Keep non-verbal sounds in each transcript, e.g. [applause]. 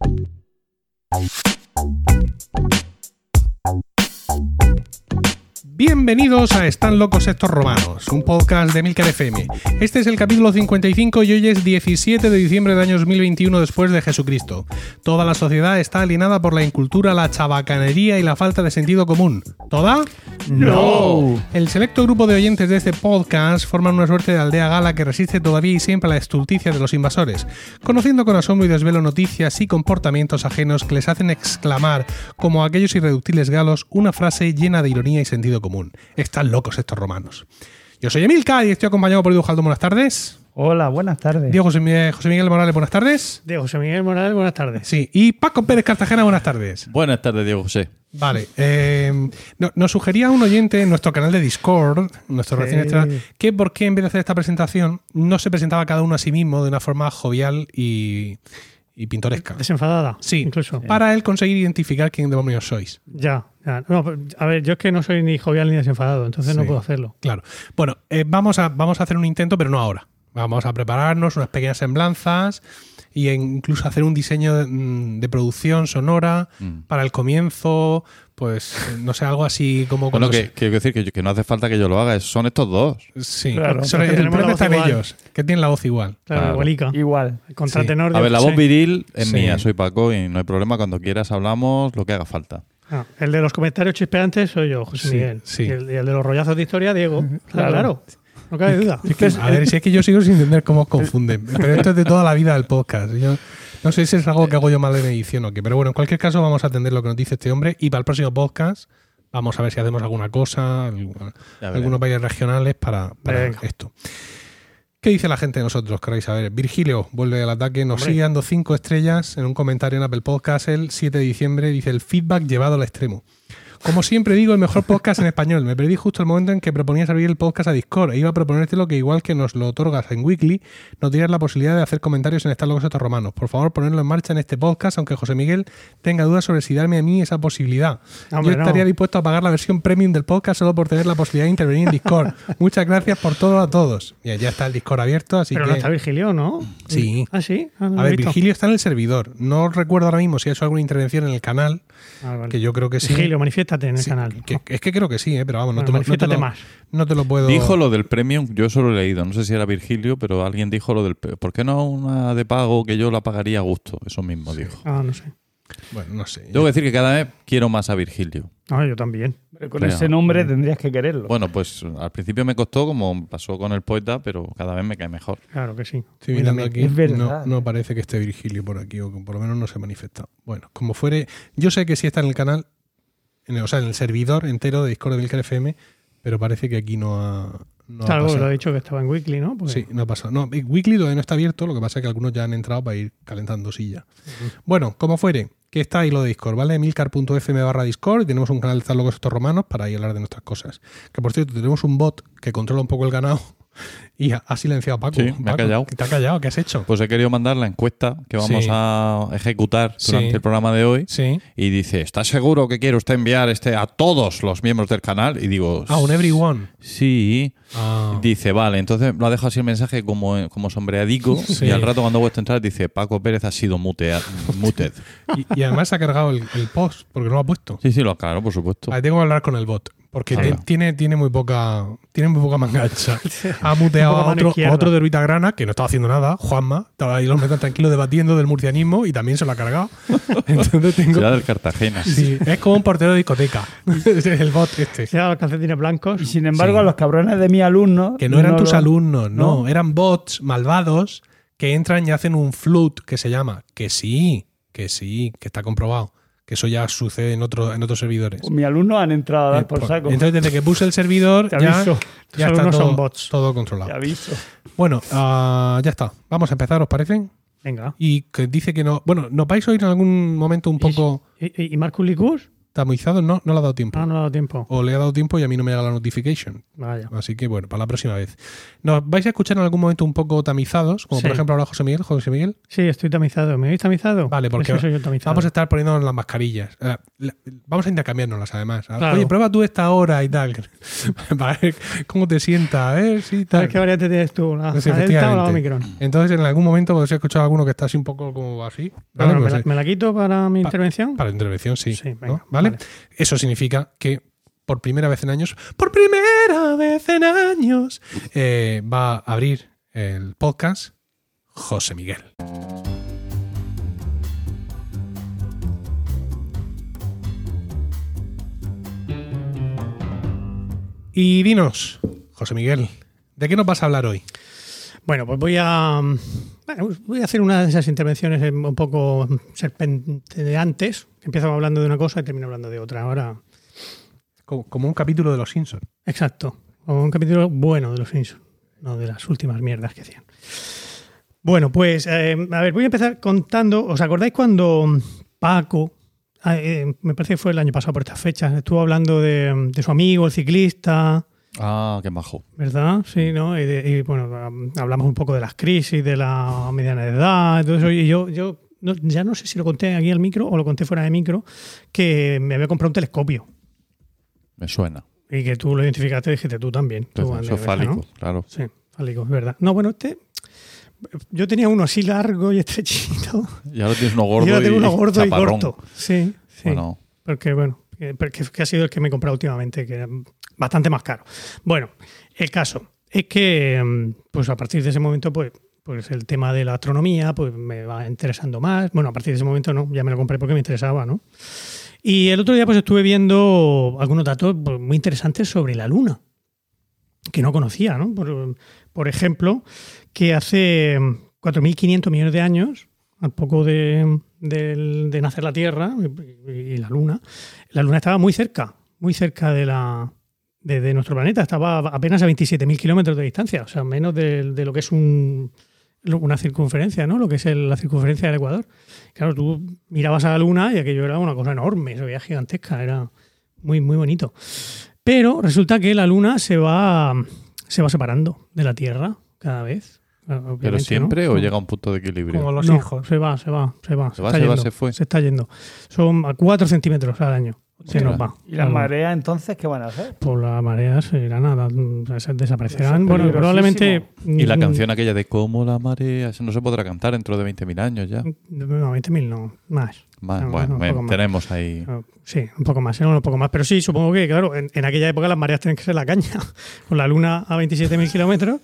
Bye. Bienvenidos a Están locos estos romanos, un podcast de Milcar FM. Este es el capítulo 55 y hoy es 17 de diciembre del año 2021 después de Jesucristo. Toda la sociedad está alienada por la incultura, la chabacanería y la falta de sentido común. ¿Toda? No. El selecto grupo de oyentes de este podcast forman una suerte de aldea gala que resiste todavía y siempre a la estulticia de los invasores, conociendo con asombro y desvelo noticias y comportamientos ajenos que les hacen exclamar, como aquellos irreductibles galos, una frase llena de ironía y sentido común. Están locos estos romanos. Yo soy Emilca y estoy acompañado por Edu Jaldón. Buenas tardes. Hola, buenas tardes. Diego José Miguel, José Miguel Morales, buenas tardes. De José Miguel Morales, buenas tardes. Sí, y Paco Pérez Cartagena, buenas tardes. Buenas tardes, Diego José. Vale, eh, no- nos sugería un oyente en nuestro canal de Discord, nuestro Sí. recién estrenado, que por qué en vez de hacer esta presentación no se presentaba cada uno a sí mismo de una forma jovial y, y pintoresca. Desenfadada. Sí, Incluso. para él conseguir identificar quién demonios sois. Ya, ya. No, a ver, yo es que no soy ni jovial ni desenfadado, entonces no puedo hacerlo. Claro. Bueno, eh, vamos, a, vamos a hacer un intento, pero no ahora. Vamos a prepararnos unas pequeñas semblanzas e incluso hacer un diseño de, mm, de producción sonora Mm. para el comienzo, pues no sé, algo así como Bueno, que se- quiero decir que, que no hace falta que yo lo haga, son estos dos. Sí, Claro, porque el problema voz está en igual. ellos, que tienen la voz igual. Claro, Claro. igualica. Igual. Contratenor de A ver, la sí. voz viril es Sí. mía, soy Paco y no hay problema. Cuando quieras hablamos lo que haga falta. Ah, el de los comentarios chispeantes soy yo, José Sí, Miguel. sí. Y, el, y el de los rollazos de historia, Diego. Claro, Claro. claro. No cabe duda. Es que, a ver, si es que yo sigo sin entender cómo os confunden. Pero esto es de toda la vida del podcast. Yo no sé si es algo que hago yo mal en edición o qué. Pero bueno, en cualquier caso, vamos a atender lo que nos dice este hombre. Y para el próximo podcast, vamos a ver si hacemos alguna cosa, alguna- algunos bailes regionales para, para esto. ¿Qué dice la gente de nosotros? Queréis saber. Virgilio vuelve al ataque, nos Hombre. sigue dando cinco estrellas en un comentario en Apple Podcast el 7 de diciembre. Dice el feedback llevado al extremo. Como siempre digo, el mejor podcast en español. Me perdí justo el momento en que proponías abrir el podcast a Discord. E iba a proponerte lo que, igual que nos lo otorgas en Weekly, nos dieras la posibilidad de hacer comentarios en Estar Locos Estos Romanos. Por favor, ponerlo en marcha en este podcast, aunque José Miguel tenga dudas sobre si darme a mí esa posibilidad. Hombre, Yo estaría no. dispuesto a pagar la versión premium del podcast solo por tener la posibilidad de intervenir en Discord. [laughs] Muchas gracias por todo a todos. Mira, ya está el Discord abierto, así Pero que... no está Virgilio, ¿no? Sí. Ah, sí. Ah, no A ver, visto. Virgilio está en el servidor. No recuerdo ahora mismo si ha hecho alguna intervención en el canal, Ah, vale. que yo creo que sí. Virgilio, manifiéstate en el Sí, canal. que- es que creo que sí, ¿eh? pero vamos, no, te lo, no, te manifiéstate lo, más. no te lo puedo... Dijo lo del premium, yo solo he leído, no sé si era Virgilio, pero alguien dijo lo del... ¿Por qué no una de pago que yo la pagaría a gusto? Eso mismo dijo. Ah, no sé. Bueno, no sé. Tengo que decir que cada vez quiero más a Virgilio. Ah, yo también. Pero con ese nombre tendrías que quererlo. Bueno, pues al principio me costó, como pasó con el poeta, pero cada vez me cae mejor. Claro que sí. Estoy mirando Mírame. aquí. Es verdad. No, no parece que esté Virgilio por aquí, o que por lo menos no se ha manifestado. Bueno, como fuere, yo sé que sí está en el canal, en el- o sea, en el servidor entero de Discord de Milcar FM, pero parece que aquí no ha. No ha lo ha dicho que estaba en Weekly, ¿no? Pues- Sí, no ha pasado. No, Weekly todavía no está abierto, lo que pasa es que algunos ya han entrado para ir calentando silla. Bueno, como fuere, que está ahí lo de Discord, ¿vale? Milcar.fm barra Discord y tenemos un canal de Locos Estos Romanos para ahí hablar de nuestras cosas. Que por cierto, tenemos un bot que controla un poco el ganado y ha, ha silenciado a Paco. Sí, me ha callado. ¿Te ha callado? ¿Qué has hecho? Pues he querido mandar la encuesta que vamos Sí. a ejecutar durante Sí. el programa de hoy. Sí. Y dice, ¿está seguro que quiere usted enviar este a todos los miembros del canal? Y digo, Ah, un everyone. sí. Ah. Dice, vale, entonces lo ha dejado así el mensaje como, como sombreadico [laughs] y al rato cuando vuelto a entrar dice, Paco Pérez ha sido mutea- muted. [laughs] Y, y además se ha cargado el, el post porque no lo ha puesto. Sí, sí, lo claro, por supuesto. Vale, tengo que hablar con el bot. Porque te- tiene, tiene muy poca tiene muy poca mangancha. [laughs] Ha muteado a otro, otro de Orbita Grana que no estaba haciendo nada, Juanma. Estaba ahí los metas tranquilo debatiendo del murcianismo y también se lo ha cargado. [laughs] Entonces tengo. Del Cartagena. Sí, es como un portero de discoteca. Es [laughs] el bot este. Los calcetines blancos. y sin embargo, Sí. a los cabrones de mis alumnos. Que no eran tus lo- alumnos, no, ¿no? Eran bots malvados que entran y hacen un flood que se llama. Que sí, que sí, que está comprobado. Que eso ya sucede en, otro, en otros servidores. Pues mis alumnos han entrado a dar Eh, por por- saco. Entonces, desde que puse el servidor, Te ya, aviso. ya está todo, son bots. todo controlado. Te aviso. Bueno, ah, ya está. Vamos a empezar, ¿os parece? Venga. Y que dice que no. Bueno, ¿nos vais a oír en algún momento un poco. ¿Y, y, y Marcus Licus? Tamizado no, no le ha dado tiempo. Ah, no ha dado tiempo. O le ha dado tiempo y a mí no me llega la notification. Vaya. Así que bueno, para la próxima vez. Nos vais a escuchar en algún momento un poco tamizados, como por ejemplo ahora José Miguel. José Miguel. Sí, estoy tamizado. ¿Me habéis tamizado? Vale, porque soy yo tamizado. Vamos a estar poniéndonos las mascarillas. Eh, Vamos a intercambiarnoslas además. Claro. Oye, prueba tú esta hora y tal. [laughs] Para ver cómo te sienta, a ver si tal. qué variante tienes tú, la, Pues Delta o la. Omicron. Entonces, en algún momento podéis escuchar a alguno que está así un poco como así. ¿vale? Bueno, Pues, ¿me, la, eh, me la quito para mi Pa- intervención? Para la intervención, sí. Sí, ¿no? venga, ¿Vale? vale. Eso significa que por primera vez en años, por primera vez en años, eh, va a abrir el podcast José Miguel. Y dinos, José Miguel, ¿de qué nos vas a hablar hoy? Bueno, pues voy a, bueno, voy a hacer una de esas intervenciones un poco serpenteantes, empiezo hablando de una cosa y termino hablando de otra. Ahora, Como, como un capítulo de Los Simpsons. exacto. O un capítulo bueno de los Simpsons, no de las últimas mierdas que hacían. Bueno, pues, eh, a ver, voy a empezar contando. ¿Os acordáis cuando Paco, ah, eh, me parece que fue el año pasado por estas fechas, estuvo hablando de, de su amigo, el ciclista, Ah, qué majo. ¿Verdad? Sí, ¿no? Y, de- y, bueno, hablamos un poco de las crisis, de la mediana edad, y todo eso. Y yo, yo no- ya no sé si lo conté aquí al micro o lo conté fuera de micro, que me había comprado un telescopio. Me suena. Y que tú lo identificaste, dijiste tú también. Tú, Eso fálico, ¿no? claro. Sí, fálico, es verdad. No, bueno, este. Yo tenía uno así largo y estrechito. [laughs] Y ahora tienes uno gordo y ahora tengo uno gordo y corto. Sí, sí. Bueno, Porque, bueno, que, porque- que ha sido el que me he comprado últimamente, que era bastante más caro. Bueno, el caso es que, mm, pues a partir de ese momento, pues, pues el tema de la astronomía, pues me va interesando más. Bueno, a partir de ese momento no, ya me lo compré porque me interesaba, ¿no? Y el otro día, pues estuve viendo algunos datos pues, muy interesantes sobre la Luna, que no conocía, ¿no? Por, por ejemplo, que hace 4.500 millones de años, al poco de, de nacer la Tierra y, y la Luna, la Luna estaba muy cerca, muy cerca de, la, de, nuestro planeta. Estaba apenas a 27.000 kilómetros de distancia, o sea, menos de lo que es un, una circunferencia, ¿no? Lo que es el- la circunferencia del Ecuador. Claro, tú mirabas a la Luna y aquello era una cosa enorme, se veía gigantesca, era muy, muy bonito. Pero resulta que la Luna se va, se va separando de la Tierra cada vez. ¿Pero siempre ¿no? o llega a un punto de equilibrio? Como los No, hijos. Se va, se va, se va. Se va, está se va, se fue. Se está yendo. Son a 4 centímetros al año. Se nos va. ¿Y las mareas entonces qué van a hacer? Por la marea se irán a, se desaparecerán. Bueno, probablemente. Y la mm, canción aquella de Como la marea, eso no se podrá cantar dentro de 20.000 años ya. No, 20.000 no, más. No, bueno, tenemos ahí. Ah, Sí, un poco más, era un poco más. Pero sí, supongo que, claro, en, en aquella época las mareas tienen que ser la caña. [laughs] Con la luna a 27.000 [laughs] kilómetros.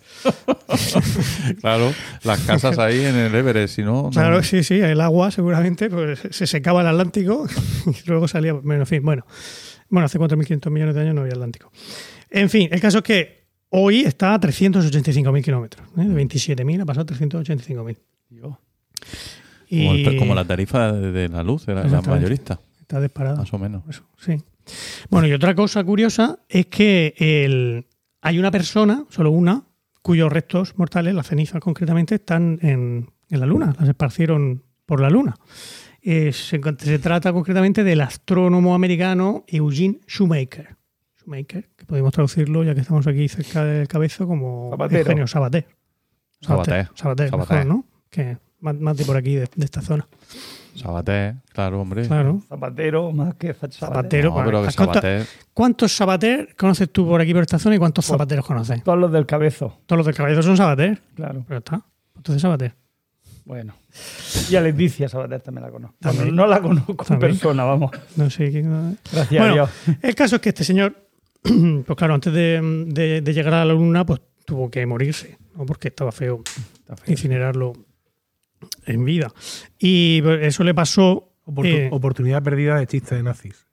Claro, las casas ahí en el Everest, si no. no- Claro, sí, sí, el agua seguramente pues, se secaba el Atlántico [laughs] y luego salía. Bueno, en fin, bueno. Bueno, hace 4.500 millones de años no había Atlántico. En fin, el caso es que hoy está a 385.000 kilómetros. ¿eh? De 27.000 ha pasado a 385.000. Como, el la tarifa de, la luz, la, Exactamente. mayorista, está disparado. más o menos. Eso, sí. Bueno, y otra cosa curiosa es que el- hay una persona, solo una, cuyos restos mortales, las cenizas concretamente, están en, en la Luna, las esparcieron por la Luna. Eh, se, se trata concretamente del astrónomo americano Eugene Shoemaker. Shoemaker, que podemos traducirlo, ya que estamos aquí cerca del cabezo, como Zapatero. Eugenio Sabater. Sabater. Sabater, Sabater. mejor, ¿no? Que más, más de por aquí, de, de esta zona. Sabater, claro, hombre. Claro. Zapatero más que Zapatero. Zapatero. No, pero que ¿Has contado- Sabater, ¿Cuántos Sabater conoces tú por aquí, por esta zona, y cuántos Pues- Zapateros conoces? Todos los del cabezo, Todos los del caballo son Sabater, claro. pero está. Entonces Sabater. Bueno. Y a Leticia Sabater también la conozco. Bueno, También. no la conozco en persona, vamos. No sé quién. Gracias Bueno, a Dios. El caso es que este señor, [clears throat] pues claro, antes de, de- de llegar a la luna, pues tuvo que morirse, ¿no? porque estaba feo incinerarlo en vida. Y eso le pasó. Oportu- eh, Oportunidad perdida de chiste de nazis.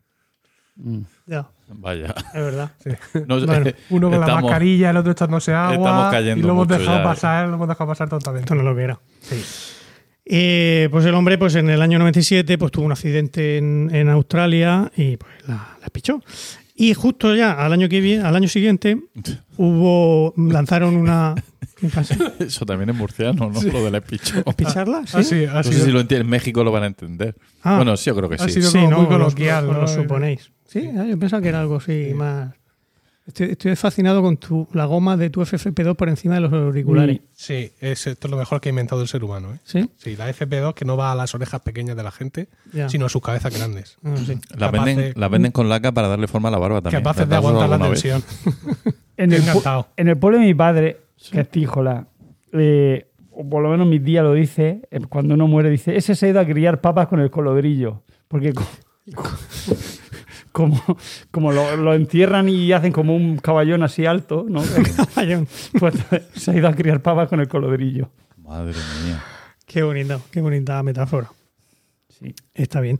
ya, vaya. es verdad. [laughs] No Bueno, Uno con la estamos- mascarilla, el otro echándose agua. estamos cayendo y lo hemos mucho dejado ya, eh. pasar, lo hemos dejado pasar totalmente. Esto no es lo que era. Sí. Eh, pues el hombre, pues en el año 97, pues tuvo un accidente en, en Australia y pues la, la pichó. Y justo ya al año que viene, al año siguiente, hubo lanzaron una ¿qué pasa? [laughs] Eso también es murciano, ¿no? Lo del espicho. [laughs] ¿Picharla? ¿Sí? Así, No así. sé si lo entienden. En México lo van a entender. Ah. Bueno, sí, yo creo que Ha sí. sido- Sí, como no, muy lo- coloquial, lo ¿no? suponéis. Sí, ah, yo pensaba que era algo así más. Estoy, estoy fascinado con tu, la goma de tu FFP2 por encima de los auriculares. Sí, es, esto es lo mejor que ha inventado el ser humano. ¿eh? ¿Sí? Sí, la FP2 que no va a las orejas pequeñas de la gente, Ya. sino a sus cabezas grandes. Ah, sí. La venden, de- la venden con laca para darle forma a la barba también. Capaces de ¿Le has dado aguantar la tensión. [laughs] En el, en pueblo de mi padre, que es Tíjola, eh, o por lo menos mi tía lo dice, eh, cuando uno muere, dice, ese se ha ido a criar papas con el colodrillo. Porque [laughs] como, como lo, lo entierran y hacen como un caballón así alto, ¿no? [laughs] Caballón. pues se ha ido a criar papas con el colodrillo. Madre mía. Qué bonita, qué bonita metáfora. Sí. Está bien.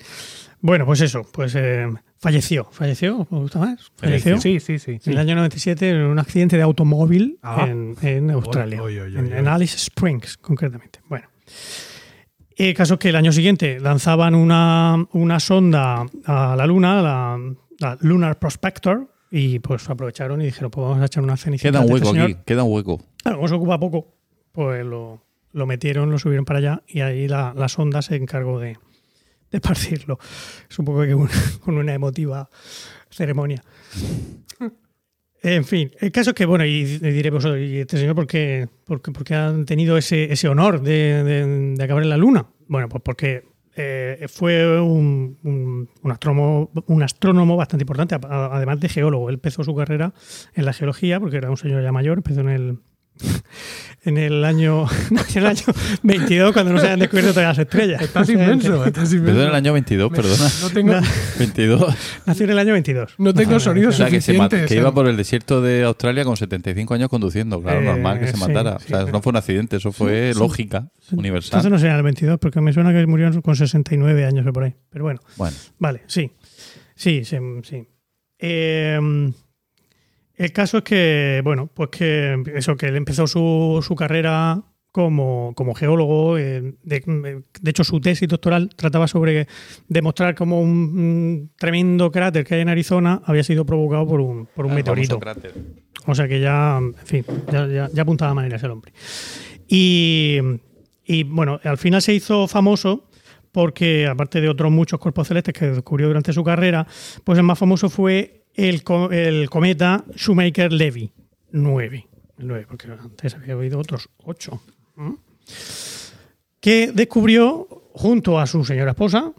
Bueno, pues eso, pues eh, falleció. ¿Falleció? ¿Me gusta más? Falleció. Sí, sí, sí. En el año 97 en un accidente de automóvil Ah. en, en Australia. Oy, oy, oy, en, oy. en Alice Springs, concretamente. Bueno. El caso es que el año siguiente lanzaban una, una sonda a la Luna, la, la Lunar Prospector, y pues aprovecharon y dijeron, pues vamos a echar una cenicienta. Queda un este hueco señor. aquí, queda un hueco. Claro, como se ocupa poco, pues lo, lo metieron, lo subieron para allá y ahí la, la sonda se encargó de, de esparcirlo. Supongo que un- [laughs] con una emotiva ceremonia. En fin, el caso es que, bueno, y, diré vosotros, ¿y este señor por qué, por qué- por qué han tenido ese, ese honor de, de- acabar en la Luna? Bueno, pues porque eh, fue un, un- astrónomo, un astrónomo bastante importante, además de geólogo. Él empezó su carrera en la geología, porque era un señor ya mayor, empezó en el, [laughs] en el año, [laughs] en el año 22, cuando no se habían descubierto todas las estrellas. Estás [laughs] inmenso, estás inmenso. Perdón, el año 22, perdona. No tengo, 22. Nació en el año 22. no tengo sonidos O sea, que, se que iba por el desierto de Australia con 75 años conduciendo. Claro, Eh, normal que se sí, matara. sí, o sea, no fue un accidente, eso fue Sí, lógica universal. Entonces no sería el 22, porque me suena que murió con 69 años o por ahí. Pero bueno, Bueno, vale, sí. Sí, sí, sí. Eh, el caso es que, bueno, pues que eso, que él empezó su, su carrera como, como geólogo. eh, de, de hecho, su tesis doctoral trataba sobre demostrar cómo un, un tremendo cráter que hay en Arizona había sido provocado por un, por un meteorito. O sea que ya, en fin, ya, ya, ya apuntaba maneras el hombre. Y, y, bueno, al final se hizo famoso porque, aparte de otros muchos cuerpos celestes que descubrió durante su carrera, pues el más famoso fue el, co- el cometa Shoemaker-Levy 9. El 9, porque antes había habido otros 8. Que descubrió junto a su señora esposa,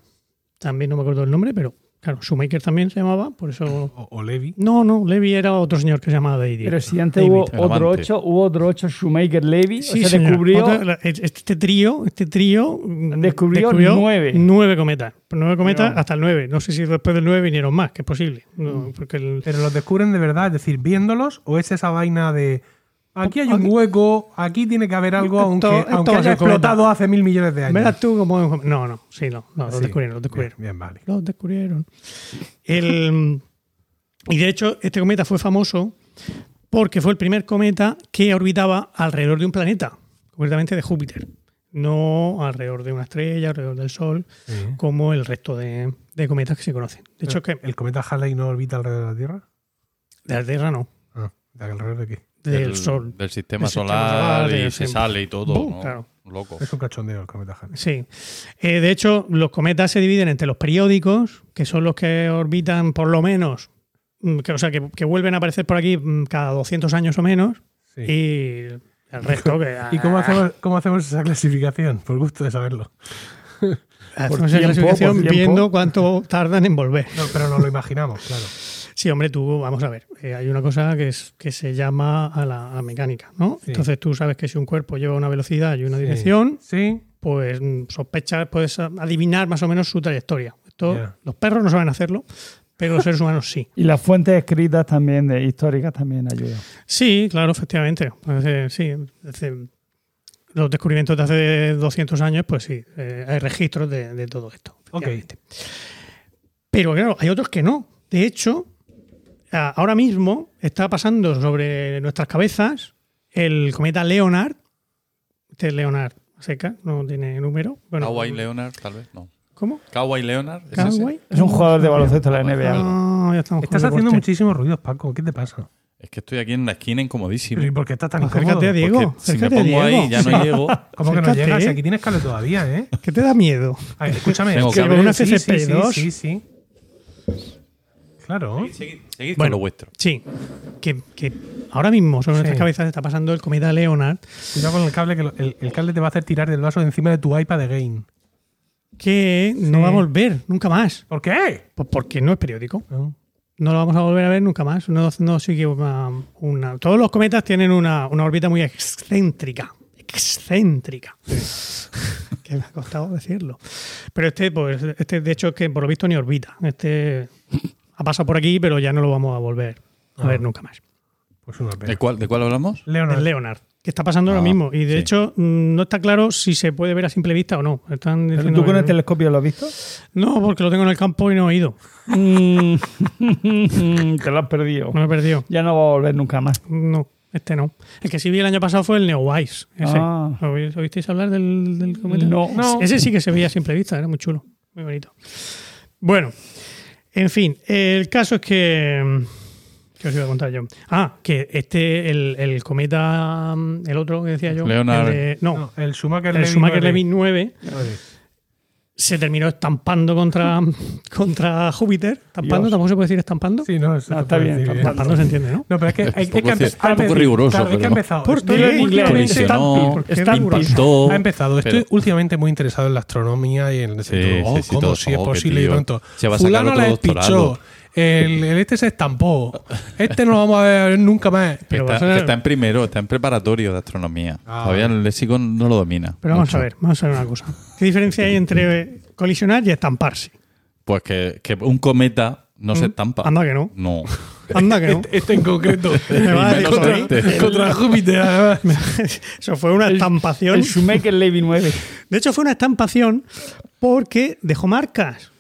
también no me acuerdo el nombre, pero claro, Shoemaker también se llamaba, por eso O, o Levi. no, no, Levy era otro señor que se llamaba David. Pero si antes David. hubo el otro amante. ocho, hubo otro ocho Shoemaker Levy, Sí, o señor. descubrió la- este trío, este trío mm, Descubrió nueve. nueve cometas. Nueve cometas No. hasta el nueve. No sé si después del nueve vinieron más, que es posible. No, porque el- Pero los descubren de verdad, es decir, viéndolos, o es esa vaina de. Aquí hay un hueco, aquí tiene que haber algo, Esto- aunque, esto aunque va a haya explotado hace mil millones de años. Verás tú cómo. No, no, sí, no. no Sí. descubrieron, los descubrieron. Bien, bien, vale. Los descubrieron. El, y de hecho, este cometa fue famoso porque fue el primer cometa que orbitaba alrededor de un planeta, concretamente de Júpiter. No alrededor de una estrella, alrededor del Sol, Sí. como el resto de, de cometas que se conocen. De hecho, que ¿El cometa Halley no orbita alrededor de la Tierra? de la Tierra no, Ah, ¿de alrededor de qué? Del del, Sol. Del sistema Del sistema solar y se sale y todo. Claro. Loco. Es un cachondeo el cometa Halley. Sí. Eh, de hecho, los cometas se dividen entre los periódicos, que son los que orbitan por lo menos, mm, que, o sea, que, que vuelven a aparecer por aquí mm, cada 200 años o menos, Sí. y el resto que... [laughs] ¿Y cómo hacemos, cómo hacemos esa clasificación? Por gusto de saberlo. Hacemos esa clasificación viendo cuánto tardan en volver. No, pero no lo imaginamos, claro. Sí, hombre, tú, vamos a ver, eh, hay una cosa que, es, que se llama a la, a la mecánica, ¿no? Sí. Entonces tú sabes que si un cuerpo lleva una velocidad y una dirección, Sí. pues mm, sospechas, puedes adivinar más o menos su trayectoria. Esto. Los perros no saben hacerlo, pero los seres humanos sí. [laughs] Y las fuentes escritas también, de históricas, también ayudan. Sí, claro, efectivamente. Pues, eh, sí, los descubrimientos de hace 200 años, pues sí, eh, hay registros de, de todo esto. Ok. Pero claro, hay otros que no. De hecho, ahora mismo está pasando sobre nuestras cabezas el cometa Leonard. Este es Leonard seca, no tiene número. Bueno, Hawaii Leonard, tal vez, no. ¿Cómo? Kawhi Leonard. ¿es ese? ¿Kawhi? Es un jugador de baloncesto de la NBA. Ah, ya estamos con Estás haciendo muchísimos ruidos, Paco. ¿Qué te pasa? Es que estoy aquí en la esquina incomodísimo. ¿Pero ¿Y por qué estás tan Acércate a Diego. Si me pongo Diego. ahí ya no llego. [laughs] [laughs] ¿Cómo que no llegas? Aquí tienes cable todavía, ¿eh? ¿Qué te da miedo? A ver, escúchame. Tengo que- cable. Una sí, sí, FFP2. Sí, sí, sí. Claro. Seguid, seguid Bueno. con lo vuestro. Sí, que, que ahora mismo sobre Sí. nuestras cabezas está pasando el cometa Leonard, Cuidado con el cable, que lo- el, el cable te va a hacer tirar del vaso de encima de tu iPad de game. que no va a volver nunca más. ¿Por qué? Pues porque no es periódico. No. No lo vamos a volver a ver nunca más. No, no sigue una, una- Todos los cometas tienen una, una órbita muy excéntrica. Excéntrica. [laughs] que me ha costado decirlo. Pero este, pues, este, de hecho, es que por lo visto ni orbita. Este ha pasado por aquí, pero ya no lo vamos a volver a Ah. ver nunca más. Pues una pena. ¿De cuál, ¿De cuál hablamos? Leonard. El Leonard, que está pasando Ah, lo mismo. Y de sí. hecho, mm, no está claro si se puede ver a simple vista o no. Están ¿Pero diciendo tú con que- el telescopio lo has visto? No, porque lo tengo en el campo y no he ido. Mm, [laughs] Te lo has perdido. No me he perdido. Ya no va a volver nunca más. No, este no. El que sí vi el año pasado fue el Neowise. Ese. Ah. ¿Oí- ¿Oísteis hablar del, del cometa? No. No. Ese sí que se veía a simple vista, era muy chulo. Muy bonito. Bueno, en fin, el caso es que. ¿Qué os iba a contar yo? Ah, que este, el, el cometa, mm, el otro que decía yo. Leonard. el de- no, No, el Schumacher el Levy Schumacher 9. Levy 9 se terminó estampando contra, [laughs] contra Júpiter. ¿Estampando? Dios. ¿Tampoco se puede decir estampando? Sí, no, eso No, se está bien, Estampando se entiende, ¿no? No, pero es que hay, hay que poco empe- ci- ha un poco riguroso, Claro, es que ha pero- empezado. ¿Por Estoy qué? últimamente- Colisionó, ¿Por qué impactó. Ha empezado. Estoy pero- últimamente muy interesado en la astronomía y en el Sí, oh, sí, sí, ¿cómo si es eso, posible? que Y pronto, Se va a sacar fulano otro la doctorado. despichó, el, el este se estampó, este no lo vamos a ver nunca más. Pero está, en primero, está en preparatorio de astronomía. Ah. Todavía el léxico no lo domina. Pero vamos mucho. a ver, vamos a ver una cosa. ¿Qué diferencia hay entre colisionar y estamparse? Pues que, que un cometa no se ¿Mm? estampa. Anda que no. No. [laughs] Anda que no. Este, este en concreto. [laughs] Me va a contra- este. [laughs] Contra Júpiter, además. Eso fue una estampación. El Schumacher Levy 9. De hecho, fue una estampación porque dejó marcas.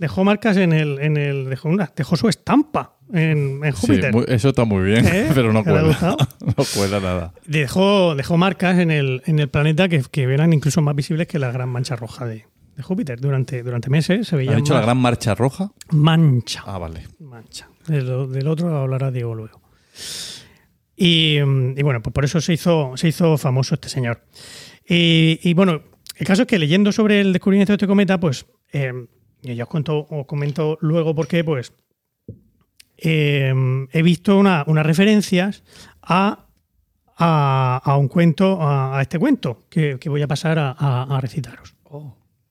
Dejó marcas en el. En el dejó, una, dejó su estampa en, Júpiter. eso está muy bien, ¿Eh? [laughs] pero no ¿Te ha cuela. [laughs] no cuela nada. Dejó, dejó marcas en el, en el planeta que, que eran incluso más visibles que la gran mancha roja de, de Júpiter. Durante, durante meses se veía ¿Han hecho la gran marcha roja? mancha. Ah, vale. mancha. Del otro hablará Diego luego. Y, y bueno, pues por eso se hizo, se hizo famoso este señor. Y, y bueno, el caso es que leyendo sobre el descubrimiento de este cometa, pues eh, y ya os cuento os comento luego por qué, pues eh, he visto una- unas referencias a, a, a un cuento, a, a este cuento que, que voy a pasar a, a- a recitaros.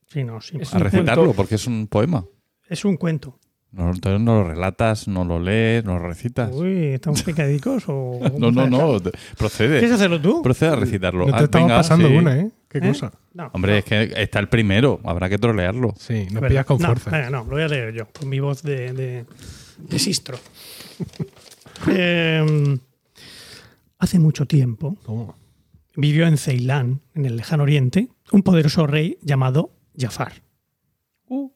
Sí, no, sí, A recitarlo, cuento. porque es un poema. es un cuento. No, entonces no lo relatas, no lo lees, no lo recitas. Uy, ¿estamos [laughs] picadicos o...? No, no, no. te- ¿Quieres Procede. hacerlo tú? Procede a recitarlo. No te Ah, estamos venga, pasando sí. una, ¿eh? Qué ¿Eh? cosa. No, Hombre, es que está el primero. Habrá que trolearlo. Sí, nos pillas con No, fuerza. venga, no, lo voy a leer yo, con mi voz de, de, de sistro. [laughs] Eh, hace mucho tiempo ¿Cómo? vivió en Ceilán, en el lejano oriente, un poderoso rey llamado Jafar. Uh,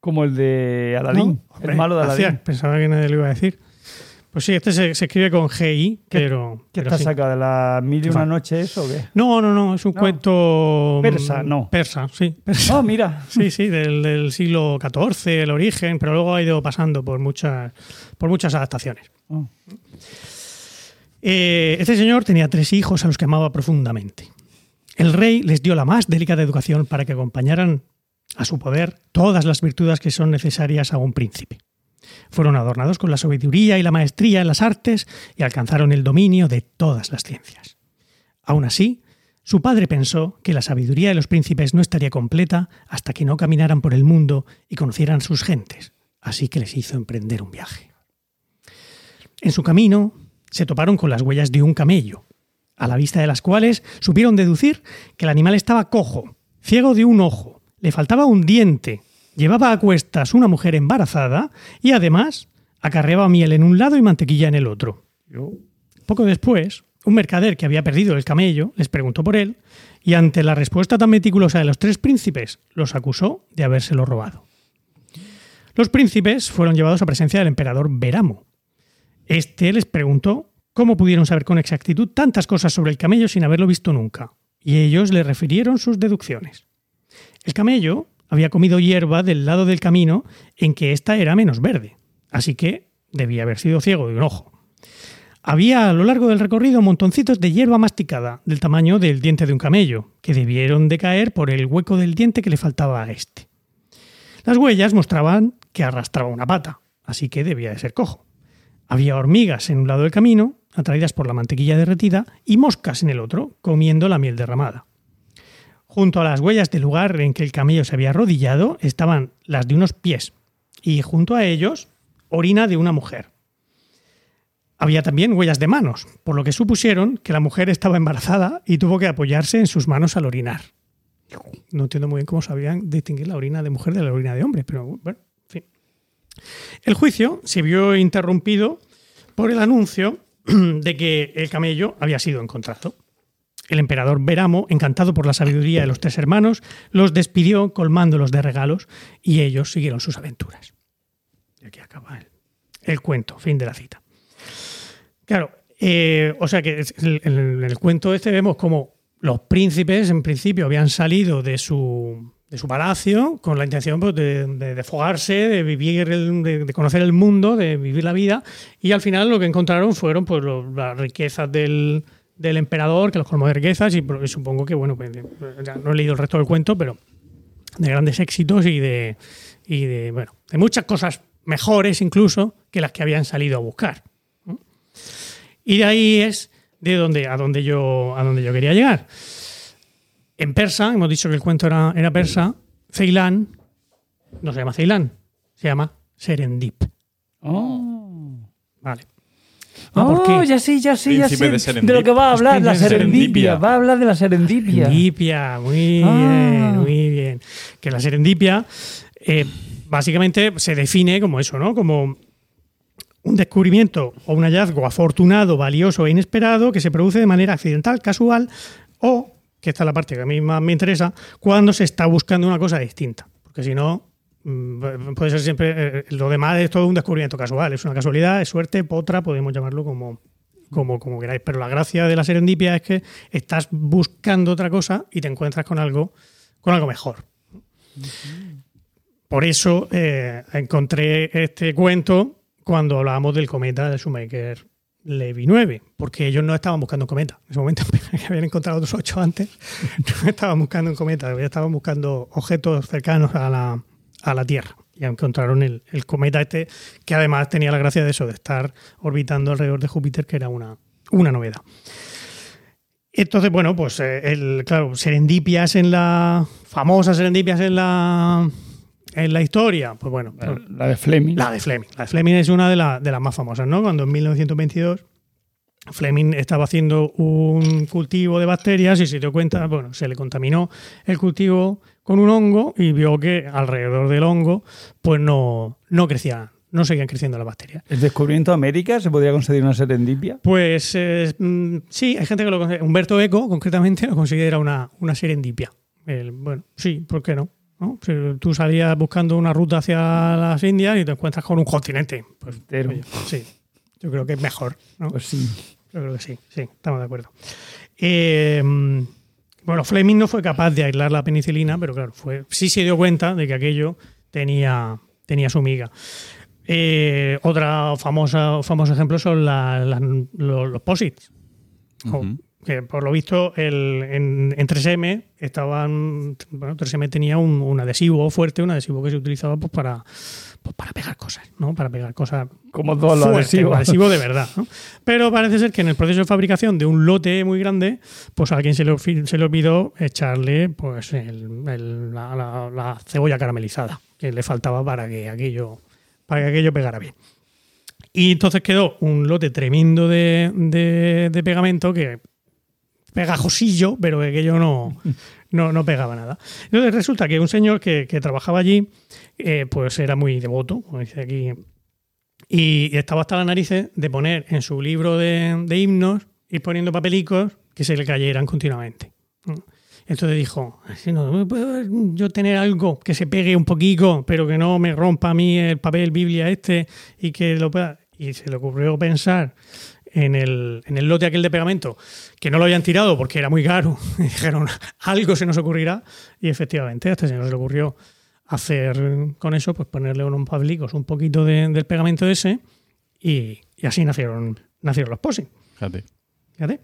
como el de Aladín. ¿No? Hombre, el malo de hacía- Aladín. Pensaba que nadie lo iba a decir. Pues sí, este se, se escribe con GI, pero. ¿Qué pero está sí. sacado de la mil y una noche eso o qué? No, no, no, es un No. cuento. Persa, mm, no. Persa, sí. persa. Oh, mira. [laughs] Sí, sí, del, del siglo XIV, el origen, pero luego ha ido pasando por muchas, por muchas adaptaciones. Oh. Eh, este señor tenía tres hijos a los que amaba profundamente. El rey les dio la más delicada educación para que acompañaran a su poder todas las virtudes que son necesarias a un príncipe. Fueron adornados con la sabiduría y la maestría en las artes y alcanzaron el dominio de todas las ciencias. Aún así, su padre pensó que la sabiduría de los príncipes no estaría completa hasta que no caminaran por el mundo y conocieran sus gentes, así que les hizo emprender un viaje. En su camino se toparon con las huellas de un camello, a la vista de las cuales supieron deducir que el animal estaba cojo, ciego de un ojo, le faltaba un diente, llevaba a cuestas una mujer embarazada y además acarreaba miel en un lado y mantequilla en el otro. Poco después, un mercader que había perdido el camello les preguntó por él y ante la respuesta tan meticulosa de los tres príncipes los acusó de habérselo robado. Los príncipes fueron llevados a presencia del emperador Beramo. Este les preguntó cómo pudieron saber con exactitud tantas cosas sobre el camello sin haberlo visto nunca, y ellos le refirieron sus deducciones. El camello había comido hierba del lado del camino en que ésta era menos verde, así que debía haber sido ciego de un ojo. Había a lo largo del recorrido montoncitos de hierba masticada, del tamaño del diente de un camello, que debieron de caer por el hueco del diente que le faltaba a este. Las huellas mostraban que arrastraba una pata, así que debía de ser cojo. Había hormigas en un lado del camino, atraídas por la mantequilla derretida, y moscas en el otro, comiendo la miel derramada. Junto a las huellas del lugar en que el camello se había arrodillado estaban las de unos pies, y junto a ellos, orina de una mujer. Había también huellas de manos, por lo que supusieron que la mujer estaba embarazada y tuvo que apoyarse en sus manos al orinar. No entiendo muy bien cómo sabían distinguir la orina de mujer de la orina de hombre, pero bueno, en fin. El juicio se vio interrumpido por el anuncio [clears throat] de que el camello había sido encontrado. El emperador Beramo, encantado por la sabiduría de los tres hermanos, los despidió colmándolos de regalos y ellos siguieron sus aventuras. Y aquí acaba el, el cuento, fin de la cita. Claro, eh, o sea que en el, en el cuento este vemos como los príncipes en principio habían salido de su, de su palacio con la intención pues, de, de, de fogarse, de vivir, el- de, conocer el mundo, de vivir la vida, y al final lo que encontraron fueron pues, las riquezas del, del emperador, que los colmó de riquezas, y, supongo que, bueno, pues, ya no he leído el resto del cuento, pero de grandes éxitos y de, y de, bueno, de muchas cosas mejores incluso que las que habían salido a buscar. Y de ahí es de donde, a, donde yo, a donde yo quería llegar. En persa, hemos dicho que el cuento era, era persa, Ceilán no se llama Ceilán, se llama Serendip. Oh. Vale. Ah, ¿por Oh, qué? ya sé, ya sé, ya sé. de lo que va a hablar, la serendipia. Serendipia. Va a hablar de la serendipia. Serendipia, muy Ah. bien, muy bien. Que la serendipia eh, básicamente se define como eso, ¿no? Como un descubrimiento o un hallazgo afortunado, valioso e inesperado que se produce de manera accidental, casual o, que esta es la parte que a mí más me interesa, cuando se está buscando una cosa distinta. Porque si no, puede ser siempre, eh, lo demás es todo un descubrimiento casual, es una casualidad, es suerte, potra, podemos llamarlo como, como, como queráis. Pero la gracia de la serendipia es que estás buscando otra cosa y te encuentras con algo, con algo mejor. Por eso eh, encontré este cuento cuando hablábamos del cometa de Shoemaker Levy 9, porque ellos no estaban buscando un cometa. En ese momento [laughs] habían encontrado otros ocho antes, [laughs] no estaban buscando un cometa, estaban buscando objetos cercanos a la, a la Tierra. Y encontraron el, el cometa este, que además tenía la gracia de eso, de estar orbitando alrededor de Júpiter, que era una, una novedad. Entonces, bueno, pues eh, el, claro, serendipias en la. famosas serendipias en la. en la historia. Pues bueno, pues, La de Fleming. la de Fleming. La de Fleming es una de, la- de las más famosas, ¿no? Cuando en 1922 Fleming estaba haciendo un cultivo de bacterias y se dio cuenta, bueno, se le contaminó el cultivo con un hongo y vio que alrededor del hongo, pues no, no crecían, no seguían creciendo las bacterias. ¿El descubrimiento de América se podría considerar una serendipia? Pues eh, mm, sí, hay gente que lo considera. Humberto Eco, concretamente, lo considera una, una serendipia. El- bueno, sí, ¿por qué no? ¿No? Si tú salías buscando una ruta hacia las Indias y te encuentras con un continente. Pues oye, sí, yo creo que es mejor. ¿no? Pues sí. Yo creo que sí, sí, estamos de acuerdo. Eh, bueno, Fleming no fue capaz de aislar la penicilina, pero claro, fue, sí se dio cuenta de que aquello tenía, tenía su miga. Eh, otra famosa, famoso ejemplo son la- los, los posits. Que por lo visto el, en, en 3M estaban bueno 3M tenía un, un adhesivo fuerte un adhesivo que se utilizaba pues, para pues, para pegar cosas no para pegar cosas Como fuerte, adhesivos. un adhesivo de [laughs] verdad. ¿no? Pero parece ser que en el proceso de fabricación de un lote muy grande, pues a alguien se le, se le olvidó echarle pues el- el- la, la- la cebolla caramelizada que le faltaba para que aquello, para que aquello pegara bien. Y entonces quedó un lote tremendo de, de- de pegamento que pegajosillo, pero que aquello no, [laughs] no, no pegaba nada. Entonces resulta que un señor que, que trabajaba allí, eh, pues era muy devoto, como dice aquí y estaba hasta las narices de poner en su libro de, de himnos, ir poniendo papelicos que se le cayeran continuamente. Entonces dijo, "Así no, ¿puedo yo tener algo que se pegue un poquito, pero que no me rompa a mí el papel Biblia este y que lo pueda... Y se le ocurrió pensar en el, en el lote aquel de pegamento que no lo habían tirado porque era muy caro. [laughs] Y dijeron, algo se nos ocurrirá. Y efectivamente, a este señor se le ocurrió hacer con eso, pues ponerle unos pablicos un poquito de- del pegamento ese y, y así nacieron, nacieron los posing. Fíjate. Fíjate.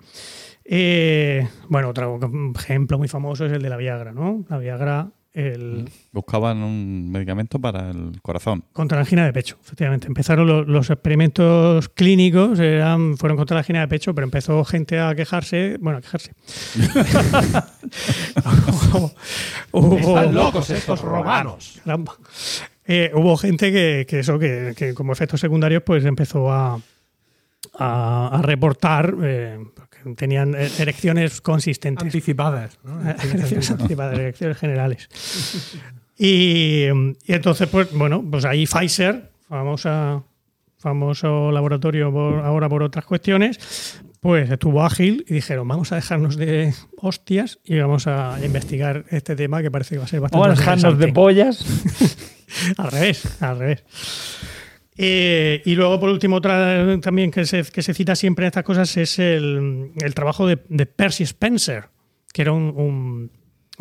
Eh, bueno, otro ejemplo muy famoso es el de la Viagra, ¿no? La Viagra, el, Buscaban un medicamento para el corazón. contra la angina de pecho, efectivamente. Empezaron lo- los, experimentos clínicos, eran, fueron contra la angina de pecho, pero empezó gente a quejarse, bueno, a quejarse. [laughs] [laughs] Hubo- Están locos estos romanos. Caramba. Eh, hubo gente que, que eso, que, que como efectos secundarios, pues empezó a, a, a reportar eh, tenían eh, erecciones consistentes. Anticipadas. ¿no? elecciones anticipadas, [laughs] elecciones generales. Y, y entonces, pues bueno, pues ahí Pfizer, famosa, famoso laboratorio por- ahora por otras cuestiones, pues estuvo ágil y dijeron, vamos a dejarnos de hostias y vamos a investigar este tema que parece que va a ser bastante Vamos a dejarnos de interesante". pollas. [laughs] Al revés, al revés. Eh, y luego, por último, otra también que se, cita siempre en estas cosas es el, trabajo de, Percy Spencer, que era un,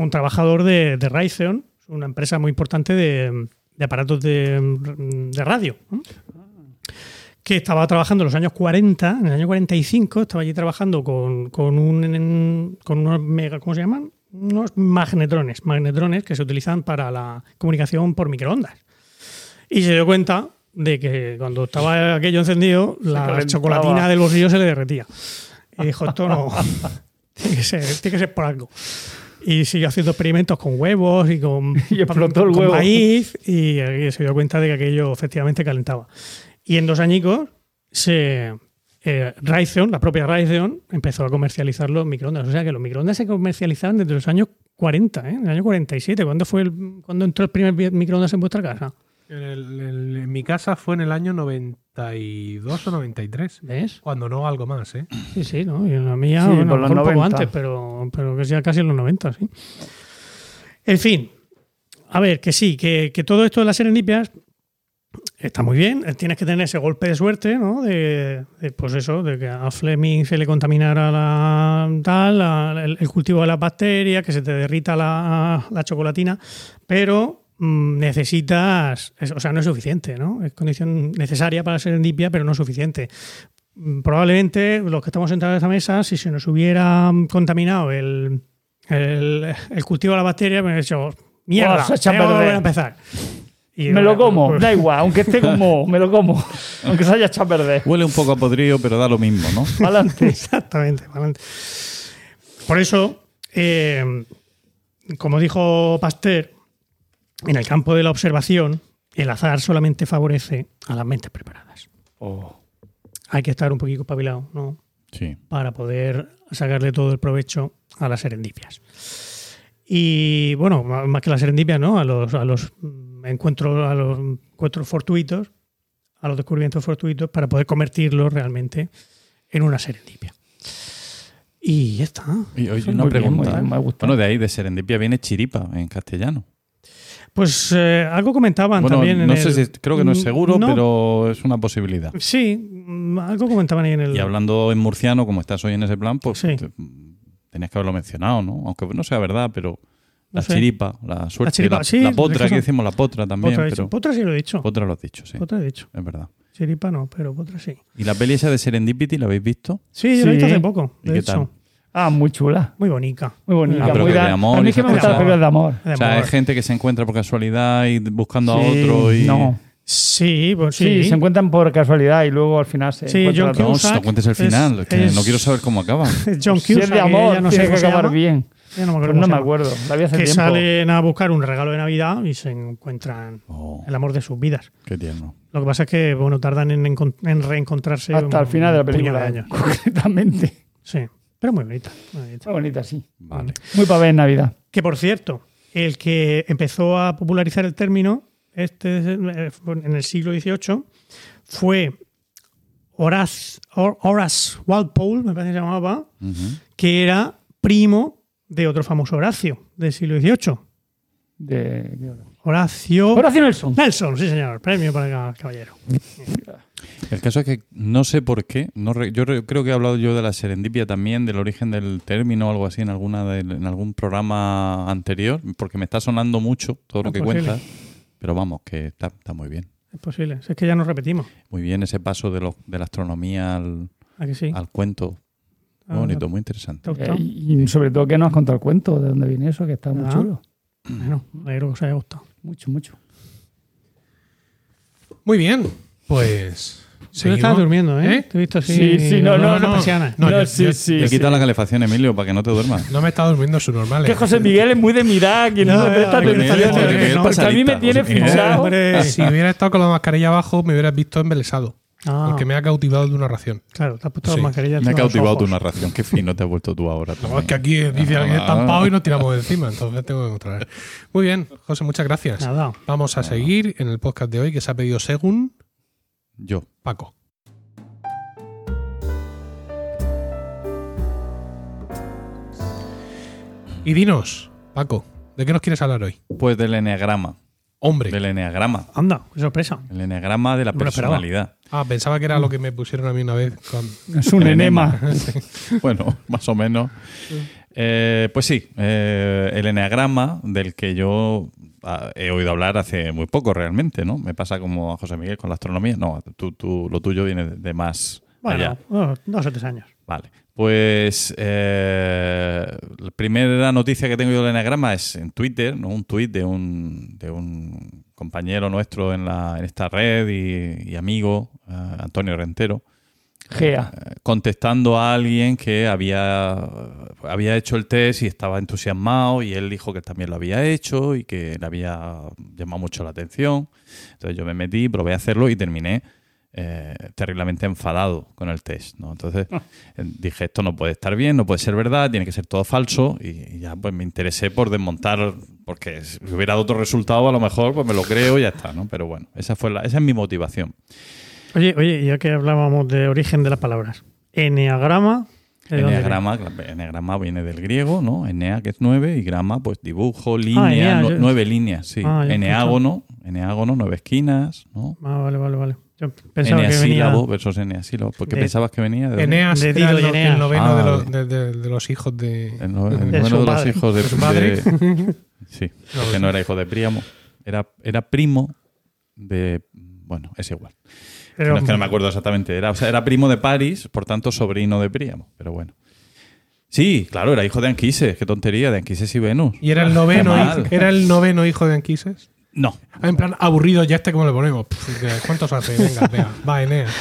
trabajador de, de Raytheon, una empresa muy importante de, de aparatos de, radio. que estaba trabajando en los años 40, en el año 45, estaba allí trabajando con, con, un, con unos mega, ¿cómo se llaman? Unos magnetrones, magnetrones que se utilizan para la comunicación por microondas. Y se dio cuenta de que cuando estaba aquello encendido, la calentaba. chocolatina del bolsillo se le derretía. Y dijo, esto no, [laughs] tiene que ser, tiene que ser por algo. Y siguió haciendo experimentos con huevos y con, [laughs] Y explotó el con huevo. maíz y, eh, se dio cuenta de que aquello efectivamente calentaba. Y en dos añicos, se, eh, Raytheon, la propia Raytheon, empezó a comercializar los microondas. O sea que los microondas se comercializaban desde los años 40, ¿eh? en el año 47. ¿Cuándo, fue el, ¿Cuándo entró el primer microondas en vuestra casa? En, el- el- en mi casa fue en el año 92 o 93. ¿Ves? Cuando no algo más, ¿eh? Sí, sí, ¿no? Y en la mía, Sí, bueno, por los un poco 90. antes, pero, pero que sea casi en los 90, sí. En fin, a ver, que sí, que, que todo esto de las serendipias está muy bien. eh, Tienes que tener ese golpe de suerte, ¿no? De, de, pues eso, de que a Fleming se le contaminara la, tal, la- el, el cultivo de las bacterias, que se te derrita la, la chocolatina, pero necesitas, es- o sea, no es suficiente, ¿no? Es condición necesaria para la serendipia, pero no suficiente. Mm, Probablemente los que estamos sentados en esta mesa, si se nos hubiera mm, contaminado el, el, el cultivo de la bacteria, me hubiera dicho, mierda, se echa a tengo que volver perder". a empezar. Y, Me lo bueno, como, pues- da igual, aunque esté como, me lo como. [laughs] Aunque se haya echado a perder. Huele un poco a podrido, pero da lo mismo, ¿no? Adelante. [laughs] Exactamente. adelante. Por eso, eh, como dijo Pasteur, en el campo de la observación, el azar solamente favorece a las mentes preparadas. Oh. Hay que estar un poquito espabilado, ¿no? Sí. Para poder sacarle todo el provecho a las serendipias. Y bueno, más que las serendipias, ¿no? A los, a los encuentros, a los encuentros fortuitos, a los descubrimientos fortuitos, para poder convertirlos realmente en una serendipia. Y ya está. Y oye, una bien, pregunta. bien, me ha gustado. bueno, de ahí de serendipia viene chiripa en castellano. Pues eh, algo comentaban Bueno, también en no el- sé si, creo que no es seguro, No, pero es una posibilidad. Sí, mm, algo comentaban ahí en el... Y hablando en murciano, como estás hoy en ese plan, pues Sí. te- tenías que haberlo mencionado, ¿no? Aunque no sea verdad, pero la No sé. chiripa, la suerte, chiripa, la, sí, la potra, que aquí decimos la potra también, Potra, pero sí lo he dicho. potra lo has dicho, sí, Potra he dicho. es verdad. Chiripa no, pero Potra sí. ¿Y la peli esa de Serendipity la habéis visto? Sí, yo lo he visto hace poco, ¿Y de qué hecho. tal? Ah, muy chula. Muy bonita. Muy bonita. Ah, pero muy que de amor a mí y es que me gustan las películas de amor. De O sea, amor. hay gente que se encuentra por casualidad y buscando a otro y... No. Sí, pues Sí. sí. se encuentran por casualidad y luego al final se Sí, encuentran John. No, no cuentes el es- final, que es- no quiero saber cómo acaba. [laughs] John Si Cusack, es de amor, ya no sé tiene que acabar llama. bien. Ya no me acuerdo Pues no me acuerdo. La vi hace Que tiempo. salen a buscar un regalo de Navidad y se encuentran Oh, el amor de sus vidas. qué tierno. Lo que pasa es que, bueno, tardan en, en reencontrarse Hasta el final de la película. años. [laughs] Concretamente. Sí, pero muy bonita. muy bonita. Muy bonita, sí. Vale. Muy para ver en Navidad. Que por cierto, el que empezó a popularizar el término este, en el siglo XVIII fue Horace, Hor- Horace Walpole, me parece que se llamaba, que era primo de otro famoso Horacio del siglo XVIII, de Horacio. Horacio Nelson. Nelson, sí, señor. Premio para el caballero. [laughs] El caso es que no sé por qué. No re- yo re- creo que he hablado yo de la serendipia también, del origen del término o algo así en alguna de- en algún programa anterior, porque me está sonando mucho todo lo que posible. cuentas. Pero vamos, que está, está muy bien. Es posible. Si es que ya nos repetimos. Muy bien ese paso de, lo- de la astronomía al, ¿A que sí? al cuento. Muy Ah, bonito, muy interesante. Eh, y sobre todo que nos has contado el cuento de dónde viene eso, que está muy Ah. chulo. Bueno, me alegro que os haya gustado. Mucho, mucho. Muy bien, pues. Tú estabas durmiendo, ¿eh? ¿Eh? Te he visto así. Sí, sí, no, no, no. No, yo- sí, yo- sí. Te sí. quita la calefacción, Emilio, para que no te duermas. No me está durmiendo su normal. Que José Miguel es muy de mirar, que no, No, me presta no, que atención. Miguel- porque- Miguel porque a mí me pasadita, tiene José Miguel. fichado. Hombre. Si hubiera estado con la mascarilla abajo, me hubieras visto embelesado. Ah, Porque me ha cautivado de una ración. Claro, te has puesto Sí. la mascarilla. Me ha cautivado tu narración. Qué fino te has vuelto tú ahora. No, es que aquí dice alguien Ah. estampado y nos tiramos de encima, entonces tengo que controlar. Muy bien, José, muchas gracias. Nada. Vamos a seguir en el podcast de hoy que se ha pedido según Yo. Paco. Y dinos, Paco, ¿de qué nos quieres hablar hoy? Pues del eneagrama. Hombre. Del eneagrama. Anda, qué sorpresa. El eneagrama de la No personalidad. Ah, pensaba que era lo que me pusieron a mí una vez con... Es un enema. [laughs] [laughs] bueno, más o menos. Eh, pues sí, eh, el eneagrama del que yo ah, he oído hablar hace muy poco realmente, ¿no? Me pasa como a José Miguel con la astronomía. No, tú, tú- lo tuyo viene de, más. Bueno, dos o tres años. Vale. Pues eh, la primera noticia que tengo yo del eneagrama es en Twitter, ¿no? un tuit de un, de un compañero nuestro en, la, en esta red y, y amigo, eh, Antonio Rentero, Gea. eh, contestando a alguien que había, había hecho el test y estaba entusiasmado y él dijo que también lo había hecho y que le había llamado mucho la atención. Entonces yo me metí, probé a hacerlo y terminé eh, terriblemente enfadado con el test. ¿no? Entonces eh, dije, esto no puede estar bien, no puede ser verdad, tiene que ser todo falso y, y ya pues me interesé por desmontar, porque si hubiera dado otro resultado a lo mejor pues me lo creo y ya está, ¿no? Pero bueno, esa, fue la, esa es mi motivación. Oye, oye, ya que hablábamos de origen de las palabras. Eneagrama. ¿de dónde Eneagrama, eneagrama viene del griego, ¿no? Enea, que es nueve, y grama, pues dibujo, línea, Ah, enea, nu- yo- nueve líneas, sí. Ah, eneágono, eneágono, nueve esquinas, ¿no? Ah, vale, vale, vale. Yo pensaba que venía. Eneasílabo versus eneasílabo. ¿Por qué de- pensabas que venía? ¿De? Eneas De Dido el, y Eneas. el noveno Ah, de, los, vale. de- de- de los hijos de... El, noveno su de los padre. hijos de, De su madre. de- [laughs] sí, No, porque no era hijo de Príamo. Era, era primo de. Bueno, es igual. Pero, no es que no me acuerdo exactamente. Era, o sea, era primo de París, por tanto, sobrino de Príamo. Pero bueno. Sí, claro, era hijo de Anquises. Qué tontería, de Anquises y Venus. Y era el noveno, hijo, era el noveno hijo de Anquises. No. Ah, En plan, aburrido, ya este cómo le ponemos. Pff, ¿Cuántos hace? Venga, [laughs] venga, va, Eneas.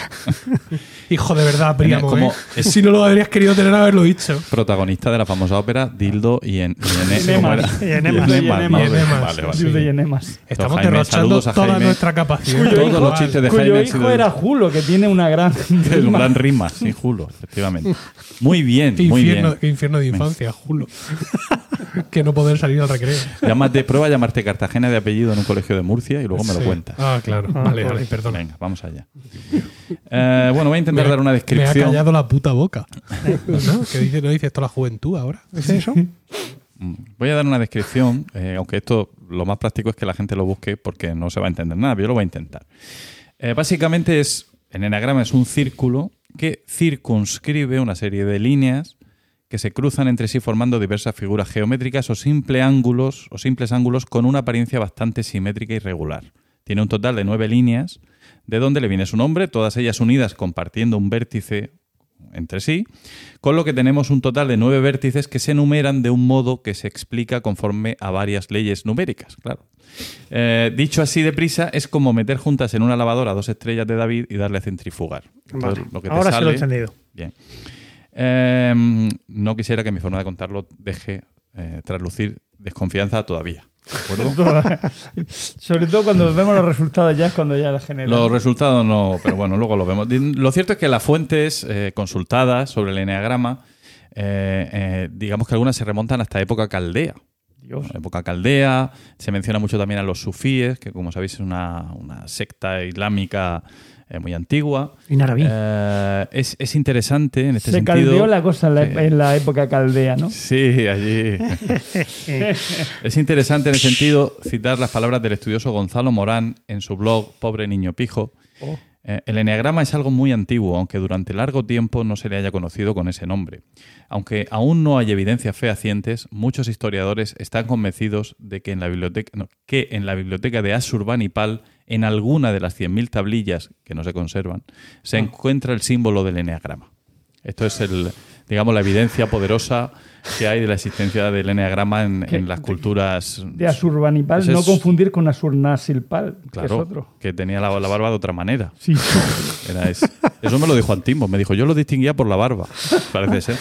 Hijo de verdad, Príamo, como- ¿eh? Si no lo habrías querido tener, haberlo dicho. Protagonista de la famosa ópera Dildo y, en, y Ene- Enemas. Y Enemas. Y Enemas. Estamos Jaime, derrochando toda Jaime. nuestra capacidad. Todos Igual. los chistes de Cuyo Jaime hijo sido- era Julo, que tiene una gran. [laughs] Es un gran rima, sí, Julo, efectivamente. Muy bien, Qué muy infierno, bien. qué infierno de infancia, Julo. [laughs] [laughs] que no poder salir al recreo. Llámate, prueba a llamarte Cartagena de apellido en un colegio de Murcia y luego me lo cuentas. Ah, claro. Ah, vale, joder. vale, perdón. Venga, vamos allá. Eh, bueno, voy a intentar Me- dar una Me ha descripción. callado la puta boca. ¿No? Que dice, no dice esto la juventud ahora. ¿Es eso? Mm, Voy a dar una descripción, eh, aunque esto lo más práctico es que la gente lo busque porque no se va a entender nada, pero yo lo voy a intentar. Eh, básicamente es, el enagrama es un círculo que circunscribe una serie de líneas que se cruzan entre sí formando diversas figuras geométricas o, simple ángulos, o simples ángulos con una apariencia bastante simétrica y regular. Tiene un total de nueve líneas, de donde le viene su nombre, todas ellas unidas compartiendo un vértice entre sí, con lo que tenemos un total de nueve vértices que se enumeran de un modo que se explica conforme a varias leyes numéricas, claro. Eh, dicho así deprisa, es como meter juntas en una lavadora dos estrellas de David y darle a centrifugar. Entonces, Vale. lo que te Ahora sí lo he entendido. Bien. Eh, no quisiera que mi forma de contarlo deje eh, traslucir desconfianza todavía. [laughs] Sobre todo cuando vemos los resultados ya es cuando ya la genera. Los resultados no, pero bueno, luego lo vemos. Lo cierto es que las fuentes eh, consultadas sobre el eneagrama, eh, eh, digamos que algunas se remontan hasta época caldea. Dios. época caldea. Se menciona mucho también a los sufíes, que como sabéis es una, una secta islámica eh, muy antigua. En árabe. Eh, es, es interesante en este Se sentido. caldeó la cosa en la, Sí. en la época caldea, ¿no? Sí, allí. [laughs] es interesante en el sentido citar las palabras del estudioso Gonzalo Morán en su blog Pobre Niño Pijo. Oh. Eh, el eneagrama es algo muy antiguo, aunque durante largo tiempo no se le haya conocido con ese nombre. Aunque aún no hay evidencias fehacientes, muchos historiadores están convencidos de que en la biblioteca, no, que en la biblioteca de Asurbanipal, en alguna de las 100.000 tablillas que no se conservan, se Ah. encuentra el símbolo del eneagrama. Esto es el, digamos, la evidencia poderosa que hay de la existencia del eneagrama en, las culturas. De Asurbanipal, no confundir con Asurnasilpal, que es Claro, otro. que tenía la, la barba de otra manera. Sí. Era. Eso me lo dijo Antimo. Me dijo, yo lo distinguía por la barba. Parece ser.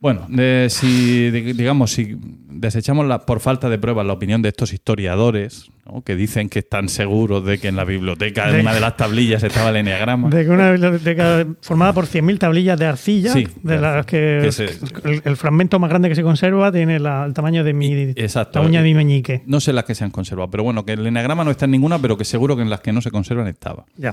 Bueno, eh, si di- digamos, si desechamos la- por falta de pruebas la opinión de estos historiadores, ¿no? que dicen que están seguros de que en la biblioteca, De- una de las tablillas, estaba el eneagrama. De que una biblioteca formada por 100.000 tablillas de arcilla, Sí, de las que, que se- el, el fragmento más grande que se conserva tiene la- el tamaño de mi, Exacto. la uña de mi meñique. No sé las que se han conservado, pero bueno, que el eneagrama no está en ninguna, pero que seguro que en las que no se conservan estaba. Ya.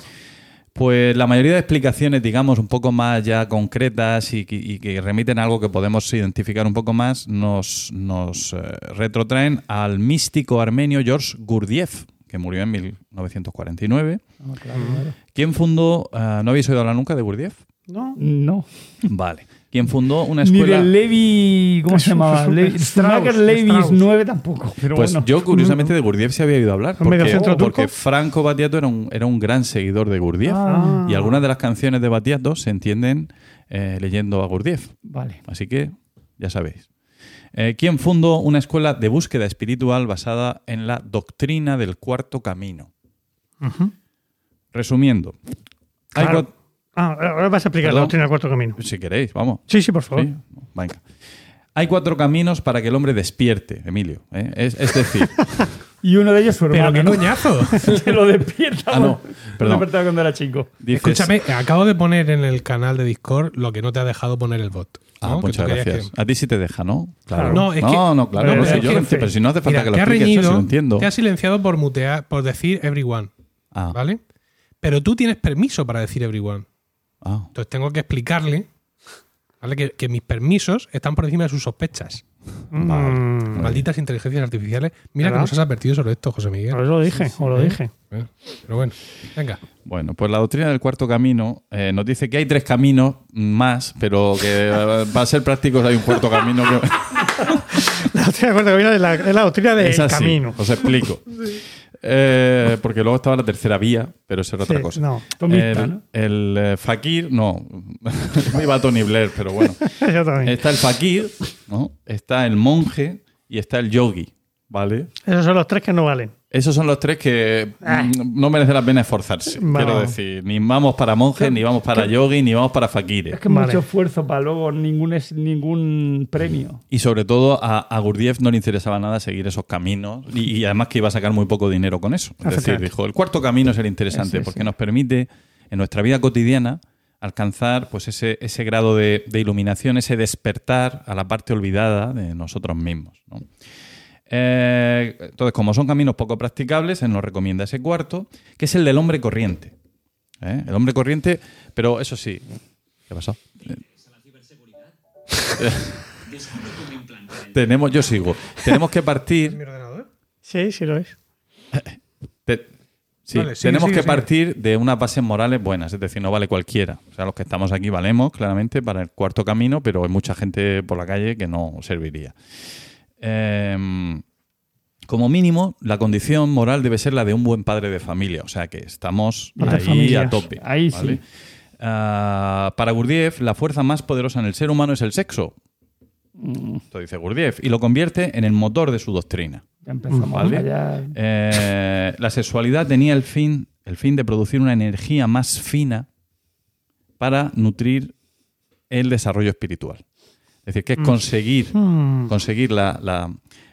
Pues la mayoría de explicaciones, digamos, un poco más ya concretas y, que- y que remiten a algo que podemos identificar un poco más, nos, nos eh, retrotraen al místico armenio George Gurdjieff, que murió en 1949. Ah, claro, claro. ¿Quién fundó, eh, no habéis oído hablar nunca de Gurdjieff? ¿No? No. Vale. ¿Quién fundó una Ni escuela? del Levi. ¿Cómo se llamaba? [laughs] Levi, Strauss, Strauss. 9 tampoco. Pero Pues bueno. yo, curiosamente, de Gurdjieff se había oído hablar. ¿Un mediocentro Porque, porque Franco Battiato era un, era un gran seguidor de Gurdjieff. Ah, Y algunas de las canciones de Battiato se entienden eh, leyendo a Gurdjieff. Vale. Así que ya sabéis. Eh, ¿Quién fundó una escuela de búsqueda espiritual basada en la doctrina del cuarto camino? Resumiendo, Claro. Ah, ahora vas a explicar Perdón. la doctrina del cuarto camino. si queréis, vamos. Sí, sí, por favor. Sí, venga. Hay cuatro caminos para que el hombre despierte, Emilio. ¿eh? Es, es decir, [laughs] Y uno de ellos su Pero qué ¿no? coñazo. [laughs] Se lo despierta. Ah, no, perdón. lo cuando era chico. dices, Escúchame, acabo de poner en el canal de Discord lo que no te ha dejado poner el bot. Ah, ¿no? Que muchas gracias. que- A ti sí te deja, ¿no? Claro. No, es que- no, claro, Pero no sé es yo, pero si no hace falta Mira, que lo te ha expliques, reñido, lo entiendo. te ha silenciado por mutear, por decir everyone, Ah, ¿vale? Pero tú tienes permiso para decir everyone. Ah. Entonces tengo que explicarle ¿vale? que, que mis permisos están por encima de sus sospechas. Mm, Malditas inteligencias artificiales. Mira que ¿Verdad? nos has advertido sobre esto, José Miguel. os lo dije, os lo ¿Eh? dije. Pero bueno, venga. Bueno, pues la doctrina del cuarto camino eh, nos dice que hay tres caminos más, pero que eh, para ser prácticos hay un cuarto camino que [laughs] La doctrina del cuarto camino es la, es la doctrina del camino. Os explico. Eh, porque luego estaba la tercera vía, pero eso era Sí, otra cosa. no, Tomista, el ¿no? el, eh, fakir, no. [laughs] Me iba a Tony Blair, pero bueno. [laughs] yo también. Está el fakir, ¿no? está el monje y está el yogi, ¿vale? Esos son los tres que no valen. Esos son los tres que mm, no merece la pena esforzarse. Vale. Quiero decir, ni vamos para monjes, ni vamos para yogi, ni vamos para fakires. Es que Vale. mucho esfuerzo para luego ningún, es, ningún premio. Y sobre todo a, a Gurdjieff no le interesaba nada seguir esos caminos y, y además que iba a sacar muy poco dinero con eso. Es decir, dijo, el cuarto camino es el interesante Sí, sí, porque sí. nos permite en nuestra vida cotidiana alcanzar pues ese, ese grado de, de iluminación, ese despertar a la parte olvidada de nosotros mismos. ¿no? Eh, entonces, como son caminos poco practicables, él nos recomienda ese cuarto, que es el del hombre corriente. ¿Eh? El hombre corriente, pero eso sí. ¿Qué pasó? [laughs] Tenemos, yo sigo. Tenemos que partir. ordenador? Sí, sí lo es. te- sí, Vale, sigue, tenemos sigue, que sigue. partir de unas bases morales buenas, es decir, no vale cualquiera. O sea, los que estamos aquí valemos claramente para el cuarto camino, pero hay mucha gente por la calle que no serviría. Em, como mínimo, la condición moral debe ser la de un buen padre de familia. O sea que estamos ahí familia. a tope. Ahí ¿vale? sí. Ah, para Gurdjieff, la fuerza más poderosa en el ser humano es el sexo. Mm, Esto dice Gurdjieff. Y lo convierte en el motor de su doctrina. Ya empezamos Vale. a fallar. Eh, la sexualidad tenía el fin, el fin de producir una energía más fina para nutrir el desarrollo espiritual. Es decir, que es conseguir, Mm. conseguir la, la,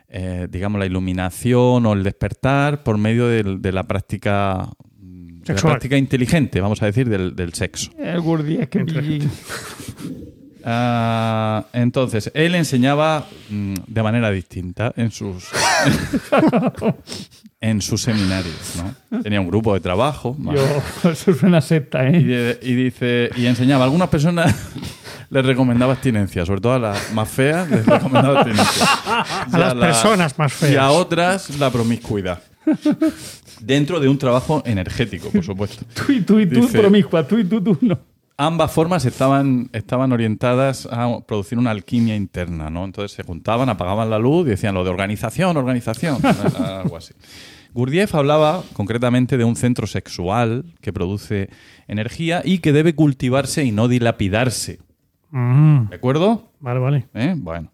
eh, digamos, la iluminación o el despertar por medio de, la práctica de la práctica inteligente, vamos a decir, del, del sexo. El Gurdi es que [laughs] Ah, entonces, él enseñaba mm, de manera distinta en sus [laughs] en sus seminarios, ¿no? Tenía un grupo de trabajo. Yo, [laughs] eso es una secta, Y, ¿eh? de- y dice y enseñaba a algunas personas [laughs] les recomendaba abstinencia, sobre todo a las más feas les recomendaba abstinencia. A las personas más Y a feas. otras la promiscuidad. Dentro de un trabajo energético, por supuesto. Tú y tú y tú, Dice- promiscua, tú y tú, tú no. Ambas formas estaban, estaban orientadas a producir una alquimia interna, ¿no? Entonces se juntaban, apagaban la luz y decían lo de organización, organización, [laughs] algo así. Gurdjieff hablaba concretamente de un centro sexual que produce energía y que debe cultivarse y no dilapidarse. Mm, ¿De acuerdo? vale, vale. ¿Eh? Bueno.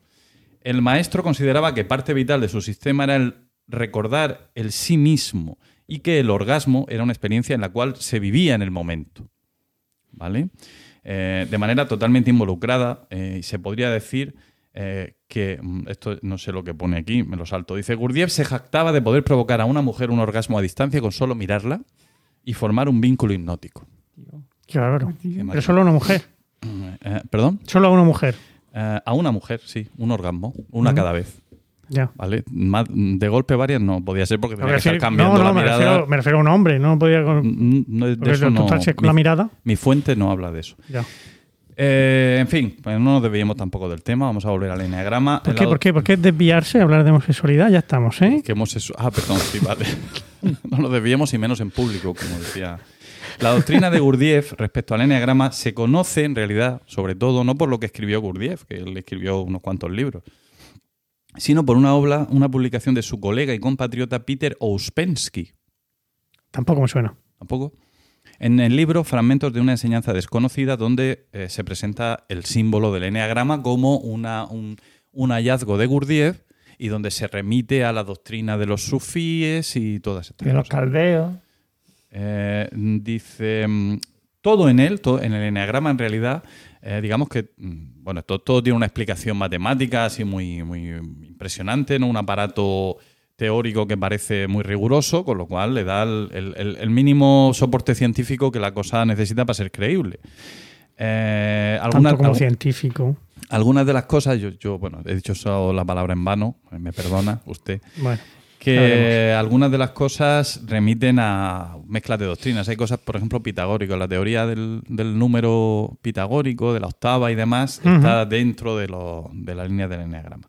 El maestro consideraba que parte vital de su sistema era el recordar el sí mismo y que el orgasmo era una experiencia en la cual se vivía en el momento. ¿Vale? Eh, de manera totalmente involucrada eh, y se podría decir eh, que, mm, esto no sé lo que pone aquí, me lo salto, dice, Gurdjieff se jactaba de poder provocar a una mujer un orgasmo a distancia con solo mirarla y formar un vínculo hipnótico. Qué bárbaro. Pero solo a una mujer. ¿Perdón? Solo a una mujer. A una mujer, sí, un orgasmo, una cada vez. Ya. ¿Vale? Más- de golpe varias no podía ser porque tenía que estar cambiando no, no, la me mirada. refiero, me refiero a un hombre. No podía con, Mm, no, de eso no- con mi, la mirada. mi fuente no habla de eso. Ya. Eh, en fin, pues no nos desviemos tampoco del tema. Vamos a volver al enneagrama. ¿Por qué, ¿Por qué? ¿Por qué desviarse? Hablar de homosexualidad. Ya estamos, ¿eh? Que Ah, perdón, sí, vale. [laughs] no nos desviemos y menos en público, como decía. La doctrina de Gurdjieff respecto al enneagrama se conoce en realidad, sobre todo, no por lo que escribió Gurdjieff, que él escribió unos cuantos libros, sino por una obra, una publicación de su colega y compatriota Peter Ouspensky, Tampoco me suena. tampoco. En el libro Fragmentos de una enseñanza desconocida, donde eh, se presenta el símbolo del eneagrama como una, un, un hallazgo de Gurdjieff y donde se remite a la doctrina de los sufíes y todas estas De los cosas. caldeos. Eh, dice, mm, todo en él, todo, en el eneagrama en realidad, eh, digamos que, mm, bueno, todo, todo tiene una explicación matemática así muy, muy impresionante, ¿no? Un aparato teórico que parece muy riguroso, con lo cual le da el, el- mínimo soporte científico que la cosa necesita para ser creíble. Eh, algunas, Tanto como algu- científico. algunas de las cosas, yo, yo, bueno, he dicho solo la palabra en vano, me perdona usted, Bueno. Que algunas de las cosas remiten a mezclas de doctrinas. Hay cosas, por ejemplo, pitagóricas. La teoría del, del número pitagórico, de la octava y demás, está dentro de, lo- de la línea del enneagrama.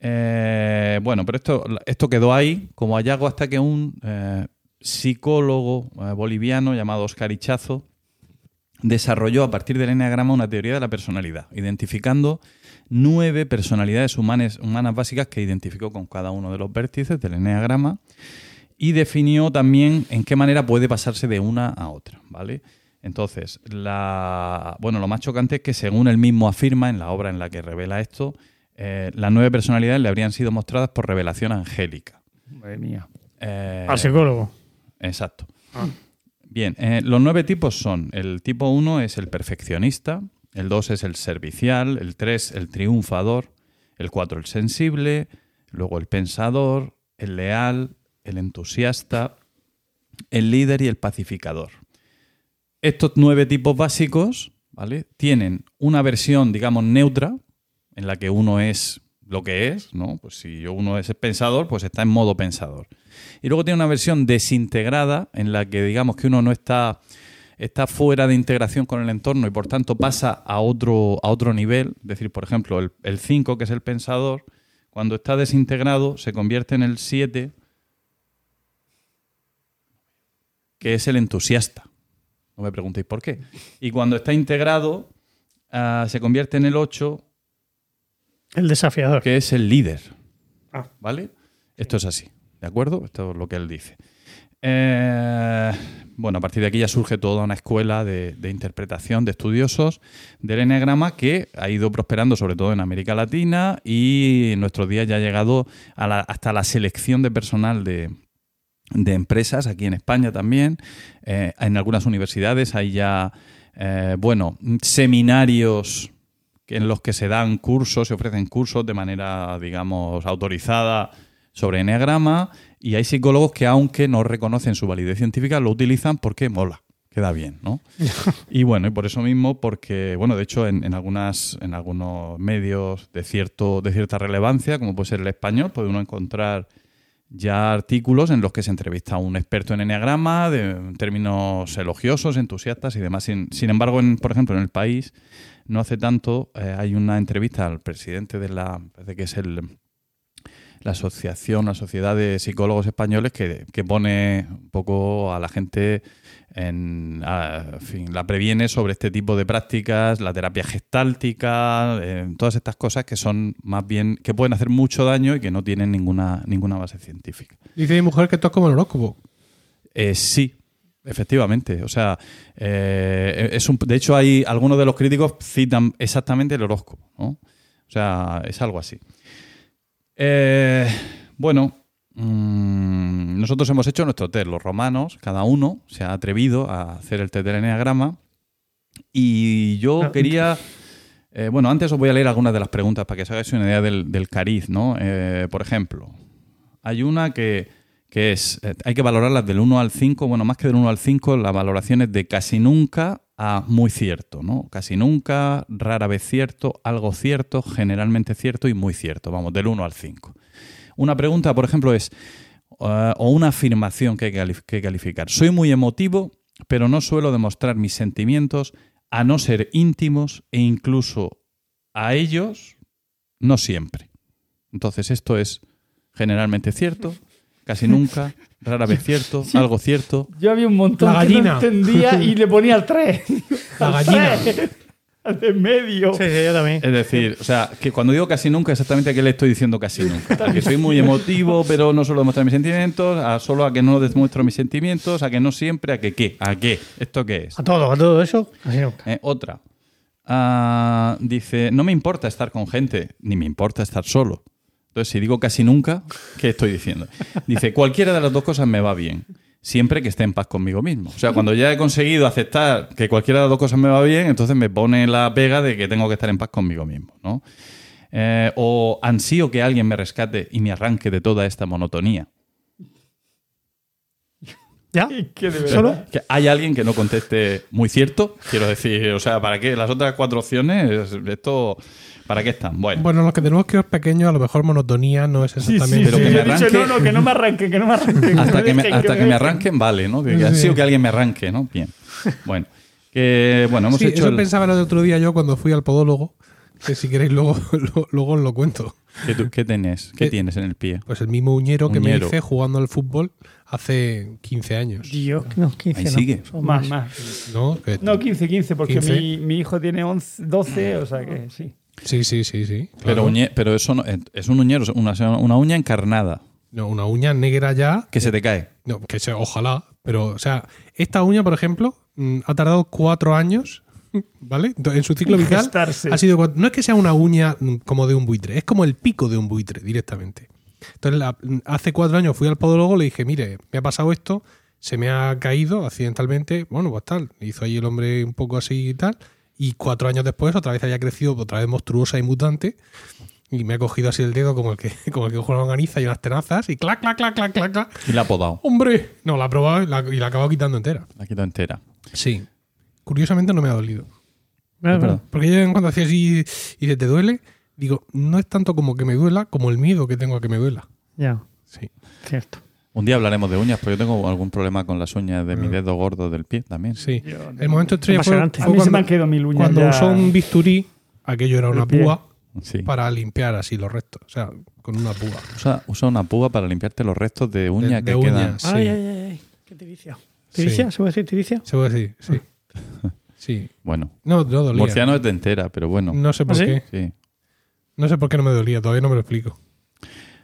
Eh, bueno, pero esto, esto quedó ahí como hallazgo hasta que un eh, psicólogo eh, boliviano llamado Oscar Ichazo desarrolló a partir del enneagrama una teoría de la personalidad, identificando nueve personalidades humanas, humanas básicas que identificó con cada uno de los vértices del enneagrama y definió también en qué manera puede pasarse de una a otra, ¿vale? Entonces, la, bueno, lo más chocante es que según él mismo afirma en la obra en la que revela esto, eh, las nueve personalidades le habrían sido mostradas por revelación angélica. Madre mía. Eh, Al psicólogo. Exacto. Bien, eh, los nueve tipos son, el tipo 1 es el perfeccionista, el 2 es el servicial, el 3 el triunfador, el 4 el sensible, luego el pensador, el leal, el entusiasta, el líder y el pacificador. Estos nueve tipos básicos ¿vale? tienen una versión, digamos, neutra, en la que uno es lo que es, ¿no? Pues si uno es pensador, pues está en modo pensador. Y luego tiene una versión desintegrada en la que digamos que uno no está, está fuera de integración con el entorno y por tanto pasa a otro, a otro nivel. Es decir, por ejemplo, el 5, que es el pensador, cuando está desintegrado se convierte en el 7, que es el entusiasta. No me preguntéis por qué. Y cuando está integrado ah, se convierte en el 8, El desafiador. que es el líder. Ah. ¿Vale? Esto es así, ¿de acuerdo? Esto es lo que él dice. Eh, bueno, a partir de aquí ya surge toda una escuela de, de interpretación de estudiosos del enneagrama que ha ido prosperando sobre todo en América Latina y en nuestros días ya ha llegado a la- hasta la selección de personal de, empresas, aquí en España también. Eh, en algunas universidades hay ya, eh, bueno, seminarios en los que se dan cursos, se ofrecen cursos de manera, digamos, autorizada sobre enneagrama y hay psicólogos que aunque no reconocen su validez científica lo utilizan porque mola, queda bien, ¿no? [laughs] y bueno, y por eso mismo, porque, bueno, de hecho, en, en algunas, en algunos medios de cierto, de cierta relevancia, como puede ser el español, puede uno encontrar ya artículos en los que se entrevista a un experto en enneagrama, de en términos elogiosos, entusiastas y demás. Sin, sin embargo, en, por ejemplo, en el país, no hace tanto, eh, hay una entrevista al presidente de la, parece que es el, la asociación, la sociedad de psicólogos españoles que, que pone un poco a la gente en, a- en fin, la previene sobre este tipo de prácticas, la terapia gestáltica, eh, todas estas cosas que son más bien, que pueden hacer mucho daño y que no tienen ninguna, ninguna base científica. Dice mi mujer que esto es como el horóscopo. Eh, sí, efectivamente. O sea, eh, es un, de hecho, hay algunos de los críticos citan exactamente el horóscopo. ¿no? O sea, es algo así. Eh, bueno, mm, nosotros hemos hecho nuestro test. Los romanos, cada uno se ha atrevido a hacer el test del enneagrama. Y yo Ah, quería. eh, bueno, antes os voy a leer algunas de las preguntas para que os hagáis una idea del, del cariz, ¿no? Eh, por ejemplo, hay una que, que es, eh, hay que valorarlas del 1 al 5, bueno, más que del 1 al 5, la valoración es de casi nunca a muy cierto, ¿no? Casi nunca, rara vez cierto, algo cierto, generalmente cierto y muy cierto, vamos, del 1 al 5. Una pregunta, por ejemplo, es, eh, o una afirmación que hay que calif- que calificar. Soy muy emotivo, pero no suelo demostrar mis sentimientos a no ser íntimos e incluso a ellos no siempre. Entonces esto es generalmente cierto, casi nunca, rara vez cierto, [laughs] algo cierto. Yo había un montón La que no gallina. entendía y le ponía el 3. La gallina. Al de medio. Sí, sí, yo también. Es decir, o sea, que cuando digo casi nunca, exactamente a qué le estoy diciendo casi nunca. [laughs] A que soy muy emotivo, pero no suelo demostrar mis sentimientos, a solo a que no demuestro mis sentimientos, a que no siempre, a que qué, a qué, ¿esto qué es? A todo, a todo eso, casi nunca. Eh, otra. Ah, dice, no me importa estar con gente, ni me importa estar solo. Entonces, si digo casi nunca, ¿qué estoy diciendo? Dice, cualquiera de las dos cosas me va bien, siempre que esté en paz conmigo mismo. O sea, cuando ya he conseguido aceptar que cualquiera de las dos cosas me va bien, entonces me pone la pega de que tengo que estar en paz conmigo mismo, ¿no? Eh, o ansío que alguien me rescate y me arranque de toda esta monotonía. ¿Ya? Verdad. ¿Solo? Que hay alguien que no conteste muy cierto, quiero decir, o sea, ¿para qué? Las otras cuatro opciones, esto, ¿para qué están? Bueno, Bueno, los que tenemos que ver pequeños, a lo mejor monotonía no es Sí, sí, exactamente. Pero sí. que me He dicho, arranque- no, no, que no me arranque, que no me arranque. hasta que me, hasta que me arranquen, vale, ¿no? Que, Sí. ha sido que alguien me arranque, ¿no? Bien. Bueno, que, bueno, hemos Sí, hecho eso el- pensaba el otro día yo cuando fui al podólogo, que si queréis luego, [laughs] lo- luego os lo cuento. ¿Qué, tú- qué tenés? ¿Qué Eh, tienes en el pie? Pues el mismo uñero que Uñero. me hice jugando al fútbol hace 15 años. Dios, no, 15 Ahí no. sigue. Son Más, más. ¿No? Que- No, 15, 15, porque 15. Mi, mi hijo tiene 11, 12, o sea que sí. Sí, sí, sí, sí. Pero, uñe- pero eso no- es un uñero, una, una uña encarnada No, una uña negra ya. que se te cae. No, que se, ojalá. Pero, o sea, esta uña, por ejemplo, mm, ha tardado cuatro años, [laughs] ¿vale? En su ciclo vital. Gestarse. Ha sido cuatro- no es que sea una uña mm, como de un buitre, es como el pico de un buitre directamente. Entonces, la- mm, hace cuatro años fui al podólogo, le dije, mire, me ha pasado esto, se me ha caído accidentalmente. Bueno, pues tal. Hizo ahí el hombre un poco así y tal. Y cuatro años después, otra vez había crecido, otra vez monstruosa y mutante. Y me ha cogido así el dedo como el que, [laughs] como el que una organiza y unas tenazas y clac, clac, clac, clac, clac, clac. Y la ha podado. ¡Hombre! No, la ha probado y la, y la ha acabado quitando entera. La ha quitado entera. Sí. Curiosamente no me ha dolido. Bueno, Es verdad. Porque yo en cuanto hacía así y dice, ¿te duele? Digo, no es tanto como que me duela, como el miedo que tengo a que me duela. Ya, Sí. cierto. Un día hablaremos de uñas, porque yo tengo algún problema con las uñas de mi dedo gordo del pie también. Sí. Yo no- El momento estrella fue, fue mí se me cuando, han quedado mil uñas cuando ya. usó un bisturí, aquello era una púa Sí. para limpiar así los restos. O sea, con una púa. Usa, usa una púa para limpiarte los restos de uña De- que de quedan. uñas. Sí. Ay, ay, ay, ay. Qué tiricia. ¿Tiricia? Sí. ¿Se puede decir tiricia? Se puede decir, sí. [laughs] Sí. Bueno, No, no dolía. murciano es de entera, pero bueno. No sé por ¿Ah, sí? qué. Sí. No sé por qué no me dolía, todavía no me lo explico.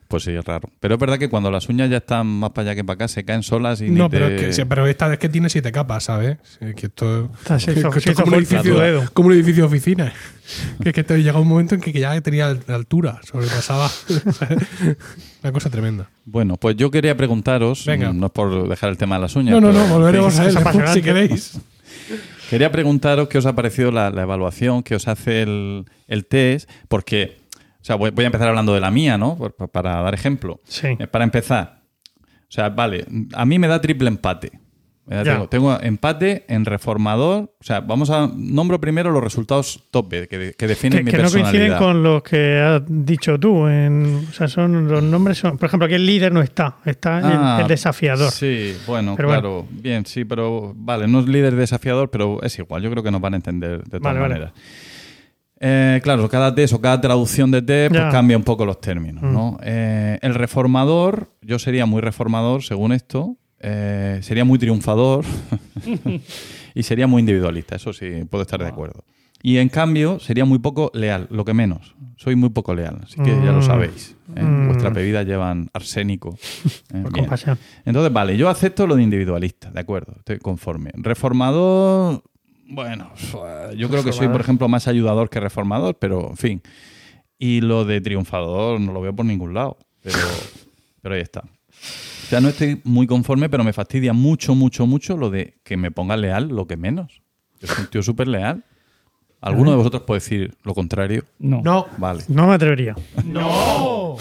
Pues sí, es raro. Pero es verdad que cuando las uñas ya están más para allá que para acá, se caen solas y No, ni pero, te- es que, pero esta es que tiene siete capas, ¿sabes? Que esto, Está- que es como, un edificio, tu dedo. como un edificio de oficina. [laughs] que es que te llega un momento en que ya tenía al- altura, sobrepasaba. [laughs] Una cosa tremenda. Bueno, pues yo quería preguntaros, Venga. no es por dejar el tema de las uñas. No, no, no, volveremos [laughs] a él si queréis. Quería preguntaros qué os ha parecido la, la evaluación que os hace el, el test, porque, o sea, voy, voy a empezar hablando de la mía, ¿no? Por- pa- para dar ejemplo. Sí. Eh, Para empezar, o sea, vale, a mí me da triple empate. Tengo, tengo empate en reformador. O sea, vamos a. Nombro primero los resultados top B, que, que definen Que, mi que no coinciden personalidad. con los que has dicho tú. En, o sea, son los nombres son. Por ejemplo, aquí el líder no está, está el- Ah, el, desafiador. Sí, bueno, Pero claro. Bien, sí, pero vale, no es líder desafiador, pero es igual. Yo creo que nos van a entender de todas Vale, vale. Eh, claro, cada test o cada traducción de test pues, cambia un poco los términos. Mm. ¿no? Eh, el reformador, yo sería muy reformador según esto, eh, sería muy triunfador [laughs] y sería muy individualista, eso sí, puedo estar de acuerdo. Y en cambio, sería muy poco leal, lo que menos. Soy muy poco leal, así que ya lo Mm. sabéis. ¿eh? Mm. Vuestras bebidas llevan arsénico. Eh, [laughs] Por compasión. Entonces, vale, yo acepto lo de individualista, de acuerdo, estoy conforme. Reformador, bueno, yo creo que soy, por ejemplo, más ayudador que reformador, pero en fin. Y lo de triunfador no lo veo por ningún lado, pero, [laughs] pero ahí está. O sea, no estoy muy conforme, pero me fastidia mucho, mucho, mucho lo de que me ponga leal lo que menos. Yo soy un tío súper leal. ¿Alguno de vosotros puede decir lo contrario? No. No. Vale. No me atrevería. [laughs] ¡No!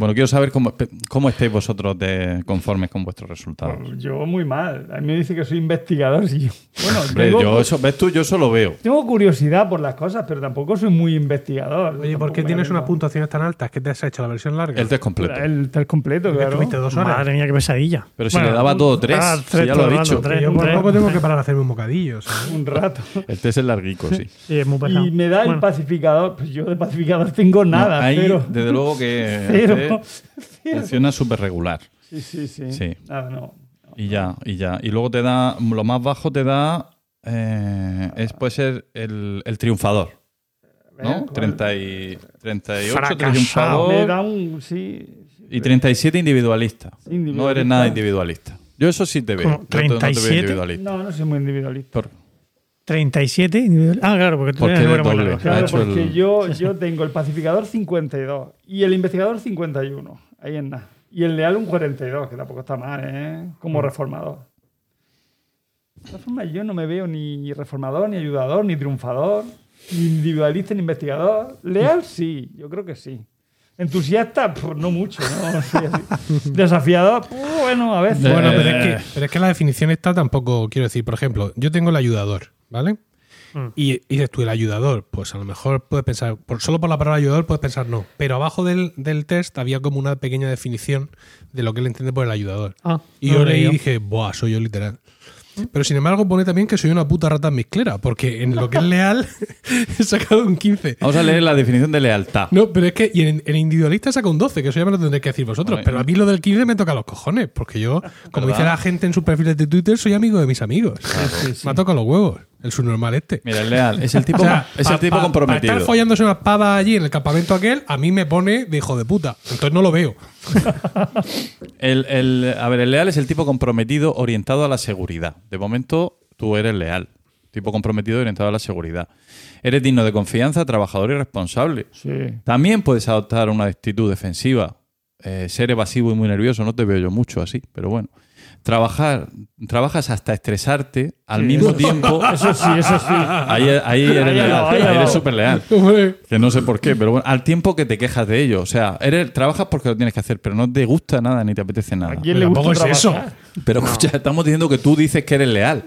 Bueno, quiero saber cómo, cómo estáis vosotros de conformes con vuestros resultados. Yo muy mal. A mí me dice que soy investigador. y yo- [laughs] bueno, Hombre, tengo, yo eso, ves tú, yo eso lo veo. tengo curiosidad por las cosas, pero tampoco soy muy investigador. Oye, ¿por qué tienes unas puntuaciones tan altas? ¿Qué te has hecho la versión larga? El test completo. El test completo, Que claro. estuviste dos horas. Madre mía, qué pesadilla. Pero si le daba todo tres, ah, si ya lo he rato, dicho. tres, Yo por tres. poco tengo que parar a hacerme un bocadillo. ¿sabes? [laughs] Un rato. El test es larguico, sí. Sí, es muy pesado. Y me da el Bueno, pacificador. Pues yo de pacificador tengo nada. No, ahí, cero. desde luego que [laughs] Cero. Funciona [laughs] súper regular. Sí, sí, sí. Sí. Nada, no. Y ya, y ya. Y luego te da, lo más bajo te da, eh, es, puede ser el, el triunfador. ¿no? 30 y, 38 Fracasado. triunfador Me da un. Sí. sí. y 37 individualista. Individualista. No eres nada individualista. Yo eso sí te veo. ¿Cómo? Yo te- no te veo 37? individualista. No, no soy muy individualista. Por- 37 individual. Ah, claro, porque tú tienes el doble. largo. Claro, porque el- yo, yo tengo el pacificador 52 y el investigador 51. Ahí en nada. Y el leal un 42, que tampoco está mal, ¿eh? Mm. Como reformador. De todas formas, yo no me veo ni reformador, ni ayudador, ni triunfador, ni individualista, ni investigador. Leal, sí, yo creo que sí. Entusiasta, pues no mucho, ¿no? [laughs] Desafiador, pues, bueno, a veces. Bueno, pero Eh. es, que, pero es que la definición está tampoco, quiero decir, por ejemplo, yo tengo el ayudador, ¿vale? Mm. Y, y dices tú, el ayudador, pues a lo mejor puedes pensar, por, solo por la palabra ayudador puedes pensar no, pero abajo del, del test había como una pequeña definición de lo que él entiende por el ayudador. Ah, Y no yo leí y dije, buah, soy yo literal. Pero sin embargo pone también que soy una puta rata mezclera, porque en lo que es leal [laughs] he sacado un 15. Vamos a leer la definición de lealtad. No, pero es que y en, en individualista saca un 12, que eso ya me lo tendréis que decir vosotros. Bueno, pero a mí lo del 15 me toca los cojones, porque yo, como ¿Verdad? dice la gente en sus perfiles de Twitter, soy amigo de mis amigos. Me ha tocado los huevos, el subnormal este. Mira, el leal es el [laughs] tipo, O sea, es pa- el tipo pa- comprometido. Para estar follándose una pava allí en el campamento aquel, a mí me pone de hijo de puta. Entonces no lo veo. [laughs] El, el- a ver, el leal es el tipo comprometido orientado a la seguridad. De momento, tú eres leal. Tipo comprometido orientado a la seguridad. Eres digno de confianza, trabajador y responsable. Sí. También puedes adoptar una actitud defensiva. Eh, ser evasivo y muy nervioso, no te veo yo mucho así, pero bueno. Trabajar, trabajas hasta estresarte al Sí, mismo eso- tiempo. [laughs] Eso sí, eso sí. Ahí, ahí eres Ahí leal, ahí eres súper leal. Que no sé por qué, pero bueno, al tiempo que te quejas de ello. O sea, eres, trabajas porque lo tienes que hacer, pero no te gusta nada ni te apetece nada. ¿A quién le gusta es eso. Pero escucha, estamos diciendo que tú dices que eres leal.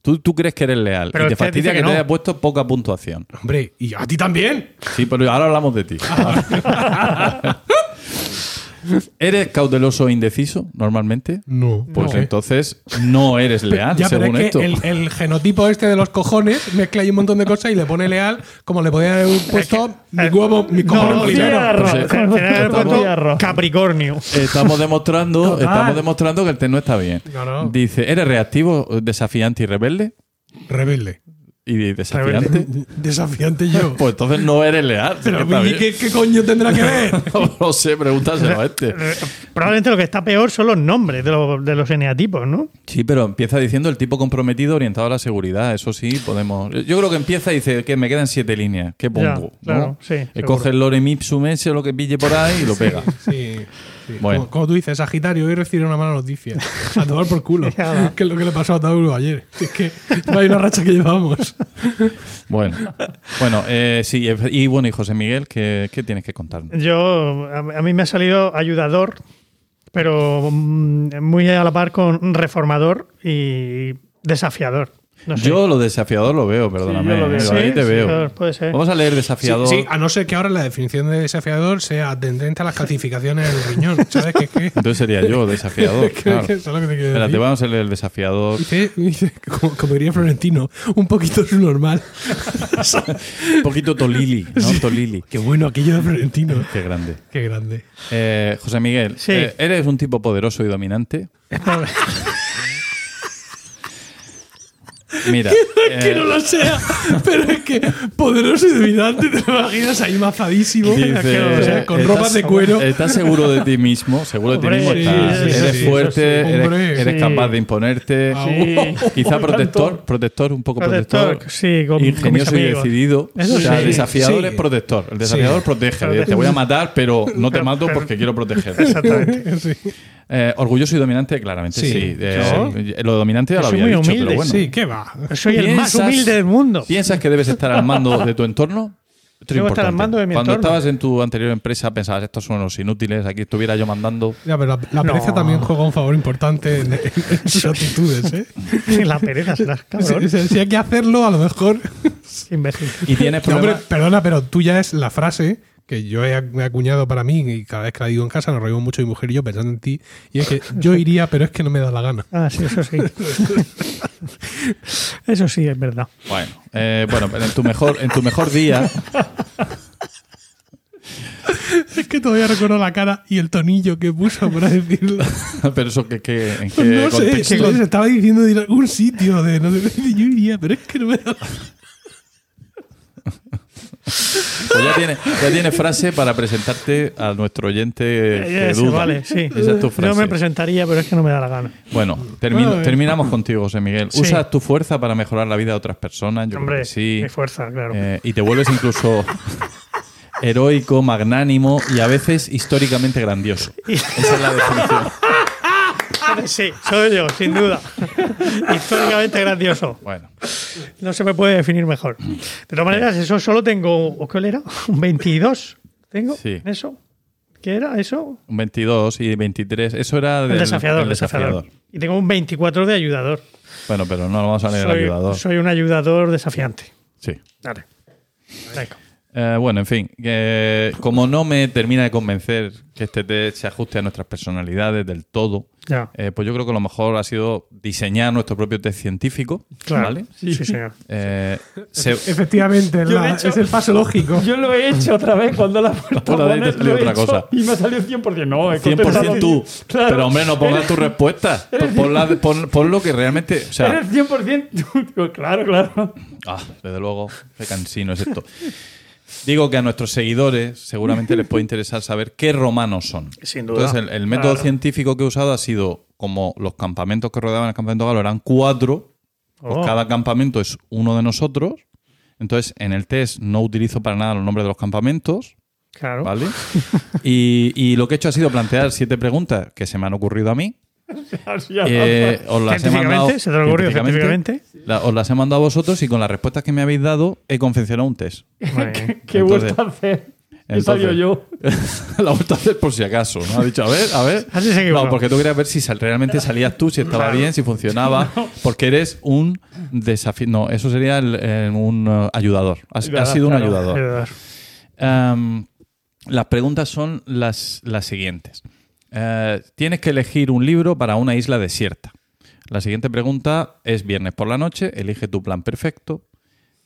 Tú, tú crees que eres leal. Pero y te fastidia que, te no. haya puesto poca puntuación. hombre, y a ti también. Sí, pero ahora hablamos de ti. [laughs] ¿Eres cauteloso e indeciso normalmente? No. Pues No. entonces no eres leal, [laughs] Ya, pero según es esto. que el, el genotipo este de los cojones mezcla ahí un montón de cosas y le pone leal, como le podía haber puesto mi huevo, mi no. Pues, eh, que haber estamos- puesto [laughs] arroz. Capricornio. Estamos demostrando, [laughs] estamos demostrando que el test no está bien. No, no. Dice, ¿eres reactivo, desafiante y rebelde? Rebelde. ¿Y desafiante? Desafiante yo. [laughs] Pues entonces no eres leal. Pero que está ¿y bien. qué, qué coño tendrá que ver? [laughs] No lo sé, pregúntaselo a este. [laughs] Eh, Probablemente lo que está peor son los nombres de los, de los eneatipos, ¿no? Sí, pero empieza diciendo el tipo comprometido orientado a la seguridad. Eso sí, podemos. Yo creo que empieza y dice que me quedan siete líneas. ¿Qué pongo? Ya, ¿no? claro, sí, Eh. Coge el lorem ipsum ese o lo que pille por ahí y lo pega. Sí. Bueno. Como, como tú dices, Sagitario, hoy recibí una mala noticia. A tomar por culo. [laughs] Ya. que es lo que le pasó a Tauro ayer. Es que no hay una racha que llevamos. [laughs] Bueno, bueno eh, sí. Y bueno, y José Miguel, ¿qué, qué tienes que contarnos? Yo, a, a mí me ha salido ayudador, pero mm, muy a la par con reformador y desafiador. No sé. Yo lo desafiador lo veo, perdóname. lo veo. Ahí te sí, veo. claro, puede ser. Vamos a leer desafiador. sí, a no ser que ahora la definición de desafiador sea tendente a las calcificaciones del riñón. [laughs] ¿Sabes qué? qué? Entonces sería yo, desafiador. [laughs] Que- claro. que eso es lo que te quiero Espérate, decir. vamos a leer el desafiador. Dice, dice, como, como diría Florentino, un poquito su normal. [laughs] Un poquito Tolili, ¿no? Tolili. Qué bueno aquello de Florentino. Qué grande. Qué grande. Eh, José Miguel, Sí. eh, ¿eres un tipo poderoso y dominante? Mira, [laughs] que eh, no lo sea, pero es que poderoso y dominante, te lo imaginas ahí mazadísimo, dice, o sea, con ¿estás- ropas de cuero. ¿Estás seguro de ti mismo? Seguro de ti mismo sí, estás. sí, eres sí, fuerte, eres, Hombre, eres sí. capaz de imponerte. Sí. [laughs] Quizá protector, protector, un poco Protector, protector. sí, con- Ingenioso y decidido. Eso o sea, sí. desafiador Sí. es protector. El desafiador Sí. protege. Protege. Te voy a matar, pero no te mato porque quiero proteger. [laughs] Exactamente. Eh, orgulloso y dominante, claramente sí. Sí. Eh, Lo dominante ya lo soy había muy dicho, humilde. pero bueno. Sí, ¿qué va? Soy el más ¿Piensas- humilde del mundo. ¿Piensas que debes estar al mando de tu entorno? [laughs] Esto es Debo estar al mando de mi Cuando entorno. estabas en tu anterior empresa pensabas, estos son unos inútiles, aquí estuviera yo mandando. Ya, pero la, la No. pereza también juega un favor importante en, en sus [laughs] actitudes, ¿eh? [laughs] La pereza serás cabrón. si- si hay que hacerlo, a lo mejor. Imbécil. Y tienes No, hombre, perdona, pero tú ya es la frase que yo he, ac- me he acuñado para mí y cada vez que la digo en casa nos reímos mucho mi mujer y yo pensando en ti. Y es que yo [laughs] iría, pero es que no me da la gana. Ah, sí, eso sí. [laughs] eso sí, es verdad. Bueno, eh, bueno, pero en tu mejor, en tu mejor día, [laughs] Es que todavía recuerdo la cara y el tonillo que puso para decirlo. pero eso que, que- en qué no sé, que se estaba diciendo de ir a algún sitio, de no sé yo iría, pero es que no me da la Pues ya tiene, ya tiene frase para presentarte a nuestro oyente que Ese, duda. vale, sí. Esa es tu frase. Yo me presentaría, pero es que no me da la gana. Bueno, termino- terminamos contigo, José Miguel. Sí. ¿Usas tu fuerza para mejorar la vida de otras personas? Yo creo Hombre, que sí. mi fuerza, claro. Eh, y te vuelves incluso [laughs] heroico, magnánimo y a veces históricamente grandioso. Esa es la definición. [laughs] [laughs] Sí, soy yo, sin duda. [laughs] Históricamente grandioso. Bueno, No se me puede definir mejor. De todas maneras, eso solo tengo. ¿O qué era? ¿Un 22? ¿Tengo? Sí. ¿Eso? ¿Qué era eso? un 22 y 23. Eso era del El desafiador, del desafiador. Y tengo un 24 de ayudador. Bueno, pero no vamos a leer el soy, ayudador. soy un ayudador desafiante. Sí. Dale. Venga. Eh, bueno, en fin, que como no me termina de convencer que este test se ajuste a nuestras personalidades del todo, Ya. eh, pues yo creo que lo mejor ha sido diseñar nuestro propio test científico. Claro. ¿vale? Sí, señor. Eh, se- [laughs] Efectivamente, la- de hecho- es el paso lógico. Yo lo he hecho otra vez cuando la [laughs] he puesto Pues a de ahí te salió he otra cosa. Y me salió 100%. No, he 100% contestado tú. [laughs] Claro. Pero hombre, no pongas tu respuesta. Pon, la- pon- pon lo que realmente. O sea, Eres 100% tú. Claro, claro. ah, desde luego, qué cansino es esto. Digo que a nuestros seguidores seguramente les puede [laughs] interesar saber qué romanos son. Sin duda. Entonces, el, el método Claro. científico que he usado ha sido como los campamentos que rodeaban el campamento galo eran cuatro, pues Oh. cada campamento es uno de nosotros. Entonces, en el test no utilizo para nada los nombres de los campamentos, Claro. ¿vale? [laughs] y, y lo que he hecho ha sido plantear siete preguntas que se me han ocurrido a mí. [laughs] Eh, os las he mandado. Científicamente, se te ha ocurrido científicamente, científicamente. la- os las he mandado a vosotros y con las respuestas que me habéis dado he confeccionado un test. [laughs] ¿Qué Entonces- vuelto a hacer? He salido entonces- yo. [laughs] la he vuelto a hacer por si acaso, ¿no? Ha dicho, a ver, a ver. Así se equivocó. No, porque tú querías ver si sal- realmente salías tú, si estaba Claro. bien, si funcionaba. Porque eres un desafío. No, eso sería el- el- un uh, ayudador. Has, Claro, has sido un claro. ayudador. Ayudador. Las preguntas son las, las siguientes. Eh, tienes que elegir un libro para una isla desierta. La siguiente pregunta es viernes por la noche, elige tu plan perfecto.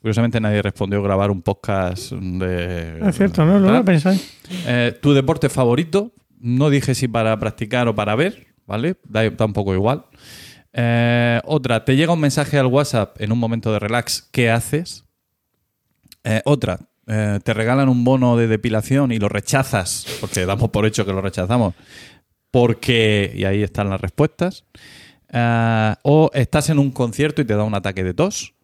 Curiosamente nadie respondió grabar un podcast de... Es cierto, ¿no? Lo pensáis. Eh, tu deporte favorito, no dije si para practicar o para ver, ¿vale? Da, da un poco igual. Eh, otra, te llega un mensaje al WhatsApp en un momento de relax, ¿qué haces? Eh, otra, eh, te regalan un bono de depilación y lo rechazas, porque damos por hecho que lo rechazamos, porque, y ahí están las respuestas. Eh, o estás en un concierto y te da un ataque de tos.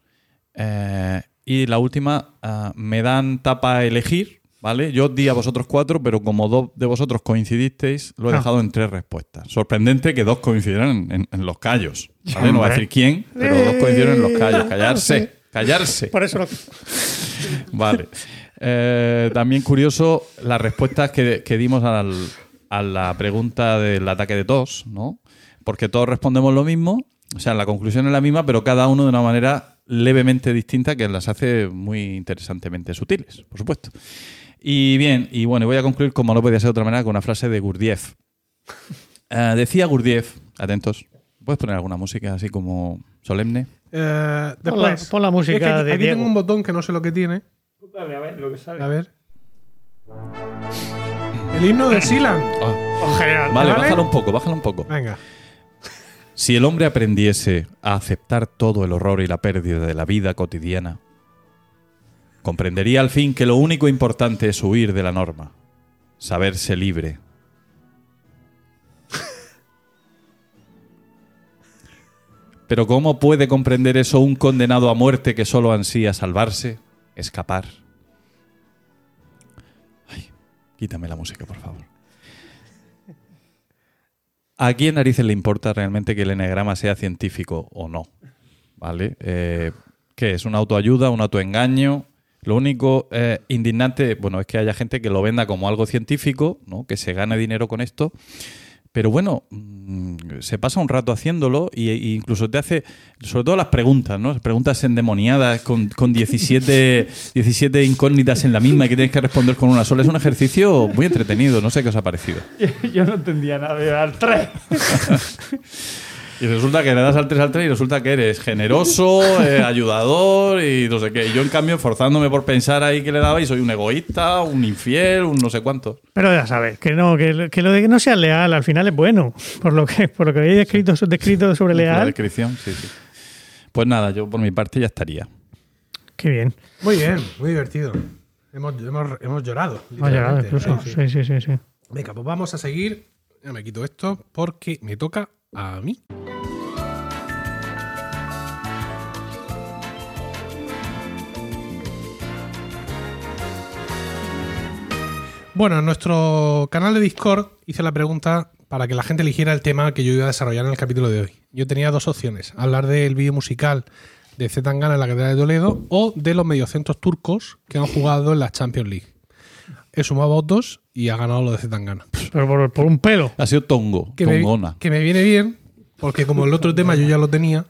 Eh, y la última, ah, me dan tapa a elegir, ¿vale? Yo di a vosotros cuatro, pero como dos de vosotros coincidisteis, lo he Ah. dejado en tres respuestas. Sorprendente que dos coincidieran en, en- en los callos. ¿vale? No voy a decir quién, pero dos coincidieron en los callos. Callarse, callarse. Por eso lo. Vale. Eh, también curioso las respuestas que, que dimos al, a la pregunta del ataque de tos, ¿no? Porque todos respondemos lo mismo, o sea, la conclusión es la misma, pero cada uno de una manera levemente distinta que las hace muy interesantemente sutiles, por supuesto. Y bien, y bueno, voy a concluir como no podía ser de otra manera con una frase de Gurdjieff. Eh, decía Gurdjieff, atentos, ¿puedes poner alguna música así como solemne? Eh, Pon la- después, pon la música es que aquí, de aquí Diego. tengo un botón que no sé lo que tiene. A ver lo que sale. A ver. El himno de Silan. Ah, En general. vale, ¿Vale? bájalo un poco, bájalo un poco. Venga. Si el hombre aprendiese a aceptar todo el horror y la pérdida de la vida cotidiana, comprendería al fin que lo único importante es huir de la norma, saberse libre. Pero ¿cómo puede comprender eso un condenado a muerte que solo ansía salvarse, escapar? Quítame la música, por favor. ¿A quién narices le importa realmente que el enegrama sea científico o no? ¿Vale? Eh, ¿Qué es? ¿Una autoayuda? ¿Un autoengaño? Lo único eh, indignante, bueno, es que haya gente que lo venda como algo científico, ¿no? Que se gane dinero con esto. Pero bueno, mm, se pasa un rato haciéndolo y, y incluso te hace, sobre todo las preguntas, ¿no? Preguntas endemoniadas con, con 17, 17 [laughs] incógnitas en la misma y que tienes que responder con una sola. Es un ejercicio muy entretenido, no sé qué os ha parecido. [laughs] Yo no entendía nada de dar tres. [laughs] Y resulta que le das al 3 al 3 y resulta que eres generoso, [laughs] eh, ayudador y no sé qué. Y yo, en cambio, esforzándome por pensar ahí que le daba y soy un egoísta, un infiel, un no sé cuánto. Pero ya sabes, que no, que, que lo de que no seas leal al final es bueno. Por lo que, por lo que habéis descrito, descrito sobre La leal. descripción, sí, sí. Pues nada, yo por mi parte ya estaría. Qué bien. Muy bien, muy divertido. Hemos, hemos, hemos llorado. Llegado literalmente. incluso. Sí, sí. Sí, sí, sí, sí. Venga, pues vamos a seguir. Ya me quito esto porque me toca a mí. Bueno, en nuestro canal de Discord hice la pregunta para que la gente eligiera el tema que yo iba a desarrollar en el capítulo de hoy. Yo tenía dos opciones: hablar del vídeo musical de Zetangana en la Catedral de Toledo o de los mediocentros turcos que han jugado en la Champions League. He sumado votos y ha ganado lo de Zetangana. Pero por, por un pelo. Ha sido tongo, Que me, tongona. que me viene bien, porque como el otro tema yo ya lo tenía,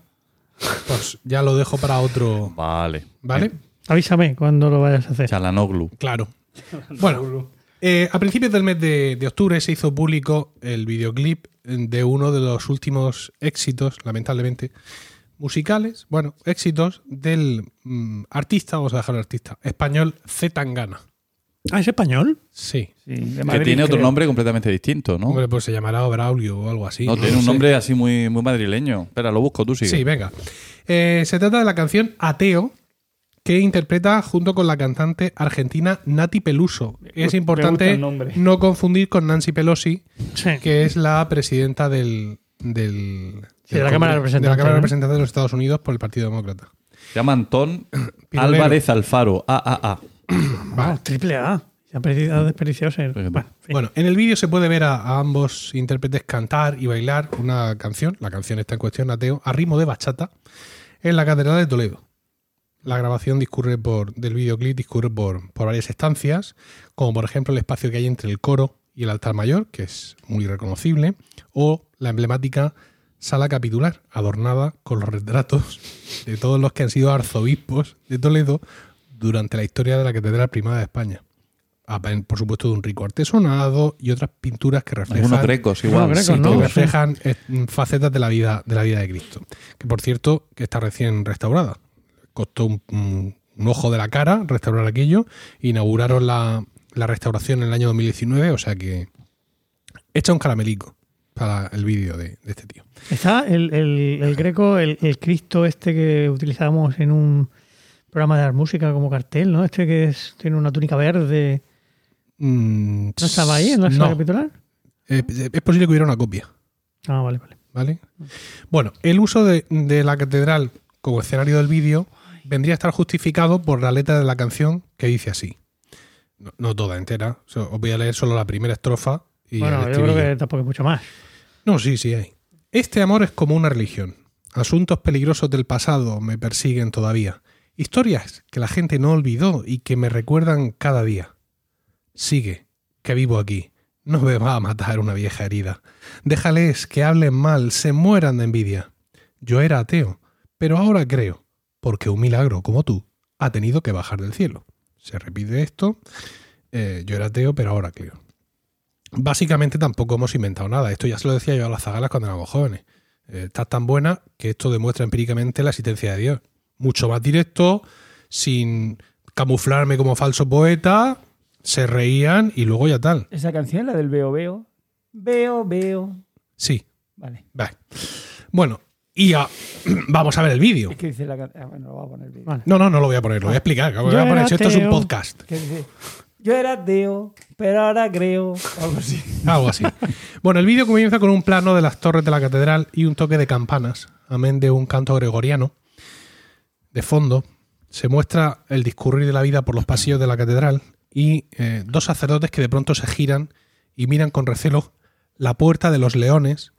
pues ya lo dejo para otro. Vale. ¿Vale? Avísame cuando lo vayas a hacer. Chalanoglu. Claro. [laughs] Bueno, eh, a principios del mes de, de octubre se hizo público el videoclip de uno de los últimos éxitos, lamentablemente, musicales, bueno, éxitos del mm, artista, vamos a dejarlo artista, español Z Tangana. Ah, ¿es español? Sí. Sí, de Que tiene otro creo. nombre completamente distinto, ¿no? Hombre, pues se llamará Braulio o algo así. no, tiene lo un sé. nombre así muy, muy madrileño. Espera, lo busco, tú sigue. Sí, venga. Eh, se trata de la canción Ateo, que interpreta junto con la cantante argentina Nati Peluso. Es importante el nombre. no confundir con Nancy Pelosi, Sí. que es la presidenta del, del, Sí, de la Cámara de Representantes, de la Cámara de ¿no? Representantes de los Estados Unidos por el Partido Demócrata. Se llama Antón. Álvarez Alfaro. AAA. [coughs] Triple A. Se ha perdi- ha desperdiciado ser. Fíjate. Bueno. Bueno, en el vídeo se puede ver a, a ambos intérpretes cantar y bailar una canción, la canción está en cuestión, Ateo, a ritmo de bachata, en la Catedral de Toledo. La grabación discurre por, del videoclip discurre por, por varias estancias, como por ejemplo el espacio que hay entre el coro y el altar mayor, que es muy reconocible, o la emblemática sala capitular, adornada con los retratos de todos los que han sido arzobispos de Toledo durante la historia de la Catedral Primada de España. Ah, Por supuesto, de un rico artesonado y otras pinturas que reflejan Algunos grecos igual. Algunos Sí, grecos, que ¿no? reflejan eh, facetas de la vida de la vida de Cristo. Que por cierto, que está recién restaurada. Costó un, un- un ojo de la cara restaurar aquello. Inauguraron la, la restauración en el año 2019, o sea que echa un caramelico para el vídeo de, de este tío. Está el, el- el greco, el, el Cristo este que utilizábamos en un programa de dar música como cartel, ¿no? Este que es- tiene una túnica verde. Mm, ¿No estaba ahí en la sala no. capitular? Eh, es posible que hubiera una copia. Ah, vale, vale. ¿Vale? Bueno, el uso de, de la catedral como escenario del vídeo vendría a estar justificado por la letra de la canción que dice así. No, no toda entera, os voy a leer solo la primera estrofa. Y bueno, yo creo que tampoco hay mucho más. No, sí, sí hay. Este amor es como una religión. Asuntos peligrosos del pasado me persiguen todavía. Historias que la gente no olvidó y que me recuerdan cada día. Sigue, que vivo aquí. No me va a matar una vieja herida. Déjales que hablen mal, se mueran de envidia. Yo era ateo, pero ahora creo, porque un milagro como tú ha tenido que bajar del cielo. Se repite esto. eh, yo era ateo, pero ahora creo. Básicamente tampoco hemos inventado nada. Esto ya se lo decía yo a las zagalas cuando éramos jóvenes. Eh, está tan buena que esto demuestra empíricamente la existencia de Dios. Mucho más directo, sin camuflarme como falso poeta, se reían y luego ya tal. Esa canción, la del veo, veo. Veo, veo. Sí, Vale. vale. Bueno, y a- [clears throat] vamos a ver el vídeo. Es que dice la canción. Ah, bueno, lo voy a poner. Vale. No, no, no lo voy a poner, lo voy a explicar. Lo voy a poner. esto es un podcast. Dice, yo era ateo, pero ahora creo. Algo así. [laughs] Algo así. Bueno, el vídeo comienza con un plano de las torres de la catedral y un toque de campanas, amén de un canto gregoriano. De fondo se muestra el discurrir de la vida por los pasillos de la catedral y eh, dos sacerdotes que de pronto se giran y miran con recelo la puerta de los leones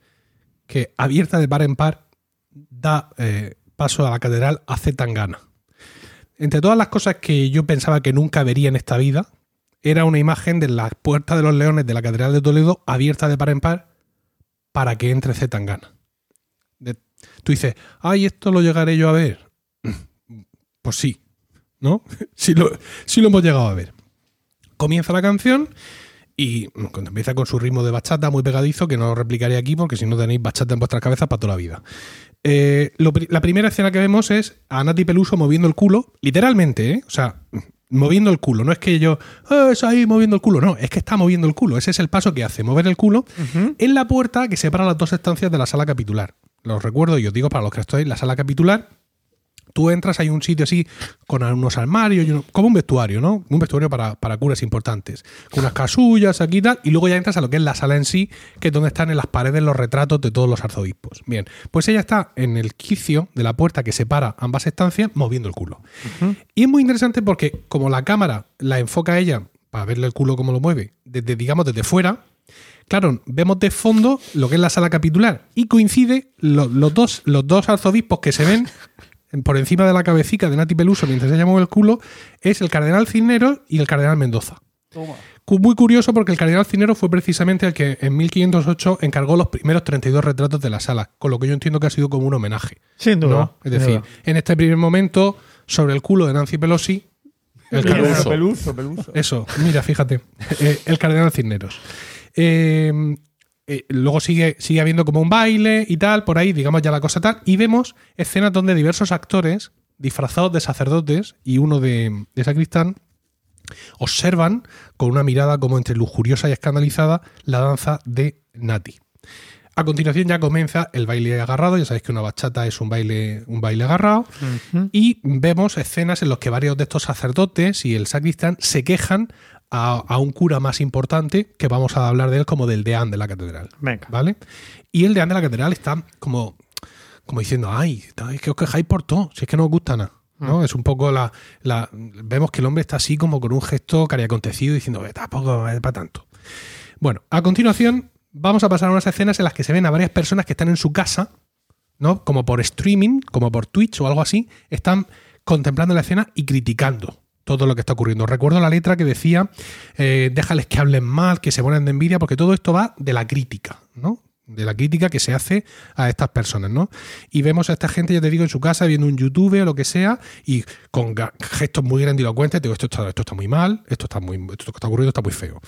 que, abierta de par en par, da eh, paso a la catedral a Zetangana. Entre todas las cosas que yo pensaba que nunca vería en esta vida, era una imagen de la puerta de los leones de la Catedral de Toledo abierta de par en par para que entre Zetangana. Tú dices, ay, esto lo llegaré yo a ver. Pues sí, ¿no? [laughs] sí, lo, sí lo hemos llegado a ver. Comienza la canción y cuando empieza con su ritmo de bachata muy pegadizo, que no lo replicaré aquí porque si no tenéis bachata en vuestras cabezas para toda la vida. Eh, lo la primera escena que vemos es a Nati Peluso moviendo el culo, literalmente, ¿eh? O sea, moviendo el culo. No es que yo, "Ah, es ahí moviendo el culo. No, es que está moviendo el culo. Ese es el paso que hace, mover el culo en la puerta que separa las dos estancias de la sala capitular. Los recuerdo y os digo para los que estoy, la sala capitular Tú entras, hay un sitio así con unos armarios, y uno- como un vestuario, ¿no? Un vestuario para, para curas importantes. Con unas casullas aquí y tal, y luego ya entras a lo que es la sala en sí, que es donde están en las paredes los retratos de todos los arzobispos. Bien, pues ella está en el quicio de la puerta que separa ambas estancias, moviendo el culo. Y es muy interesante porque, como la cámara la enfoca a ella para verle el culo cómo lo mueve, desde, digamos, desde fuera, Claro, vemos de fondo lo que es la sala capitular y coincide lo- los, dos, los dos arzobispos que se ven [laughs] por encima de la cabecita de Nati Peluso mientras ella mueve el culo es el cardenal Cisneros y el cardenal Mendoza. Toma. Muy curioso porque el cardenal Cisneros fue precisamente el que en 1508 encargó los primeros 32 retratos de la sala, con lo que yo entiendo que ha sido como un homenaje. Sin duda. ¿no? Es decir, duda. en este primer momento, sobre el culo de Nancy Pelosi, el Peluso. cardenal, peluso, peluso. eso, mira, fíjate. [laughs] Eh, el cardenal Cisneros. Eh, eh, luego sigue, sigue habiendo como un baile y tal, por ahí, digamos ya la cosa tal. Y vemos escenas donde diversos actores, disfrazados de sacerdotes y uno de, de sacristán, observan con una mirada como entre lujuriosa y escandalizada la danza de Nati. A continuación ya comienza el baile agarrado, ya sabéis que una bachata es un baile, un baile agarrado, y vemos escenas en las que varios de estos sacerdotes y el sacristán se quejan a, a un cura más importante, que vamos a hablar de él como del deán de la catedral. Venga. ¿Vale? Y el deán de la catedral está como, como diciendo, ay, es que os quejáis por todo, si es que no os gusta nada. ¿no? Es un poco la, la- Vemos que el hombre está así como con un gesto cariacontecido diciendo, "Eh, tampoco es para tanto. Bueno, a continuación vamos a pasar a unas escenas en las que se ven a varias personas que están en su casa, ¿no? Como por streaming, como por Twitch o algo así, están contemplando la escena y criticando todo lo que está ocurriendo. Recuerdo la letra que decía, eh, déjales que hablen mal, que se ponen de envidia, porque todo esto va de la crítica, ¿no? De la crítica que se hace a estas personas, ¿no? Y vemos a esta gente, ya te digo, en su casa, viendo un YouTube o lo que sea, y con gestos muy grandilocuentes, digo, esto está, esto está muy mal, esto está muy, esto que está ocurriendo está muy feo.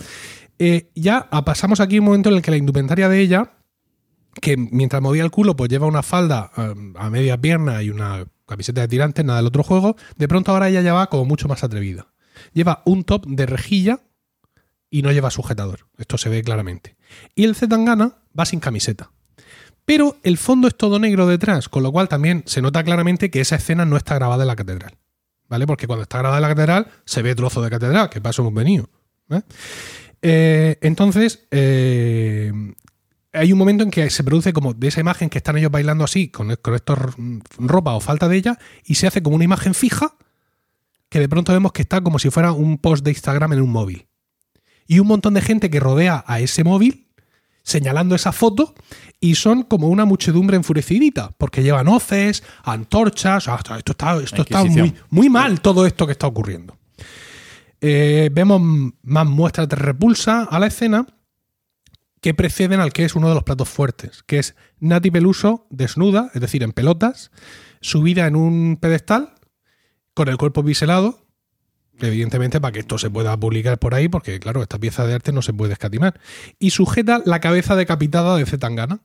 Eh, ya pasamos aquí un momento en el que la indumentaria de ella, que mientras movía el culo, pues lleva una falda eh, a media pierna y una camiseta de tirantes, nada del otro juego, de pronto ahora ella ya va como mucho más atrevida. Lleva un top de rejilla y no lleva sujetador. Esto se ve claramente. Y el Zetangana va sin camiseta. Pero el fondo es todo negro detrás, con lo cual también se nota claramente que esa escena no está grabada en la catedral. ¿Vale? Porque cuando está grabada en la catedral se ve trozo de catedral, que para eso hemos venido. ¿eh? Eh, entonces, eh, hay un momento en que se produce como de esa imagen que están ellos bailando así, con, con estos mm, ropa o falta de ella, y se hace como una imagen fija que de pronto vemos que está como si fuera un post de Instagram en un móvil. Y un montón de gente que rodea a ese móvil señalando esa foto y son como una muchedumbre enfurecidita, porque llevan hoces, antorchas, esto está, esto está muy, muy mal todo esto que está ocurriendo. Eh, vemos más muestras de repulsa a la escena que preceden al que es uno de los platos fuertes, que es Nati Peluso desnuda, es decir, en pelotas, subida en un pedestal, con el cuerpo biselado, evidentemente para que esto se pueda publicar por ahí, porque claro, esta pieza de arte no se puede escatimar, y sujeta la cabeza decapitada de Zetangana.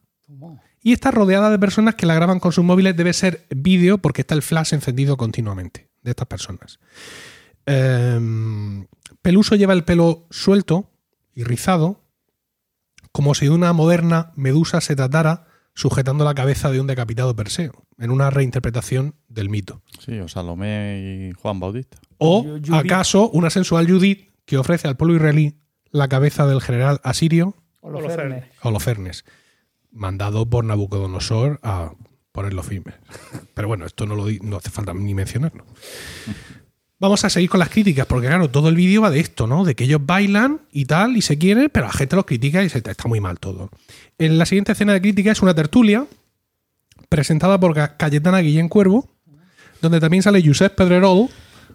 Y está rodeada de personas que la graban con sus móviles, debe ser vídeo porque está el flash encendido continuamente de estas personas. Em, Peluso lleva el pelo suelto y rizado, como si de una moderna medusa se tratara sujetando la cabeza de un decapitado Perseo, en una reinterpretación del mito. Sí, o Salomé y Juan Bautista. O acaso una sensual Judith que ofrece al pueblo israelí la cabeza del general asirio Holofernes. Holofernes, mandado por Nabucodonosor a ponerlo firme. [laughs] Pero bueno, esto no, lo no hace falta ni mencionarlo. Vamos a seguir con las críticas, porque claro, todo el vídeo va de esto, ¿no? De que ellos bailan y tal, y se quieren, pero la gente los critica y se, está muy mal todo. En la siguiente escena de crítica es una tertulia presentada por Ca- Cayetana Guillén Cuervo, donde también sale Josep Pedrerol,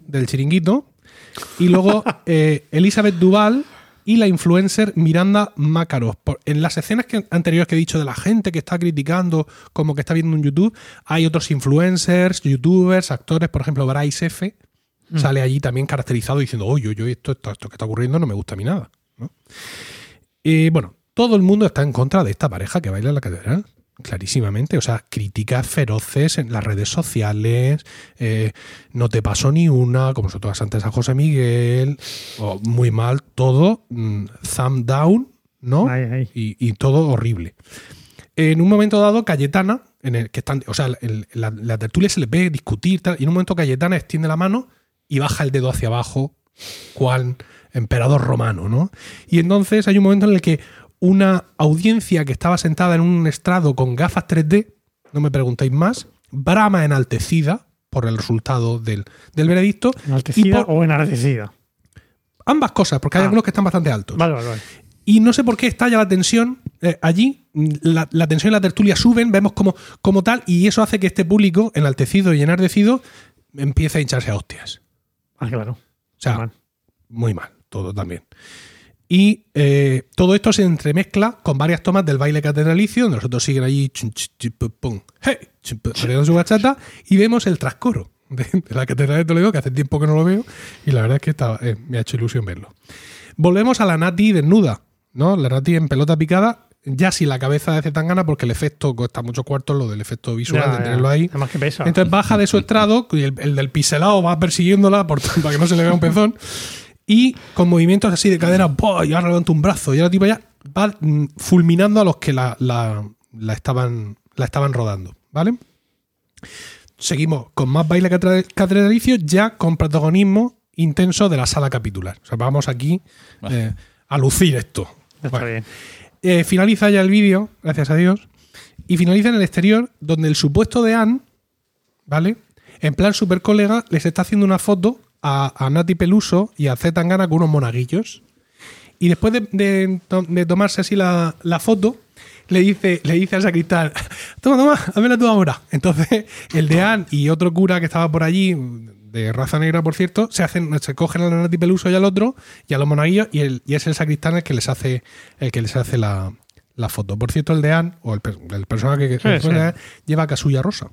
del chiringuito, y luego [laughs] eh, Elizabeth Duval y la influencer Miranda Mácaros. Por- En las escenas que, anteriores que he dicho de la gente que está criticando como que está viendo en YouTube, hay otros influencers, youtubers, actores, por ejemplo, Bryce F. Sale allí también caracterizado diciendo, oye, oye, esto, esto, esto que está ocurriendo no me gusta a mí nada. ¿no? Y bueno, todo el mundo está en contra de esta pareja que baila en la catedral. Clarísimamente, o sea, críticas feroces en las redes sociales, eh, no te pasó ni una, como todo antes a José Miguel, muy mal, todo, mm, thumb down, ¿no? Y, y todo horrible. En un momento dado, Cayetana, en el que están, o sea, el- la, la tertulia se le ve discutir, tal, y en un momento Cayetana extiende la mano y baja el dedo hacia abajo, cual emperador romano, ¿no? Y entonces hay un momento en el que una audiencia que estaba sentada en un estrado con gafas 3D, no me preguntéis más, brama enaltecida por el resultado del, del veredicto. y ¿Enaltecida por o enardecida? ambas cosas, porque hay Ah. algunos que están bastante altos. Vale, vale, vale. Y no sé por qué estalla la tensión eh, allí. La, la tensión y la tertulia suben, vemos como, como tal, y eso hace que este público, enaltecido y enardecido, empiece a hincharse a hostias. Ah, claro. O sea, Mal. muy mal, todo también. Y eh, todo esto se entremezcla con varias tomas del baile catedralicio, donde nosotros siguen allí, chun, ch, chi, pu, pum, hey, bailando su bachata, y vemos el trascoro de, de la catedral de Toledo, que hace tiempo que no lo veo, y la verdad es que está- eh, me ha hecho ilusión verlo. Volvemos a la Nati desnuda, ¿no? La Nati en pelota picada, ya sin la cabeza de Zetangana, porque el efecto cuesta muchos cuartos, lo del efecto visual, Ya, de ya. tenerlo ahí. Además que pesa. Entonces baja de su estrado y el, el del piselado va persiguiéndola por- para que no se le vea un pezón. Y con movimientos así de cadera, ¡buah! y ahora levanta un brazo. Y ahora tipo ya va mm, fulminando a los que la, la- la estaban, la estaban rodando. ¿Vale? Seguimos con más baile catedralicio, ya con protagonismo intenso de la sala capitular. O sea, vamos aquí eh, a lucir esto. Está Bueno. bien. Eh, finaliza ya el vídeo, gracias a Dios, y finaliza en el exterior, donde el supuesto de Anne, ¿vale? En plan super colega, les está haciendo una foto a, a Nati Peluso y a Z Tangana con unos monaguillos. Y después de, de to- de tomarse así la, la foto, le dice, le dice al sacristán, toma, toma, házmela tú ahora. Entonces, el de Anne y otro cura que estaba por allí, de raza negra, por cierto, se hacen, se cogen a la Nati Peluso y al otro, y a los monaguillos, y, el, y es el sacristán el que les hace, el que les hace la, la foto. Por cierto, el de Anne, o el, el personaje que Sí, el sí. de Anne, lleva casulla rosa.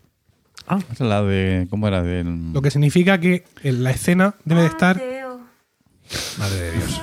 Ah, Es la de. ¿Cómo era? Del. Lo que significa que en la escena debe de estar. Mateo. Madre de Dios.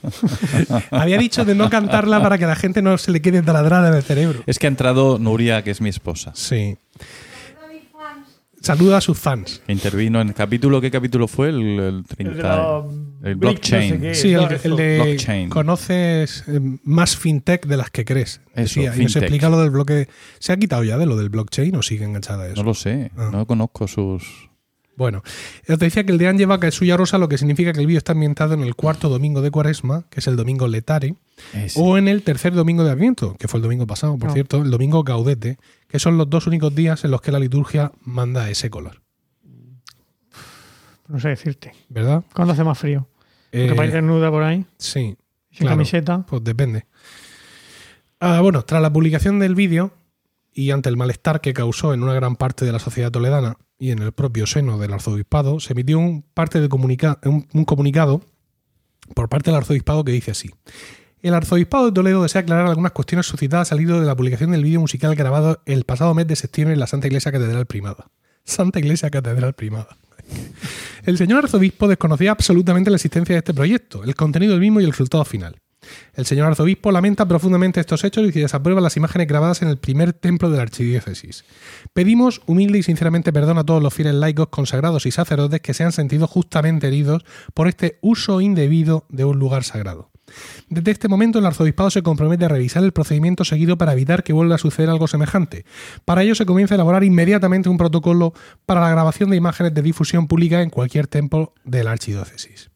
[laughs] Había dicho de no cantarla para que a la gente no se le quede taladrada en el cerebro. Es que ha entrado Nuria, que es mi esposa, Sí. Saludo a mis fans. Saluda a sus fans. intervino en el capítulo. ¿Qué capítulo fue? El, el El de 30. la el Brick, blockchain. no sé qué, Sí, el, de Blockchain. conoces eh, más fintech de las que crees. Eso, Decía, y nos explica lo del bloque. ¿Se ha quitado ya de lo del blockchain o sigue enganchada a eso? No lo sé. Ah. No conozco sus. Bueno, te decía que el deán lleva suya rosa, lo que significa que el vídeo está ambientado en el cuarto domingo de Cuaresma, que es el domingo letare, Ese. o en el tercer domingo de Adviento, que fue el domingo pasado, por cierto, el domingo gaudete, que son los dos únicos días en los que la liturgia manda ese color, no sé decirte. ¿verdad? ¿Cuándo hace más frío? Eh, Porque desnuda por ahí, sí, sin claro. camiseta. pues depende. Ah, bueno, tras la publicación del vídeo y ante el malestar que causó en una gran parte de la sociedad toledana y en el propio seno del arzobispado, se emitió un, parte de comunica- un- un comunicado por parte del arzobispado que dice así. El arzobispado de Toledo desea aclarar algunas cuestiones suscitadas al hilo de la publicación del vídeo musical grabado el pasado mes de septiembre en la Santa Iglesia Catedral Primada. Santa Iglesia Catedral Primada. El señor arzobispo desconocía absolutamente la existencia de este proyecto, el contenido del mismo y el resultado final. El señor arzobispo lamenta profundamente estos hechos y desaprueba las imágenes grabadas en el primer templo de la archidiócesis. Pedimos humilde y sinceramente perdón a todos los fieles laicos, consagrados y sacerdotes que se han sentido justamente heridos por este uso indebido de un lugar sagrado. Desde este momento el arzobispado se compromete a revisar el procedimiento seguido para evitar que vuelva a suceder algo semejante. Para ello se comienza a elaborar inmediatamente un protocolo para la grabación de imágenes de difusión pública en cualquier templo de la archidiócesis.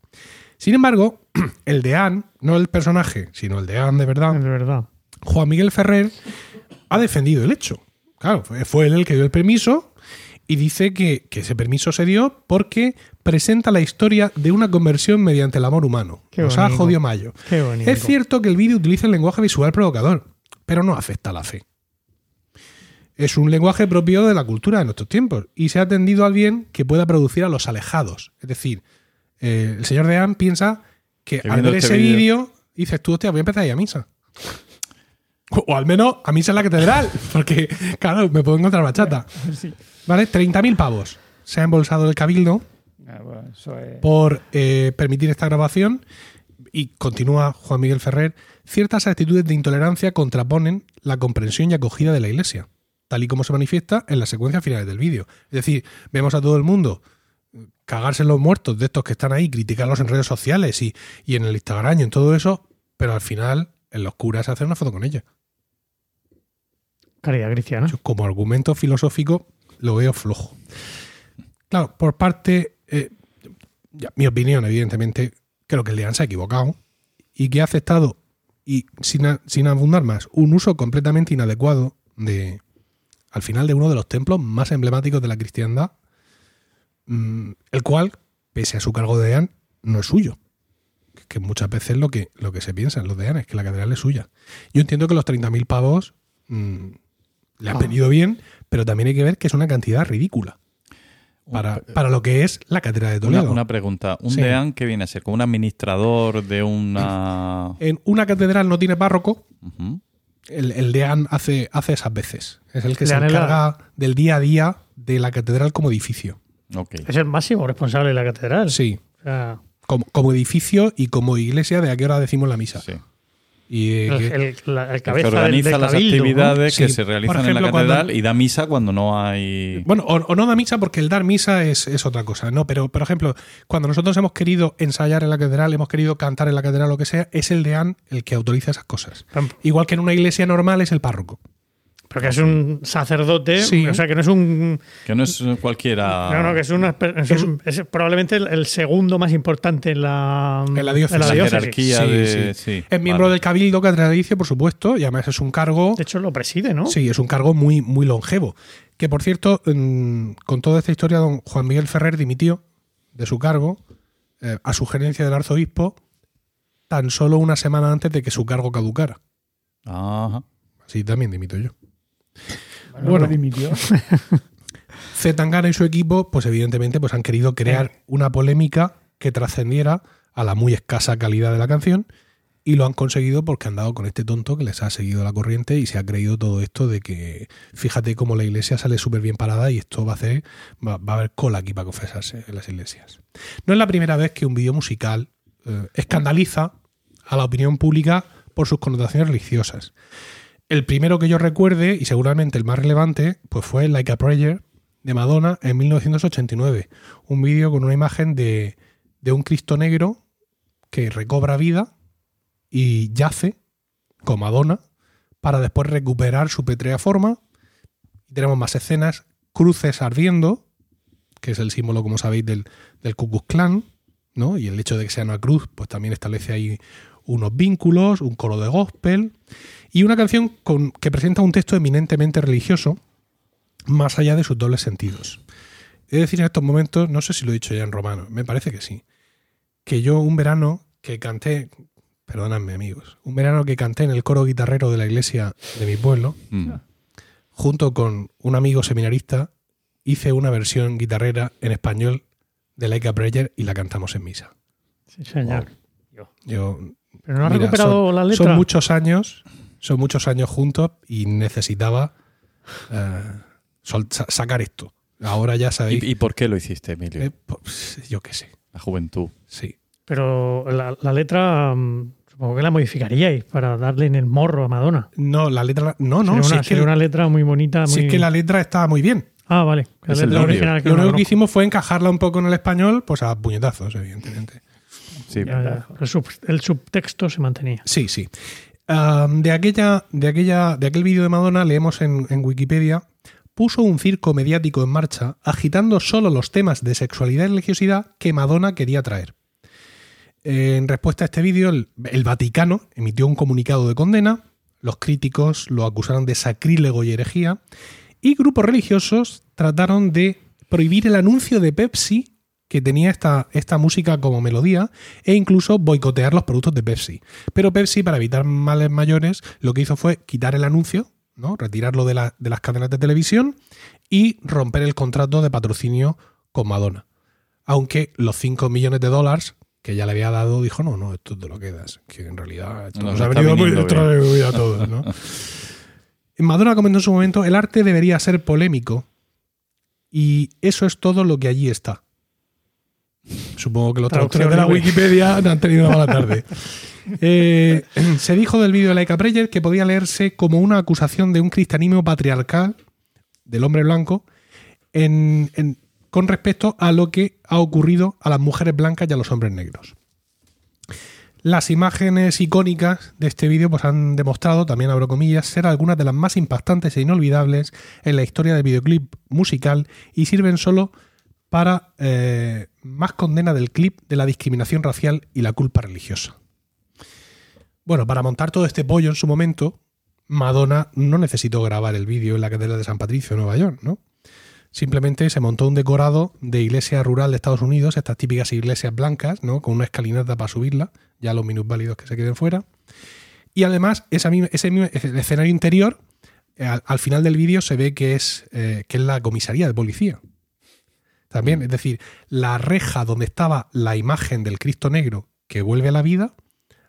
Sin embargo, [clears throat] el deán, no el personaje, sino el deán de verdad, De verdad. Juan Miguel Ferrer ha defendido el hecho. Claro, fue, él el que dio el permiso y dice que, que ese permiso se dio porque presenta la historia de una conversión mediante el amor humano. Qué ha bonito. jodido Mayo. Qué bonito. Es cierto que el vídeo utiliza el lenguaje visual provocador, pero no afecta a la fe. Es un lenguaje propio de la cultura de nuestros tiempos y se ha atendido al bien que pueda producir a los alejados. Es decir, eh, el señor Deán piensa que Que al ver este ese vídeo- dices tú, hostia, voy a empezar a ir a misa. O, o al menos a misa en la catedral, [laughs] porque, claro, me puedo encontrar bachata. [laughs] Sí. ¿Vale? 30.000 pavos se ha embolsado el cabildo Ah, bueno, eso es- por eh, permitir esta grabación y continúa Juan Miguel Ferrer, ciertas actitudes de intolerancia contraponen la comprensión y acogida de la Iglesia, tal y como se manifiesta en las secuencias finales del vídeo. Es decir, vemos a todo el mundo cagarse en los muertos de estos que están ahí, criticarlos en redes sociales y, y en el Instagram y en todo eso, pero al final en los curas se hace una foto con ella. Caridad cristiana. Yo como argumento filosófico lo veo flojo. Claro, por parte, eh, ya, mi opinión, evidentemente, creo que el Deán se ha equivocado y que ha aceptado, y sin, a- sin abundar más, un uso completamente inadecuado de, al final, de uno de los templos más emblemáticos de la cristiandad, el cual, pese a su cargo de Deán, no es suyo. Que- muchas veces lo que, lo que se piensa en los Deanes, que la catedral es suya. Yo entiendo que los 30.000 pavos mm, le han Ah. venido bien, pero también hay que ver que es una cantidad ridícula para, para lo que es la catedral de Toledo. una pregunta. ¿Un Sí. deán que viene a ser? ¿Como un administrador de una...? En una catedral no tiene párroco, el, el deán hace, hace esas veces. Es el que se la- encarga del día a día de la catedral como edificio. Es el máximo responsable de la catedral. Sí, O sea, como, como edificio y como iglesia de a qué hora decimos la misa. Sí. Y, eh, el, la- el cabeza que organiza del las cabildo, ¿no? actividades que Sí, se realizan en la cuando- catedral y da misa cuando no hay... Bueno, o, o no da misa porque el dar misa es, es otra cosa, ¿no? Pero, por ejemplo, cuando nosotros hemos querido ensayar en la catedral, hemos querido cantar en la catedral, lo que sea, es el deán el que autoriza esas cosas. Igual que en una iglesia normal es el párroco. Porque es un sacerdote, Sí. o sea que no es un. Que no es cualquiera... No, no, que es, una, es, Es- un- es probablemente el, el segundo más importante en la, En la diócesis. en la diócesis. jerarquía Sí, de... sí. sí, Es miembro vale. del cabildo catedralicio, por supuesto, y además es un cargo. De hecho, lo preside, ¿no? Sí, es un cargo muy, muy longevo. Que por cierto, con toda esta historia, don Juan Miguel Ferrer dimitió de su cargo eh, a sugerencia del arzobispo tan solo una semana antes de que su cargo caducara. Ajá. Así también dimito yo. Bueno, Bueno. dimitió. [laughs] Zetangana y su equipo, pues evidentemente, pues han querido crear una polémica que trascendiera a la muy escasa calidad de la canción y lo han conseguido porque han dado con este tonto que les ha seguido la corriente y se ha creído todo esto de que fíjate cómo la iglesia sale súper bien parada y esto va a hacer va, va a haber cola aquí para confesarse en las iglesias. No es la primera vez que un vídeo musical eh, escandaliza a la opinión pública por sus connotaciones religiosas. El primero que yo recuerde, y seguramente el más relevante, pues fue Like a Prayer de Madonna en 1989. Un vídeo con una imagen de, de un Cristo negro que recobra vida y yace con Madonna para después recuperar su petrea forma. Tenemos más escenas, cruces ardiendo, que es el símbolo, como sabéis, del, del Ku Klux Klan, ¿no? Y el hecho de que sea una cruz, pues también establece ahí unos vínculos, un coro de gospel y una canción con, que presenta un texto eminentemente religioso, más allá de sus dobles sentidos. He de decir en estos momentos, no sé si lo he dicho ya en romano, me parece que sí, que yo un verano que canté, perdonadme amigos, un verano que canté en el coro guitarrero de la iglesia de mi pueblo, Mm. junto con un amigo seminarista, hice una versión guitarrera en español de Like a Prayer y la cantamos en misa. Sí, señor. Yo Pero no has Mira, recuperado son, la letra. Son muchos años, son muchos años juntos y necesitaba eh, sacar esto. Ahora ya sabéis. ¿Y, y por qué lo hiciste, Emilio? eh, pues, yo qué sé, La juventud. sí. Pero la, la letra mm, supongo que la modificaríais para darle en el morro a Madonna. No, la letra. No, no, sería, si una, que, sería una letra muy bonita. si muy... es que la letra estaba muy bien. Ah, vale. La letra audio. original que Lo único que hicimos fue encajarla un poco en el español, pues a puñetazos, evidentemente. Sí. Ya, ya. El, sub- el subtexto se mantenía. Sí, sí. De, aquella, de, aquella, de aquel vídeo de Madonna leemos en, en Wikipedia, puso un circo mediático en marcha agitando solo los temas de sexualidad y religiosidad que Madonna quería traer. En respuesta a este vídeo, el, el Vaticano emitió un comunicado de condena, los críticos lo acusaron de sacrílego y herejía, y grupos religiosos trataron de prohibir el anuncio de Pepsi que tenía esta, esta música como melodía e incluso boicotear los productos de Pepsi. Pero Pepsi, para evitar males mayores, lo que hizo fue quitar el anuncio, ¿no? retirarlo de, la- de las cadenas de televisión y romper el contrato de patrocinio con Madonna. Aunque los 5 millones de dólares que ya le había dado, dijo, no, no, esto te lo quedas. Que en realidad esto Nos nos ha venido muy venido a todos. ¿no? [laughs] Madonna comentó en su momento, el arte debería ser polémico y eso es todo lo que allí está. Supongo que los traductores de la. Wikipedia han tenido una mala tarde. [laughs] Eh, se dijo del vídeo de Laika Breyer que podía leerse como una acusación de un cristianismo patriarcal del hombre blanco en- en- con respecto a lo que ha ocurrido a las mujeres blancas y a los hombres negros. Las imágenes icónicas de este vídeo pues, han demostrado, también abro comillas, ser algunas de las más impactantes e inolvidables en la historia del videoclip musical y sirven solo para eh, más condena del clip de la discriminación racial y la culpa religiosa. Bueno, para montar todo este pollo en su momento, Madonna no necesitó grabar el vídeo en la Catedral de San Patricio, Nueva York, ¿no? Simplemente se montó un decorado de iglesia rural de Estados Unidos, estas típicas iglesias blancas, ¿no? Con una escalinata para subirla, ya los minusválidos que se queden fuera. Y además, ese mismo escenario interior, eh, al, al final del vídeo se ve que es, eh, que es la comisaría de policía. También, es decir, la reja donde estaba la imagen del Cristo Negro que vuelve a la vida,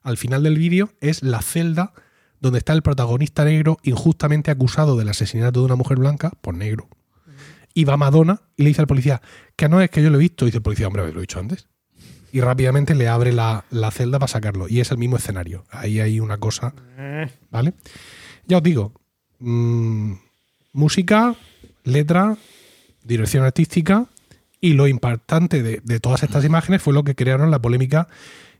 al final del vídeo es la celda donde está el protagonista negro injustamente acusado del asesinato de una mujer blanca por negro. Y va Madonna y le dice al policía, que no es que yo lo he visto. Y dice el policía, hombre, lo he dicho antes. Y rápidamente le abre la, la celda para sacarlo. Y es el mismo escenario. Ahí hay una cosa, ¿vale? Ya os digo, mm, música, letra, dirección artística y lo impactante de, de todas estas imágenes fue lo que crearon la polémica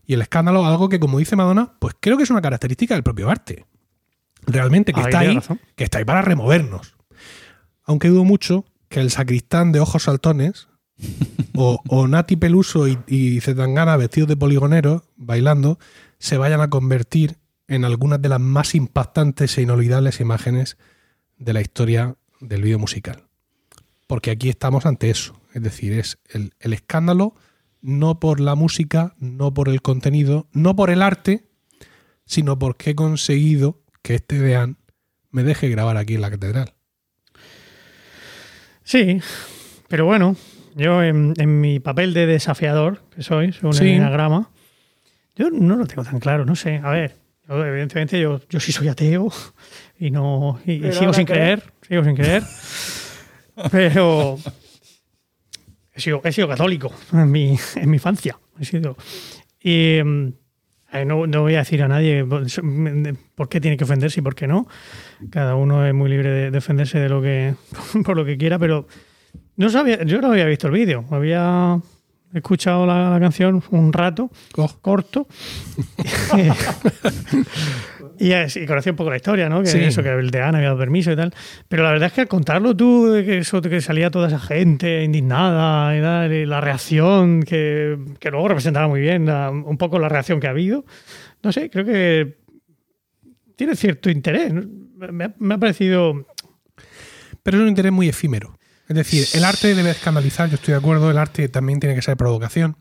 y el escándalo, algo que como dice Madonna, pues creo que es una característica del propio arte. Realmente, que Ahí está ahí, razón. que está ahí para removernos. Aunque dudo mucho que el sacristán de ojos saltones [laughs] o, o Nati Peluso y, y Zetangana vestidos de poligoneros bailando se vayan a convertir en algunas de las más impactantes e inolvidables imágenes de la historia del vídeo musical. Porque aquí estamos ante eso. Es decir, es el, el escándalo no por la música, no por el contenido, no por el arte, sino porque he conseguido que este Dean me deje grabar aquí en la catedral. Sí, pero bueno, yo en, en mi papel de desafiador, que soy, según Sí. el enagrama, yo no lo tengo tan claro, no sé. A ver, yo, evidentemente yo, yo sí soy ateo y no y, y sigo sin crees. creer, sigo sin creer. pero [laughs] he sido, he sido católico [laughs] en mi, en mi infancia. He sido. Y eh, no, no voy a decir a nadie por qué tiene que ofenderse y por qué no. Cada uno es muy libre de defenderse de lo que [laughs] por lo que quiera, pero no sabía, yo no había visto el vídeo, había escuchado la, la canción un rato Oh, corto [laughs] y, es- y conocí un poco la historia, ¿no? Que Sí. eso, que el de Ana había dado permiso y tal. Pero la verdad es que al contarlo tú, que eso, que salía toda esa gente indignada y, tal, y la reacción que, que luego representaba muy bien la- un poco la reacción que ha habido, no sé, creo que tiene cierto interés. Me, ha- me ha parecido pero es un interés muy efímero. Es decir, el arte debe escandalizar, yo estoy de acuerdo, el arte también tiene que ser provocación,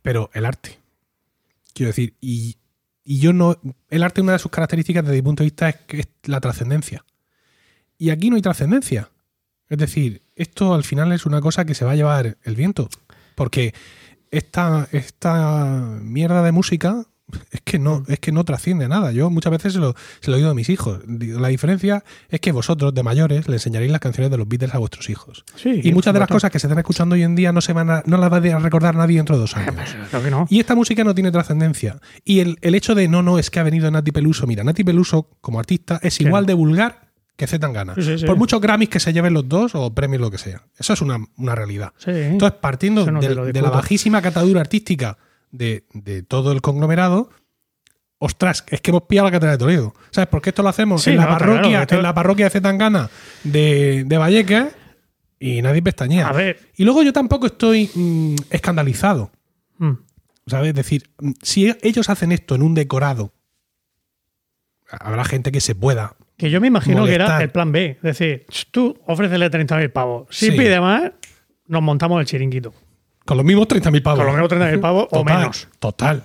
pero el arte. Quiero decir, y, y yo no. El arte, una de sus características desde mi punto de vista, es que es la trascendencia. Y aquí no hay trascendencia. Es decir, esto al final es una cosa que se va a llevar el viento. Porque esta, esta mierda de música es que no, es que no trasciende nada. Yo muchas veces se lo, se lo digo a mis hijos. La diferencia es que vosotros, de mayores, le enseñaréis las canciones de los Beatles a vuestros hijos. Sí, Y muchas de las cosas que se están escuchando hoy en día no se van a, no las va a recordar nadie dentro de dos años. supuesto. Claro que no. Y esta música no tiene trascendencia. Y el, el hecho de no, no, es que ha venido Nati Peluso. Mira, Nati Peluso, como artista, es igual de vulgar que Z Tangana. Sí. Por muchos Grammys que se lleven los dos o premios, lo que sea. Eso es una, una realidad. Entonces, partiendo no de, la bajísima catadura artística de, de todo el conglomerado, ostras, es que hemos pillado la catedral de Toledo. ¿Sabes? Porque esto lo hacemos Sí, en, la no, parroquia, claro, esto- en la parroquia de Zetangana de, de Vallecas y nadie pestañea. A ver. Y luego yo tampoco estoy mm, escandalizado. Mm. ¿Sabes? Es decir, mm, si ellos hacen esto en un decorado, habrá gente que se pueda. Que yo me imagino que era el plan B. Es decir, tú ofrécele 30.000 pavos. Si Sí. pide más, nos montamos el chiringuito. Con los mismos 30.000 pavos. Con lo menos 30.000 pavos o menos. Total.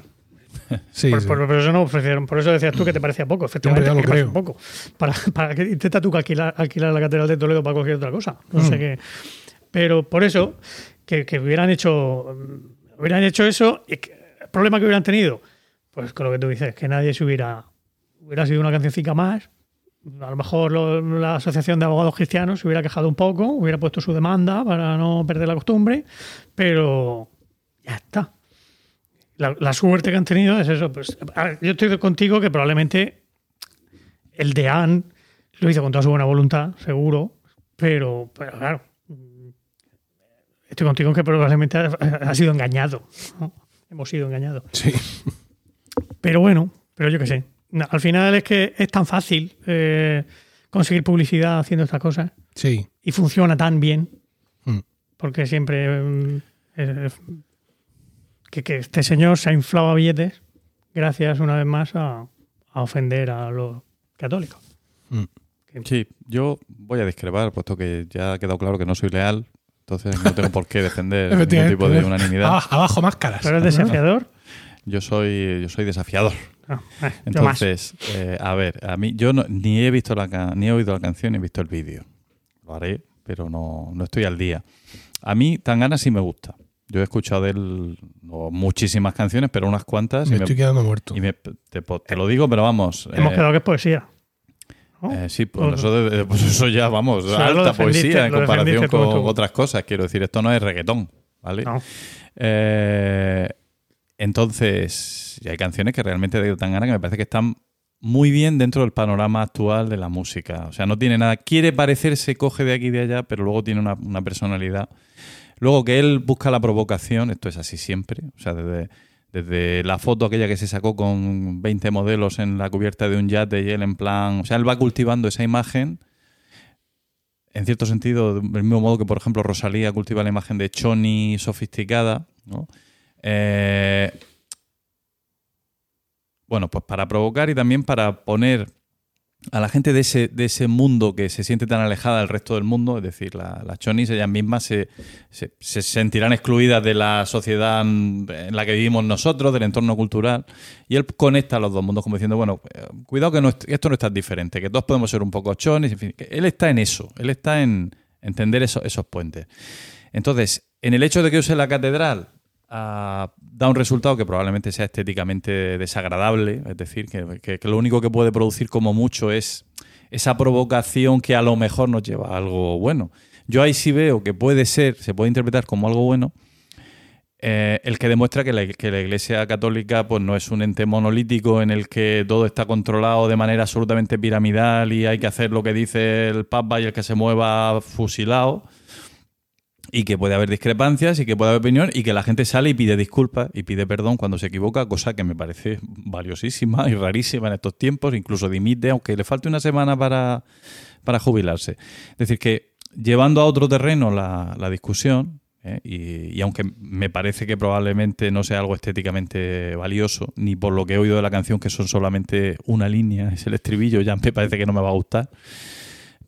Sí, por, sí. por- por eso no ofrecieron, por eso decías tú que te parecía poco, efectivamente, creo. poco. Para, para que intenta tú que alquilar, alquilar la catedral de Toledo para cualquier otra cosa. No Mm. sé qué. Pero por eso, que, que hubieran hecho mm, hubieran hecho eso, y que- el problema que hubieran tenido, pues con lo que tú dices, que nadie se hubiera hubiera sido una cancioncica más. A lo mejor lo- la Asociación de Abogados Cristianos se hubiera quejado un poco, hubiera puesto su demanda para no perder la costumbre, pero ya está. La, la suerte que han tenido es eso. Pues, yo estoy contigo que probablemente el de Anne lo hizo con toda su buena voluntad, seguro, pero, pero claro, estoy contigo en que probablemente ha, ha sido engañado. ¿no? Hemos sido engañados. Sí. Pero bueno, pero yo qué sé. No, Al final es que es tan fácil eh, conseguir publicidad haciendo estas cosas Sí. y funciona tan bien Mm. porque siempre eh, que, que este señor se ha inflado a billetes gracias una vez más a, a ofender a los católicos. Mm. Sí, yo voy a discrepar, puesto que ya ha quedado claro que no soy leal, entonces no tengo por qué defender [laughs] ningún tipo de unanimidad. Abajo, abajo máscaras. Pero es desafiador. [laughs] Yo soy, yo soy desafiador. No, eh. Entonces, eh, a ver, a mí yo no- ni he visto la ni he oído la canción ni he visto el vídeo. Lo haré, pero no, no estoy al día. A mí Tangana sí me gusta. Yo he escuchado de él no muchísimas canciones, pero unas cuantas. Me y me- estoy quedando muerto. y me- te, lo digo, pero vamos. Hemos eh, quedado que es poesía. ¿no? eh, sí, pues Pues- eso, de- pues eso ya, vamos, alta poesía en comparación con tú. otras cosas. Quiero decir, esto no es reggaetón, ¿vale? No. Eh, entonces, hay canciones que realmente de Tangana que me parece que están muy bien dentro del panorama actual de la música. O sea, no tiene nada. Quiere parecerse, coge de aquí y de allá, pero luego tiene una, una personalidad. Luego que él busca la provocación, esto es así siempre. O sea, desde, desde la foto aquella que se sacó con 20 modelos en la cubierta de un yate y él en plan. O sea, él va cultivando esa imagen. En cierto sentido, del mismo modo que, por ejemplo, Rosalía cultiva la imagen de Choni sofisticada, ¿no? Eh, bueno, pues para provocar y también para poner a la gente de ese, de ese mundo que se siente tan alejada del resto del mundo, es decir, la- las chonis ellas mismas se, se- se sentirán excluidas de la sociedad en la que vivimos nosotros, del entorno cultural, y él conecta los dos mundos como diciendo, bueno, eh, cuidado que esto no es tan diferente, que todos podemos ser un poco chonis, en fin, él está en eso, él está en entender eso- esos puentes. Entonces, en el hecho de que use la catedral, ah, da un resultado que probablemente sea estéticamente desagradable, es decir, que, lo único que puede producir como mucho es esa provocación que a lo mejor nos lleva a algo bueno. Yo ahí sí veo que puede ser, se puede interpretar como algo bueno, eh, el que demuestra que la, que la Iglesia Católica pues, no es un ente monolítico en el que todo está controlado de manera absolutamente piramidal y hay que hacer lo que dice el Papa y el que se mueva fusilado y que puede haber discrepancias y que puede haber opinión y que la gente sale y pide disculpas y pide perdón cuando se equivoca, cosa que me parece valiosísima y rarísima en estos tiempos, incluso dimite, aunque le falte una semana para, para jubilarse. Es decir, que llevando a otro terreno la, la discusión, ¿eh? y, y aunque me parece que probablemente no sea algo estéticamente valioso, ni por lo que he oído de la canción, que son solamente una línea, es el estribillo, ya me parece que no me va a gustar.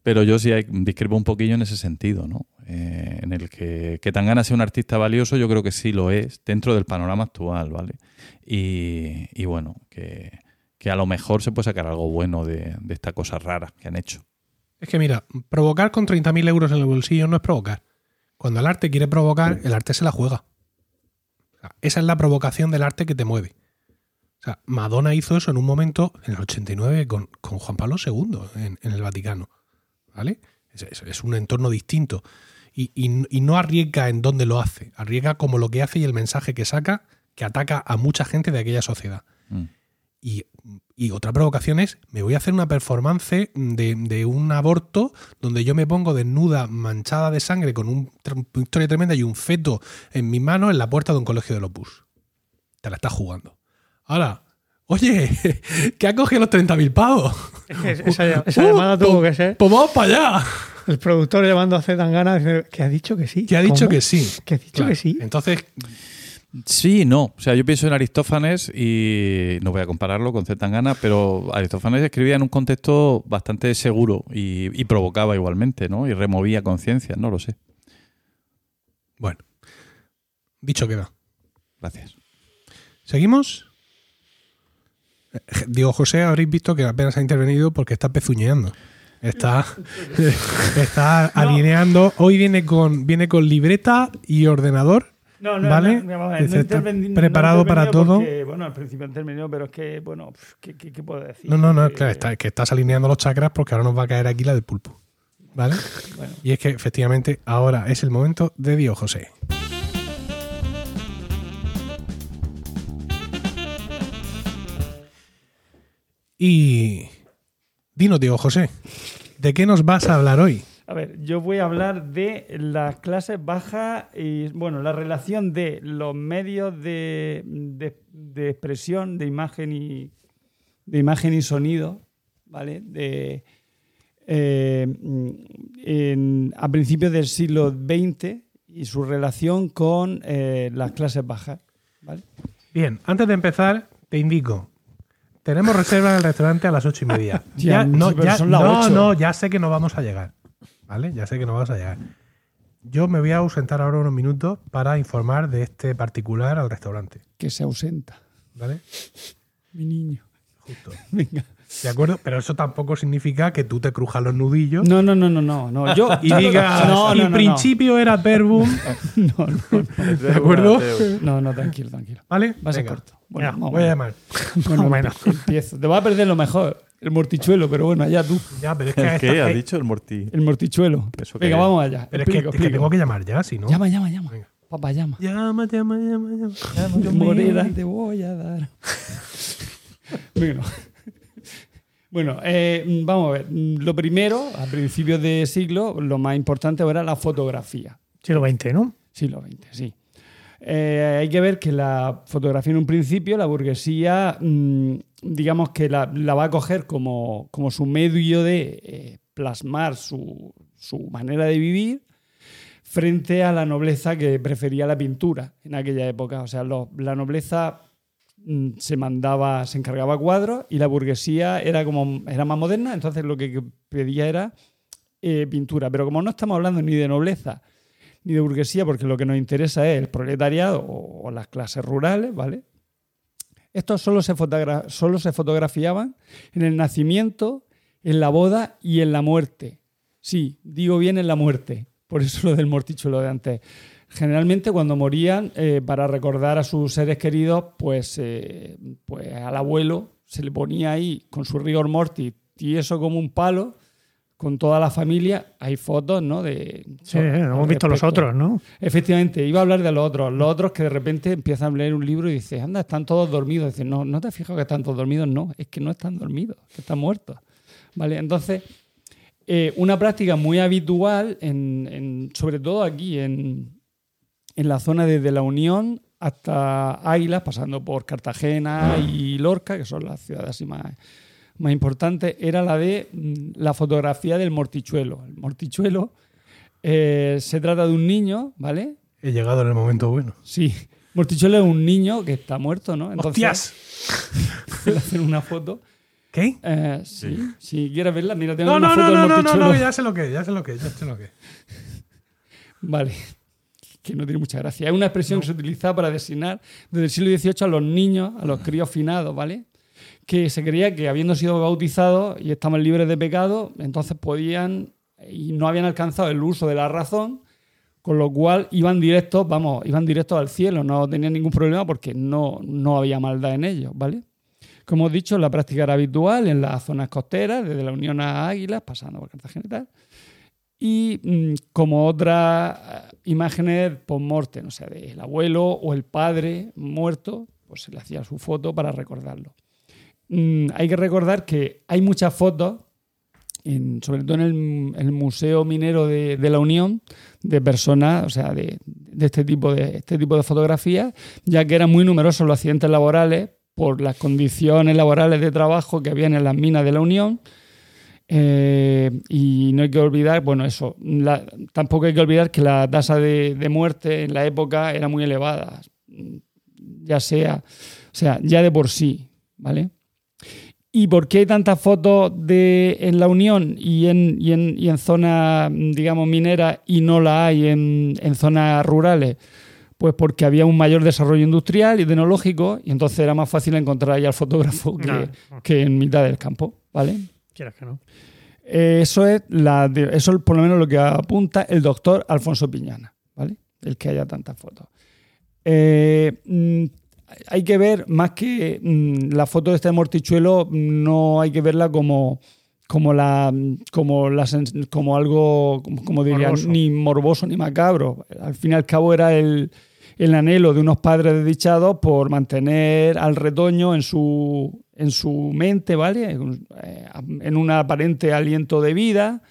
Pero yo sí discrepo un poquillo en ese sentido, ¿no? Eh, en el que, que Tangana sea un artista valioso, yo creo que sí lo es, dentro del panorama actual, ¿vale? Y, y bueno, que, que a lo mejor se puede sacar algo bueno de, de esta cosa rara que han hecho. Es que mira, provocar con 30.000 euros en el bolsillo no es provocar. Cuando el arte quiere provocar, el arte se la juega. O sea, esa es la provocación del arte que te mueve. O sea, Madonna hizo eso en un momento, en el 89, con, con Juan Pablo II en, en el Vaticano. ¿Vale? Es, es- es un entorno distinto. Y, y- y no arriesga en dónde lo hace. Arriesga como lo que hace y el mensaje que saca, que ataca a mucha gente de aquella sociedad. Mm. Y, y otra provocación es, me voy a hacer una performance de, de un aborto donde yo me pongo desnuda, manchada de sangre, con un, una historia tremenda y un feto en mis manos en la puerta de un colegio de Opus. Te la estás jugando. Ahora, oye, [laughs] que ha cogido los 30.000 pavos. Es esa, esa [laughs] Uh, llamada tuvo que ser Pues vamos para allá. el productor llamando a Zetangana diciendo que ha dicho que sí. Que ha dicho ¿Cómo? que sí. Que ha dicho Claro. que sí. Entonces, Sí y no. O sea, yo pienso en Aristófanes y no voy a compararlo con Zetangana, pero Aristófanes escribía en un contexto bastante seguro y, y provocaba igualmente, ¿no? Y removía conciencias, no lo sé. bueno, dicho queda. Gracias. ¿Seguimos? Eh, Diego José, habréis visto que apenas ha intervenido porque está pezuñeando. Está, [laughs] está alineando. Hoy viene con, viene con libreta y ordenador. No, no, ¿Vale? no, está interveni- preparado para todo. porque, bueno, al principio intervenido, pero es que, bueno, ¿qué, qué, qué puedo decir? No, no, no, Eh, claro, está, es que estás alineando los chakras porque ahora nos va a caer aquí la del pulpo. ¿Vale? Bueno. Y es que efectivamente ahora es el momento de Diego José. Y dinos, Diego José, ¿de qué nos vas a hablar hoy? A ver, yo voy a hablar de las clases bajas y, bueno, la relación de los medios de, de- de expresión, de imagen y, de imagen y sonido, ¿vale? De, eh, en- a principios del siglo XX y su relación con eh, las clases bajas, ¿vale? Bien, antes de empezar, te indico. Tenemos reserva en el restaurante a las ocho y media. [laughs] Ya, Ya, no, ya, son las no, no, ya sé que no vamos a llegar. ¿Vale? Ya sé que no vamos a llegar. Yo me voy a ausentar ahora unos minutos para informar de este particular al restaurante. Que se ausenta, ¿Vale? mi niño. Justo. [laughs] Venga. ¿De acuerdo? Pero eso tampoco significa que tú te crujas los nudillos No, no, no, no, no, no. Yo, [laughs] y digas, no, no, "Y no, principio era verbum. [laughs] No, no, no. ¿De acuerdo? No, no, tranquilo, tranquilo. ¿Vale? Va a ser corto. Bueno, Voy a llamar. [laughs] Bueno, Más o menos. empiezo. Te vas a perder lo mejor, el mortichuelo, pero bueno, allá tú. Ya, pero es que, ¿El esta- qué? ¿Has dicho el morti? El mortichuelo. ¿Eso qué Venga, es? vamos allá. pero es que, Explico, es que explico. tengo que llamar ya, si no. Llama, llama, llama. Venga. Papá, llama. Llama, llama, llama, llama. Morera te voy a dar. bueno, bueno eh, vamos a ver. Lo primero, a principios de siglo, lo más importante era la fotografía. Siglo XX, ¿no? Siglo XX, sí. Eh, hay que ver que la fotografía en un principio, la burguesía, mm, digamos que la, la va a coger como, como su medio de eh, plasmar su, su manera de vivir frente a la nobleza que prefería la pintura en aquella época. O sea, lo- la nobleza se mandaba, se encargaba cuadros y la burguesía era como era más moderna, entonces lo que pedía era eh, pintura. Pero como no estamos hablando ni de nobleza ni de burguesía, porque lo que nos interesa es el proletariado o, las clases rurales, ¿vale? Estos solo se, solo se fotografiaban en el nacimiento, en la boda y en la muerte. Sí, digo bien en la muerte, por eso lo del mortichuelo de antes. Generalmente cuando morían, eh, para recordar a sus seres queridos, pues, eh, pues al abuelo se le ponía ahí con su rigor mortis, tieso como un palo, con toda la familia. Hay fotos, ¿no? De, Sí, hemos visto los otros, ¿no? Efectivamente, iba a hablar de los otros. Los otros que de repente empiezan a leer un libro y dicen, anda, están todos dormidos. Dicen, no, no te fijas que están todos dormidos. No, es que no están dormidos, que están muertos. ¿Vale? Entonces, eh, una práctica muy habitual, en, en- sobre todo aquí en, en la zona desde la Unión hasta Águilas, pasando por Cartagena y Lorca, que son las ciudades así más, más importantes, era la de mm, la fotografía del mortichuelo. El mortichuelo eh, se trata de un niño, ¿vale? He llegado en el momento bueno. Sí. Mortichuelo es un niño que está muerto, ¿no? ¡Hostias! [laughs] le hacen una foto. ¿Qué? Eh, sí. Si quieres verla, mira, tengo No, una no, foto no, del no, no, no, mortichuelo. no, ya sé lo que es, ya sé lo que es, ya sé lo que es. Vale. Que no tiene mucha gracia. Es una expresión que se utilizaba para designar desde el siglo XVIII a los niños, a los críos finados, ¿vale? Que se creía que habiendo sido bautizados y estaban libres de pecado, entonces podían y no habían alcanzado el uso de la razón, con lo cual iban directos, vamos, iban directos al cielo, no tenían ningún problema porque no, no había maldad en ellos, ¿vale? como hemos dicho, la práctica era habitual en las zonas costeras, desde la Unión a Águilas, pasando por Cartagena y tal. Y mm, como otras eh, imágenes post-mortem, o sea, del abuelo o el padre muerto, pues se le hacía su foto para recordarlo. Mm, hay que recordar que hay muchas fotos, en- sobre todo en el, Museo Minero de, la Unión, de personas, o sea, de, de este, tipo de este tipo de fotografías, ya que eran muy numerosos los accidentes laborales por las condiciones laborales de trabajo que habían en las minas de la Unión. Eh, y no hay que olvidar, bueno, eso, la- tampoco hay que olvidar que la tasa de, de muerte en la época era muy elevada, ya sea, o sea, ya de por sí, ¿vale? ¿Y por qué hay tantas fotos de, en la Unión y en, y en, y en zonas, digamos, mineras y no la hay en, en zonas rurales? Pues porque había un mayor desarrollo industrial y tecnológico y entonces era más fácil encontrar ahí al fotógrafo que, Nah, que en mitad del campo, ¿vale? Quieras que no. Eh, Eso es eso es por lo menos lo que apunta el doctor Alfonso Piñana, ¿vale? El que haya tantas fotos. Eh, mm, hay que ver más que mm, la foto de este mortichuelo, no hay que verla como como la como la sens- como algo como, como ni morboso ni macabro. Al fin y al cabo era el el anhelo de unos padres desdichados por mantener al retoño en su, en su mente, ¿vale? Eh, En un aparente aliento de vida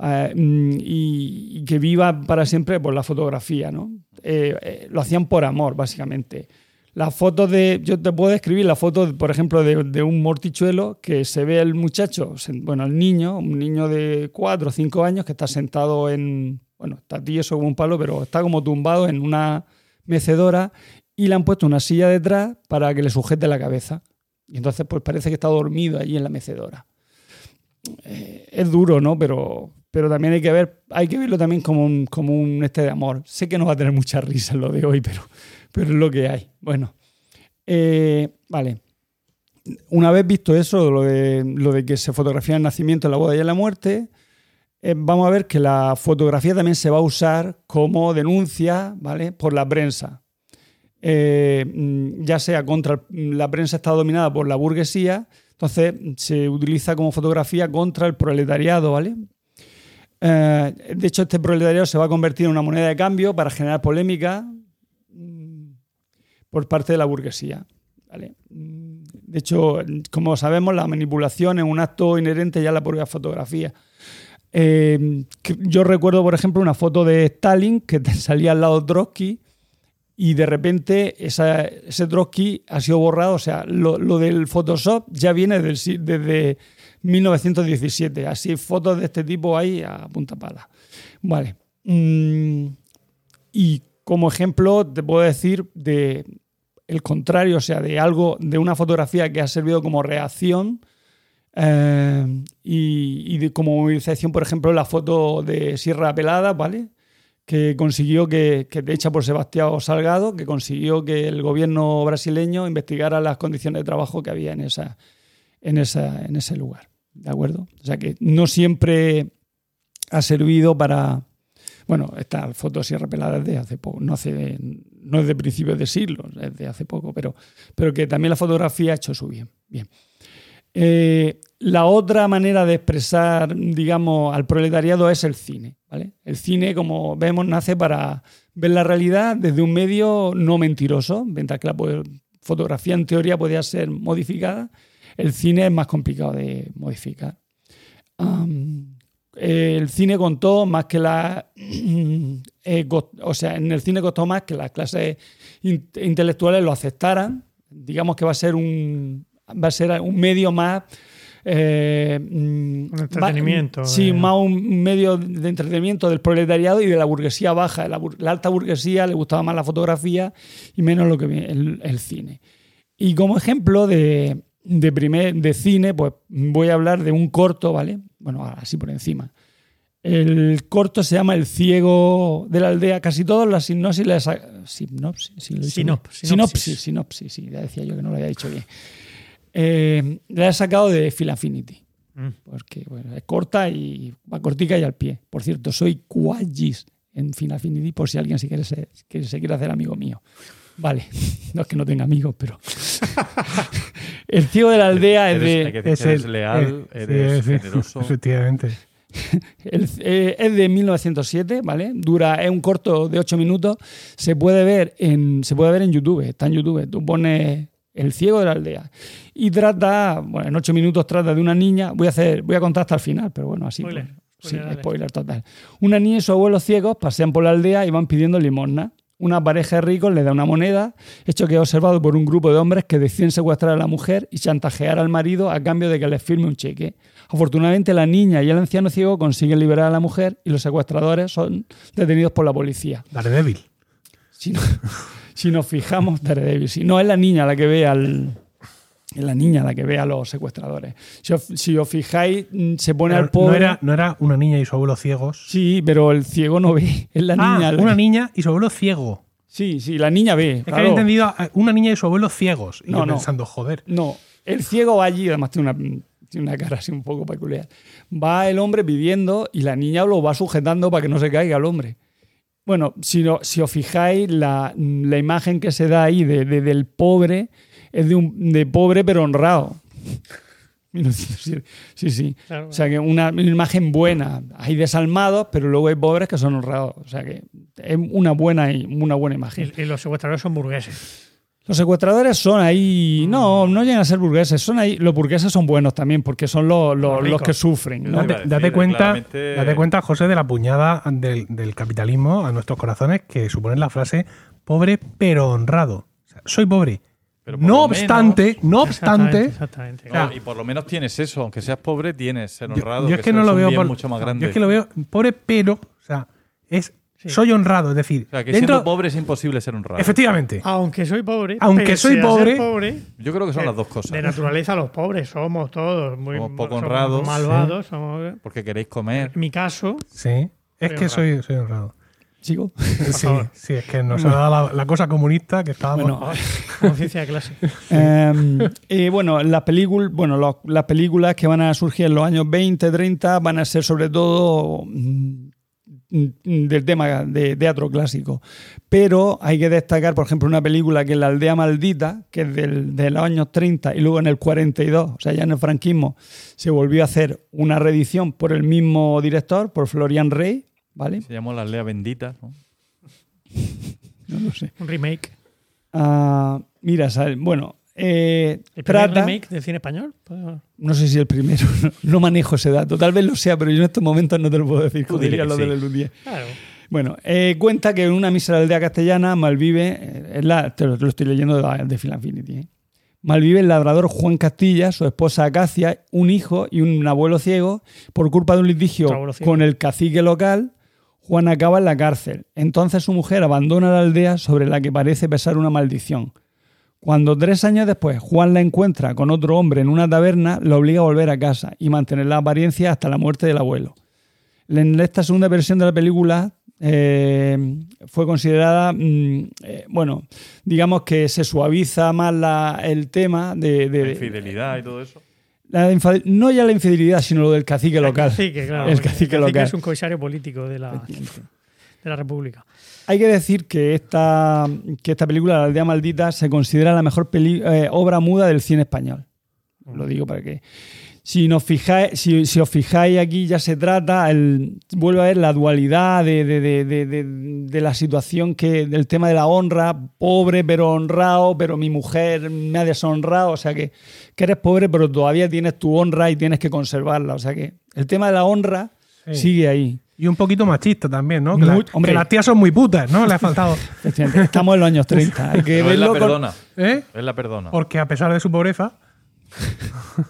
eh, mm, y, y que viva para siempre por la fotografía, ¿no? Eh, eh, lo hacían por amor, básicamente. Las fotos de. Yo te puedo describir la foto, por ejemplo, de, de un mortichuelo que se ve el muchacho, bueno, el niño, un niño de 4 o 5 años que está sentado en. Bueno, está tieso como un palo, pero está como tumbado en una mecedora y le han puesto una silla detrás para que le sujete la cabeza. Y entonces, pues parece que está dormido allí en la mecedora. Eh, es duro, ¿no? Pero, pero también hay que ver, hay que verlo también como un, como un este de amor. Sé que no va a tener mucha risa lo de hoy, pero, pero es lo que hay. Bueno, eh, vale. Una vez visto eso, lo de, lo de que se fotografía el nacimiento, la boda y la muerte, eh, vamos a ver que la fotografía también se va a usar como denuncia, ¿vale? Por la prensa. Eh, mm, ya sea contra la prensa está dominada por la burguesía, entonces se utiliza como fotografía contra el proletariado, ¿vale? Eh, de hecho, este proletariado se va a convertir en una moneda de cambio para generar polémica mm, por parte de la burguesía. ¿vale? Mm, De hecho, como sabemos, la manipulación es un acto inherente ya a la propia fotografía. Eh, yo recuerdo, por ejemplo, una foto de Stalin que [laughs] salía al lado Trotsky y de repente esa- ese Trotsky ha sido borrado. O sea, lo, lo del Photoshop ya viene del desde 1917. Así, fotos de este tipo ahí a punta pala. Vale. Mm, y como ejemplo, te puedo decir de el contrario, o sea, de algo, de una fotografía que ha servido como reacción eh, y, y de- como movilización, por ejemplo, la foto de Sierra Pelada, ¿vale? Que consiguió que, que hecha por Sebastián Salgado, que consiguió que el gobierno brasileño investigara las condiciones de trabajo que había en, esa, en, esa, en ese lugar. ¿De acuerdo? O sea que no siempre ha servido para. Bueno, esta foto de Sierra Pelada es de hace poco, no, hace, no es de principios de siglo, es de hace poco, pero, pero que también la fotografía ha hecho su bien. bien. Eh, la otra manera de expresar, digamos, al proletariado es el cine. El cine, como vemos, nace para ver la realidad desde un medio no mentiroso, mientras que la fotografía en teoría podía ser modificada. El cine es más complicado de modificar. El cine contó más que la. [clears throat] eh, o sea, en el cine costó más que las clases in- intelectuales lo aceptaran. Digamos que va a ser un, va a ser un medio más. eh, mm, Un entretenimiento, va- sí, eh. más un medio de entretenimiento del proletariado y de la burguesía baja. La, alta burguesía le gustaba más la fotografía y menos lo que el, el cine. Y como ejemplo de, de, primer, de cine, pues voy a hablar de un corto, ¿vale? Bueno, así por encima. El corto se llama El ciego de la aldea. Casi todos las sinopsis las sinopsis, sinopsis. sinopsis, sinopsis, sí, ya decía yo que no lo había dicho bien. Eh, la he sacado de Phil Affinity, Mm. porque bueno, es corta y va cortica y al pie. Por cierto, soy Quagis en Phil Affinity, por si alguien se quiere, ser- que se quiere hacer amigo mío. Vale, [laughs] no es que no tenga amigos, pero. [laughs] el ciego de la aldea es de. que que eres leal, eh, eres sí, sí, generoso. Efectivamente. El- eh, es de 1907, ¿vale? Dura, es un corto de 8 minutos. Se puede ver en, se puede ver en YouTube, está en YouTube. Tú pones El ciego de la aldea. Y trata, bueno, en 8 minutos trata de una niña. Voy a hacer, voy a contar hasta el final, pero bueno, así. Spoiler, pues, sí, spoiler total. Una niña y su abuelo ciegos pasean por la aldea y van pidiendo limosna. Una pareja de ricos le da una moneda, hecho que es observado por un grupo de hombres que deciden secuestrar a la mujer y chantajear al marido a cambio de que les firme un cheque. Afortunadamente, la niña y el anciano ciego consiguen liberar a la mujer y los secuestradores son detenidos por la policía. Daredevil. Si, no- si nos fijamos, [laughs] Daredevil, si no es la niña la que ve al. Es la niña la que ve a los secuestradores. Si os, si os fijáis, mm, se pone Pero al pobre. no, era, no era una niña y su abuelo ciegos. Sí, pero el ciego no ve. [laughs] Es la Ah, niña. la- una niña y su abuelo ciego. Sí, sí, la niña ve. Es que claro. había entendido una niña y su abuelo ciegos. Y No, yo no. pensando, joder. No, el ciego va allí, además tiene una, tiene una cara así un poco peculiar. Va el hombre pidiendo y la niña lo va sujetando para que no se caiga el hombre. Bueno, si, no- si os fijáis, la, la imagen que se da ahí de, de- del pobre es de, un, de pobre pero honrado. [laughs] 1907. Sí, sí. Claro. O sea que una, una imagen buena. Hay desalmados, pero luego hay pobres que son honrados. O sea que es una buena, una buena imagen. Y, y los secuestradores son burgueses. Los secuestradores son ahí. No, no llegan a ser burgueses. Son ahí. Los burgueses son buenos también, porque son los, los- Los los ricos. que sufren. Date, decir, date cuenta, claramente- date cuenta, José, de la puñada del, del capitalismo a nuestros corazones que supone la frase pobre pero honrado. O sea, soy pobre. Pero no obstante, no obstante, Exactamente. exactamente. No, y por lo menos tienes eso, aunque seas pobre, tienes ser yo, honrado. yo es que no lo veo por- mucho más grande. Yo es que lo veo pobre pero, o sea, es Sí. soy honrado, es decir, o sea, que dentro siendo pobre es imposible ser honrado. efectivamente. Aunque soy pobre, Aunque soy pobre, pobre, Yo creo que son de- las dos cosas. De naturaleza, los pobres somos todos muy Somos poco somos honrados. malvados. somos- Porque queréis comer. en mi caso, Sí, es que honrado. soy, soy honrado. Sigo. [laughs] Sí, sí, es que nos ha dado la, la cosa comunista que estábamos. Bueno, conciencia [laughs] de clase. Eh, y bueno, las películas, bueno, los- las películas que van a surgir en los años 20, 30 van a ser sobre todo mm, del tema de teatro clásico. Pero hay que destacar, por ejemplo, una película que es La aldea maldita, que es del- de los años 30 y luego en el 42, o sea, ya en el franquismo, se volvió a hacer una reedición por el mismo director, por Florian Rey, ¿vale? Se llamó La Aldea Bendita. ¿no? [laughs] No lo sé. Un remake. Ah, mira, sale- bueno, eh, ¿El primer trata... remake del cine español? No sé si el primero, [laughs] no, no manejo ese dato, tal vez lo sea, pero yo en estos momentos no te lo puedo decir, Tú diría lo sí. claro. Bueno, eh, cuenta que en una mísera aldea castellana malvive, eh, la, te lo, te lo estoy leyendo de, la- de ¿eh? malvive el labrador Juan Castilla, su esposa Acacia, un hijo y un abuelo ciego. Por culpa de un litigio con el cacique local, Juan acaba en la cárcel. Entonces su mujer abandona la aldea sobre la que parece pesar una maldición. Cuando tres años después Juan la encuentra con otro hombre en una taberna, la obliga a volver a casa y mantener la apariencia hasta la muerte del abuelo. En esta segunda versión de la película eh, fue considerada, mm, eh, bueno, digamos que se suaviza más la- el tema de... de- La infidelidad y todo eso. la no ya la infidelidad, sino lo del cacique local. Sí, que claro. El porque cacique local. es un comisario político de la, de la República. Hay que decir que esta, que esta película, La aldea maldita, se considera la mejor peli- eh, obra muda del cine español. Lo digo para que. Si, nos fijáis, si, si os fijáis aquí, ya se trata, el, vuelve a ver la dualidad de, de- de- de- de- de la situación que, del tema de la honra, pobre pero honrado, pero mi mujer me ha deshonrado, o sea que, que eres pobre pero todavía tienes tu honra y tienes que conservarla, o sea que el tema de la honra Sí. sigue ahí. Y un poquito machista también, ¿no? Que, la- Muy- que hombre. las tías son muy putas, ¿no? Le ha faltado. [laughs] Estamos en los años 30. Hay que Pero él la con- perdona. ¿Eh? Él la perdona. Porque a pesar de su pobreza, [laughs]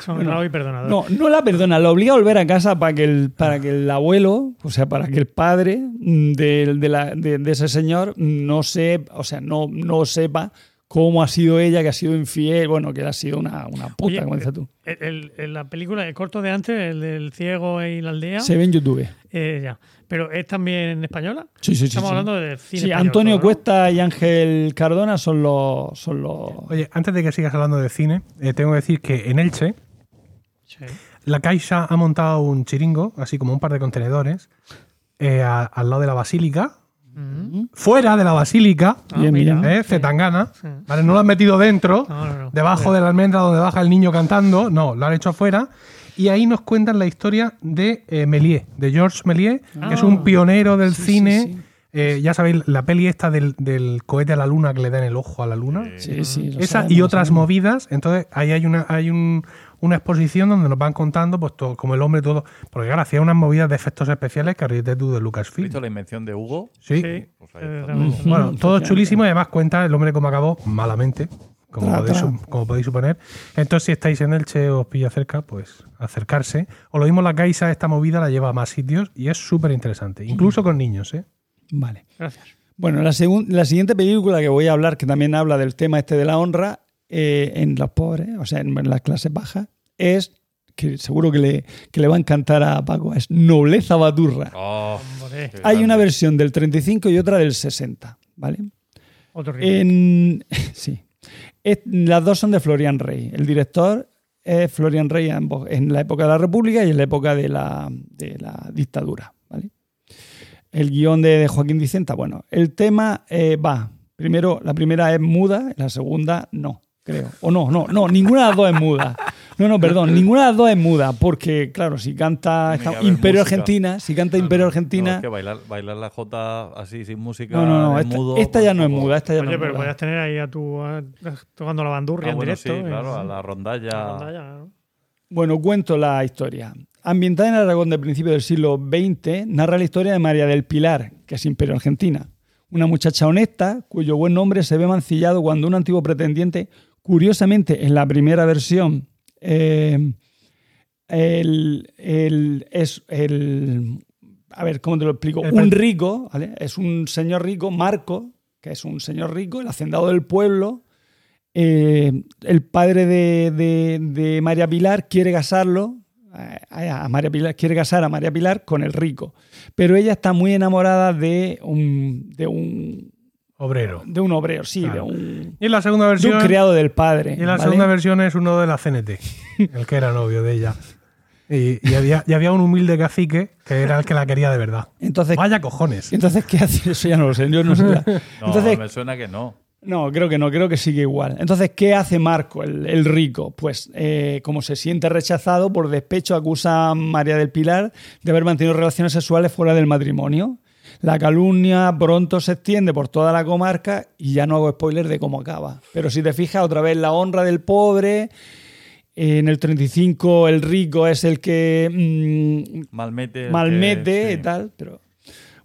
Son honrado y perdonador. No, no la perdona, la obliga a volver a casa para que el, para que el abuelo, o sea, para que el padre mm, de, de la- de- de ese señor no se, o sea, no, no sepa cómo ha sido ella, que ha sido infiel, bueno, que ha sido una, una puta, Oye, como dices tú. El, el- la película, el corto de antes, el del ciego y la aldea, Se ve en YouTube. eh, ya. Pero es también española. Sí, sí, sí. Estamos sí. hablando de cine Sí, español Antonio. Cuesta y Ángel Cardona son los, son los. oye, antes de que sigas hablando de cine, eh, tengo que decir que en Elche, Sí. la Caixa ha montado un chiringo, así como un par de contenedores, eh, a- al lado de la basílica, Mm. fuera de la basílica, Ah. ¿eh? Zetangana, Sí. ¿vale? No lo han metido dentro, No, no, no. debajo de la almendra donde baja el niño cantando, no, lo han hecho afuera. Y ahí nos cuentan la historia de eh, Méliès, de Georges Méliès, que es un pionero del sí, cine. sí. Eh, ya sabéis, la peli esta del, del cohete a la luna que le da en el ojo a la luna. Sí, sí, Esa sabemos, y otras sabemos. movidas. Entonces, ahí hay una, hay un- una exposición donde nos van contando, pues todo, como el hombre todo. Porque claro, hacía unas movidas de efectos especiales que ríete tú de ¿Has Lucasfilm. visto la invención de Hugo? Sí. Sí. Pues Eh. Bueno, todo efectivamente. chulísimo y además cuenta el hombre como acabó malamente, como, Tra, podéis, tra. su- como podéis suponer. Entonces, si estáis en Elche o os pilla cerca, pues acercarse. O lo mismo la Caixa, esta movida la lleva a más sitios y es súper interesante, incluso con niños, ¿eh? Vale. Gracias. Bueno, la, la siguiente película que voy a hablar, que también habla del tema este de la honra eh, en los pobres, o sea, en, en las clases bajas, es, que seguro que le, que le va a encantar a Paco, es Nobleza Baturra. Oh, Hay una versión del 35 y otra del 60, ¿vale? otro. En, [laughs] sí. Es- las dos son de Florian Rey. El director es Florian Rey ambos, en la época de la República y en la época de la, de la dictadura. El guion de, de Joaquín Dicenta, bueno, el tema eh, va. Primero, la primera es muda, la segunda no, creo. O no, no, no, ninguna de las dos es muda. No, no, perdón, ninguna de las dos es muda, porque, claro, si canta esta- Imperio música. Argentina, si canta Imperio No, Argentina. es que bailar, bailar la Jota así, sin música. No, no, no, esta, mudo, esta pues ya no es muda, esta ya no Oye, es pero muda. podrías tener ahí a tu a- tocando la bandurria Ah, en bueno, directo. sí, claro, a la rondalla. la rondalla, ¿no? Bueno, cuento la historia. Ambientada en Aragón del principio del siglo XX, narra la historia de María del Pilar, que es Imperio Argentina. Una muchacha honesta, cuyo buen nombre se ve mancillado cuando un antiguo pretendiente, curiosamente en la primera versión, eh, el- el- es el. A ver, ¿cómo te lo explico? Un rico, ¿vale? Es un señor rico, Marco, que es un señor rico, el hacendado del pueblo. Eh, el padre de, de- de María Pilar quiere casarlo a, María Pilar, quiere casar a María Pilar con el rico, pero ella está muy enamorada de un de un, Obrero. de un obrero, sí, Claro. de un, Y en la segunda de versión. un criado del padre. y en la ¿vale? segunda versión es uno de la CNT, [laughs] el que era novio de ella. Y, y había, y había un humilde cacique que era el que la quería de verdad. Entonces, Vaya cojones. entonces ¿qué hace? Eso ya no lo sé, yo no sé. [laughs] No, Entonces, me suena que no. No, creo que no, creo que sigue igual. Entonces, ¿qué hace Marco, el, el rico? Pues, eh, como se siente rechazado, por despecho acusa a María del Pilar de haber mantenido relaciones sexuales fuera del matrimonio. La calumnia pronto se extiende por toda la comarca y ya no hago spoiler de cómo acaba. Pero si te fijas, otra vez la honra del pobre. En el 35 el rico es el que mm, Malmete. el malmete que- y tal, pero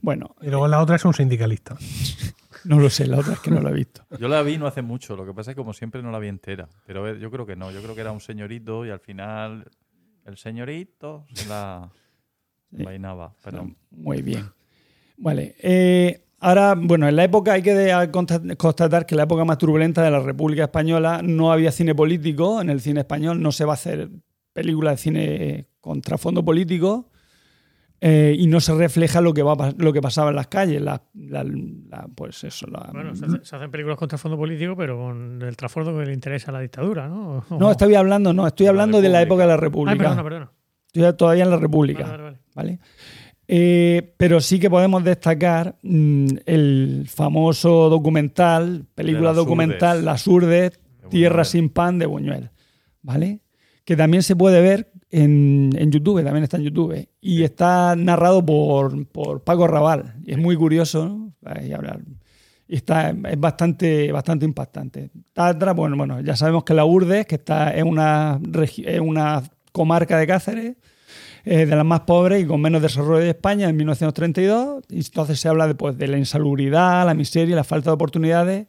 bueno, Y luego la otra es un sindicalista. [laughs] no lo sé, la otra es que no la he visto. [laughs] Yo la vi no hace mucho, lo que pasa es que como siempre no la vi entera. Pero a ver, yo creo que no, yo creo que era un señorito y al final el señorito se la [laughs] Sí. vainaba. Pero Muy bien. Vale. eh, ahora, bueno, en la época hay que constatar que en la época más turbulenta de la República Española no había cine político. En el cine español no se va a hacer película de cine con trasfondo político. Eh, y no se refleja lo que, va, lo que pasaba en las calles. La, la- la- pues eso. la- Bueno, se, hace- se hacen películas con trasfondo político, pero con el trasfondo que le interesa a la dictadura, ¿no? [laughs] no, estoy hablando, no, estoy La hablando de la República. época de la Ay, República. perdona, perdona. Estoy todavía en la República. Vale, vale, vale. ¿vale? Eh, pero sí que podemos destacar mm, el famoso documental, película las documental Urdes. Las Urdes, De Tierra sin pan de Buñuel, ¿vale? Que también se puede ver en, en YouTube, también está en YouTube. Y está narrado por, por Paco Raval. Y es muy curioso, ¿no? Ahí hablar. Y está, es bastante, bastante impactante. Atrás, bueno, bueno, ya sabemos que la Urdes, que está, es, una, es una comarca de Cáceres, eh, de las más pobres y con menos desarrollo de España en 1932. Y entonces se habla de, pues, de la insalubridad, la miseria la falta de oportunidades,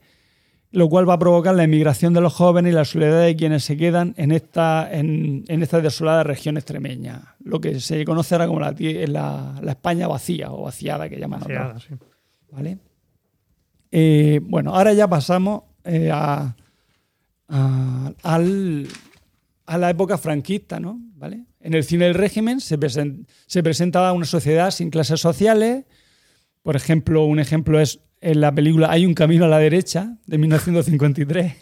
lo cual va a provocar la emigración de los jóvenes y la soledad de quienes se quedan en esta, en, en esta desolada región extremeña, lo que se conoce ahora como la, la, la España vacía o vaciada que llaman. Vaciada, sí. ¿vale? Eh, bueno, ahora ya pasamos eh, a, a- al- a la época franquista, ¿no? ¿Vale? En el cine del régimen se, presen- se presentaba una sociedad sin clases sociales. Por ejemplo, un ejemplo es en la película Hay un camino a la derecha, de 1953,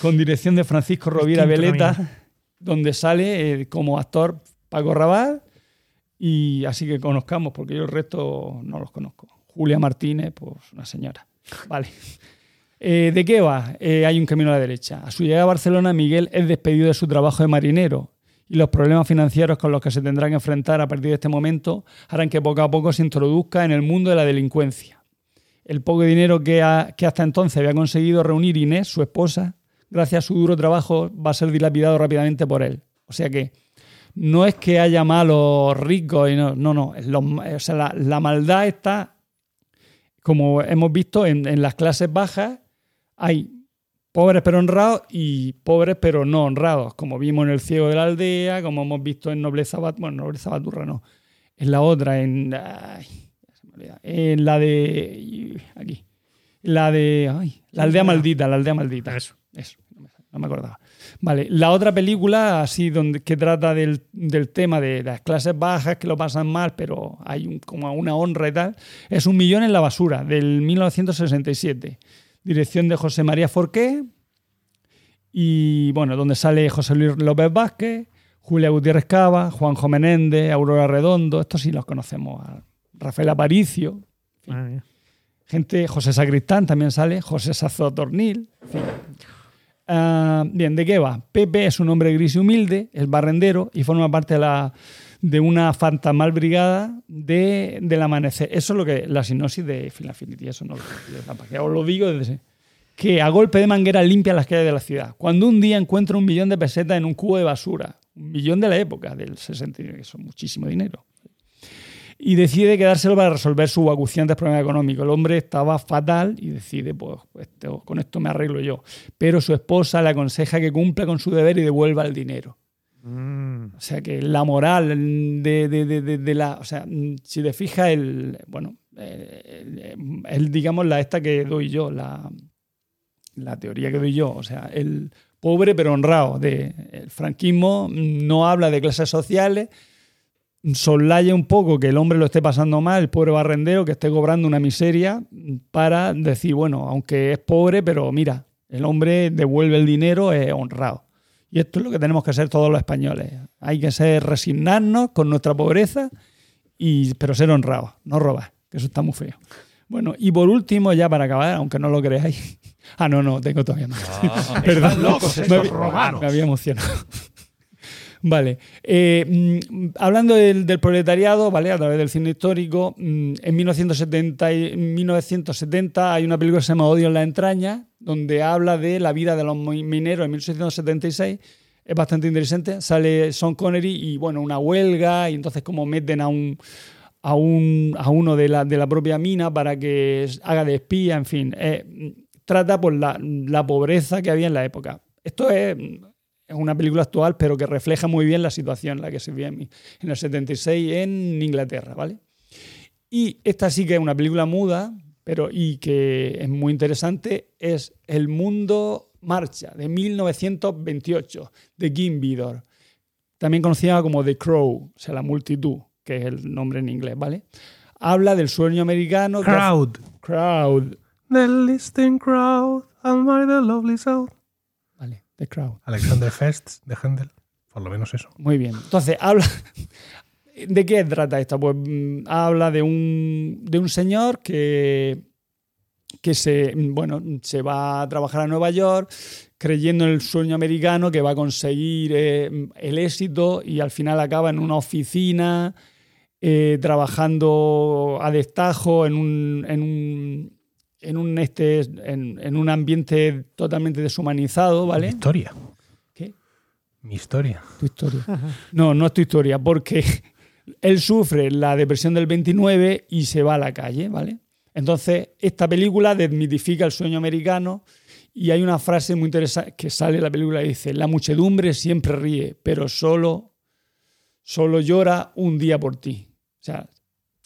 con dirección de Francisco Rovira Veleta, donde sale eh, como actor Paco Raval, y así que conozcamos, porque yo el resto no los conozco. Julia Martínez, pues una señora. Vale. [laughs] Eh, ¿De qué va? Eh, hay un camino a la derecha. A su llegada a Barcelona, Miguel es despedido de su trabajo de marinero y los problemas financieros con los que se tendrán que enfrentar a partir de este momento harán que poco a poco se introduzca en el mundo de la delincuencia. El poco dinero que, ha- que hasta entonces había conseguido reunir Inés, su esposa, gracias a su duro trabajo, va a ser dilapidado rápidamente por él. O sea que no es que haya malos ricos, y no, no, no. O sea, la, la maldad está, como hemos visto, en, en las clases bajas hay pobres pero honrados y pobres pero no honrados, como vimos en El Ciego de la Aldea, como hemos visto en Nobleza Bat bueno, Nobleza Baturra no, en la otra, en, ay, se me olvida. en la de, aquí, la de, ay, la aldea maldita, la aldea maldita. Eso. Eso, no me, acordaba. Vale, la otra película, así, donde, que trata del, del tema de las clases bajas que lo pasan mal, pero hay un- como una honra y tal, es Un Millón en la Basura, del 1967. Dirección de José María Forqué. Y bueno, donde sale José Luis López Vázquez, Julia Gutiérrez Cava, Juanjo Menéndez, Aurora Redondo, estos sí los conocemos. Rafael Aparicio, gente, José Sacristán también sale, José Sazo Tornil. en fin. Ah, bien, ¿de qué va? Pepe es un hombre gris y humilde, es barrendero y forma parte de, la, de una fantasmal brigada de, del amanecer. Eso es lo que la sinopsis de Final Affinity, eso no lo os lo digo desde que a golpe de manguera limpia las calles de la ciudad. Cuando un día encuentra un millón de pesetas en un cubo de basura, un millón de la época, del 69, que son muchísimo dinero y decide quedárselo para resolver sus acuciantes problemas económicos. El hombre estaba fatal y decide, pues, esto- con esto me arreglo yo. Pero su esposa le aconseja que cumpla con su deber y devuelva el dinero. Mm. O sea que la moral de, de- de- de- la. O sea, si te fijas, el. Bueno, eh, el, digamos, la esta que doy yo, la, la teoría que doy yo. O sea, el pobre pero honrado. De, el franquismo no habla de clases sociales, soslaya un poco que el hombre lo esté pasando mal, el pobre barrendero que esté cobrando una miseria para decir, bueno, aunque es pobre, pero mira, el hombre devuelve el dinero, es honrado. Y esto es lo que tenemos que ser todos los españoles. Hay que ser resignarnos con nuestra pobreza, y, pero ser honrados, no robar, que eso está muy feo. Bueno, y por último, ya para acabar, aunque no lo creáis. [laughs] Ah, no, no, tengo todavía más. [laughs] Perdón, locos me, estos romanos. me había emocionado. [laughs] Vale. Eh, mm, hablando del, del proletariado, ¿vale? A través del cine histórico, mm, en 1970, y- en 1970 hay una película que se llama Odio en la entraña, donde habla de la vida de los mi- mineros en 1876. Es bastante interesante. Sale Sean Connery y, bueno, una huelga, y entonces como meten a un a, un, a uno de la, de la propia mina para que haga de espía, en fin. Eh, trata por la, la pobreza que había en la época. Esto es, es una película actual, pero que refleja muy bien la situación en la que se vivía en, en el 76 en Inglaterra, ¿vale? Y esta sí que es una película muda, pero y que es muy interesante, es El Mundo Marcha, de 1928, de Kim Vidor, también conocida como The Crow, o sea, la multitud, que es el nombre en inglés, ¿vale? Habla del sueño americano. Crowd. Crowd. The listening crowd, and by the lovely south. Vale, The Crowd. Alexander Fest de Händel. Por lo menos eso. Muy bien. Entonces, habla. ¿De qué trata esto? Pues mm, habla de un, de un señor que, que se, bueno, se va a trabajar a Nueva York creyendo en el sueño americano que va a conseguir eh, el éxito y al final acaba en una oficina eh, trabajando a destajo en un, en un, en un, este, en, en un ambiente totalmente deshumanizado, Mi ¿vale? historia. ¿Qué? Mi historia. Tu historia. No, no es tu historia, porque [laughs] él sufre la depresión del 29 y se va a la calle, ¿vale? Entonces, esta película desmitifica el sueño americano y hay una frase muy interesante que sale en la película y dice, la muchedumbre siempre ríe, pero solo, solo llora un día por ti. O sea,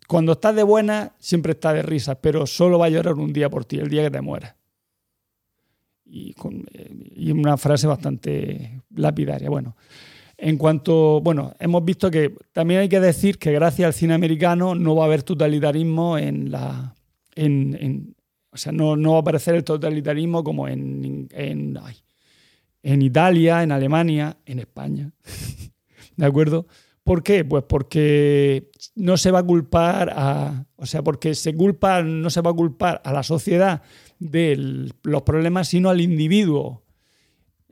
cuando estás de buena, siempre está de risa, pero solo va a llorar un día por ti, el día que te mueras. Y, eh, y una frase bastante lapidaria. Bueno, en cuanto, bueno, hemos visto que también hay que decir que gracias al cine americano no va a haber totalitarismo en la, en, en- o sea, no, no va a aparecer el totalitarismo como en, en, ay, en Italia, en Alemania, en España. [laughs] ¿De acuerdo? ¿Por qué? Pues porque no se va a culpar a. O sea, porque se culpa, no se va a culpar a la sociedad de los problemas, sino al individuo.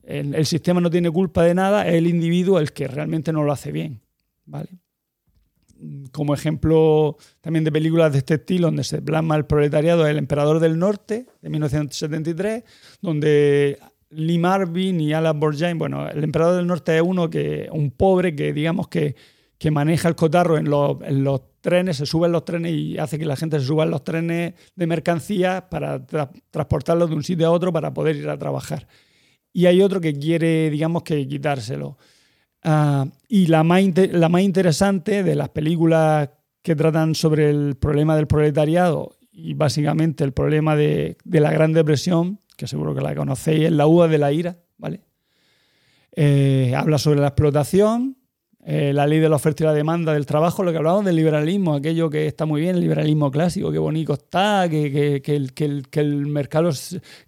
El, el sistema no tiene culpa de nada, es el individuo el que realmente no lo hace bien. ¿Vale? Como ejemplo también de películas de este estilo, donde se plasma el proletariado, El Emperador del Norte, de 1973, donde Lee Marvin y Alan Borjain, bueno, el Emperador del Norte es uno que, un pobre que digamos que, que maneja el cotarro en los, en los trenes, se sube en los trenes y hace que la gente se suba en los trenes de mercancías para tra- transportarlos de un sitio a otro para poder ir a trabajar. Y hay otro que quiere, digamos, que quitárselo. Ah, y la más, la más interesante de las películas que tratan sobre el problema del proletariado y básicamente el problema de, de la Gran Depresión, que seguro que la conocéis, es La uva de la ira, ¿vale? Eh, habla sobre la explotación, eh, la ley de la oferta y la demanda del trabajo, lo que hablamos del liberalismo, aquello que está muy bien, el liberalismo clásico, qué bonito está, que, que- que el, el- que el mercado,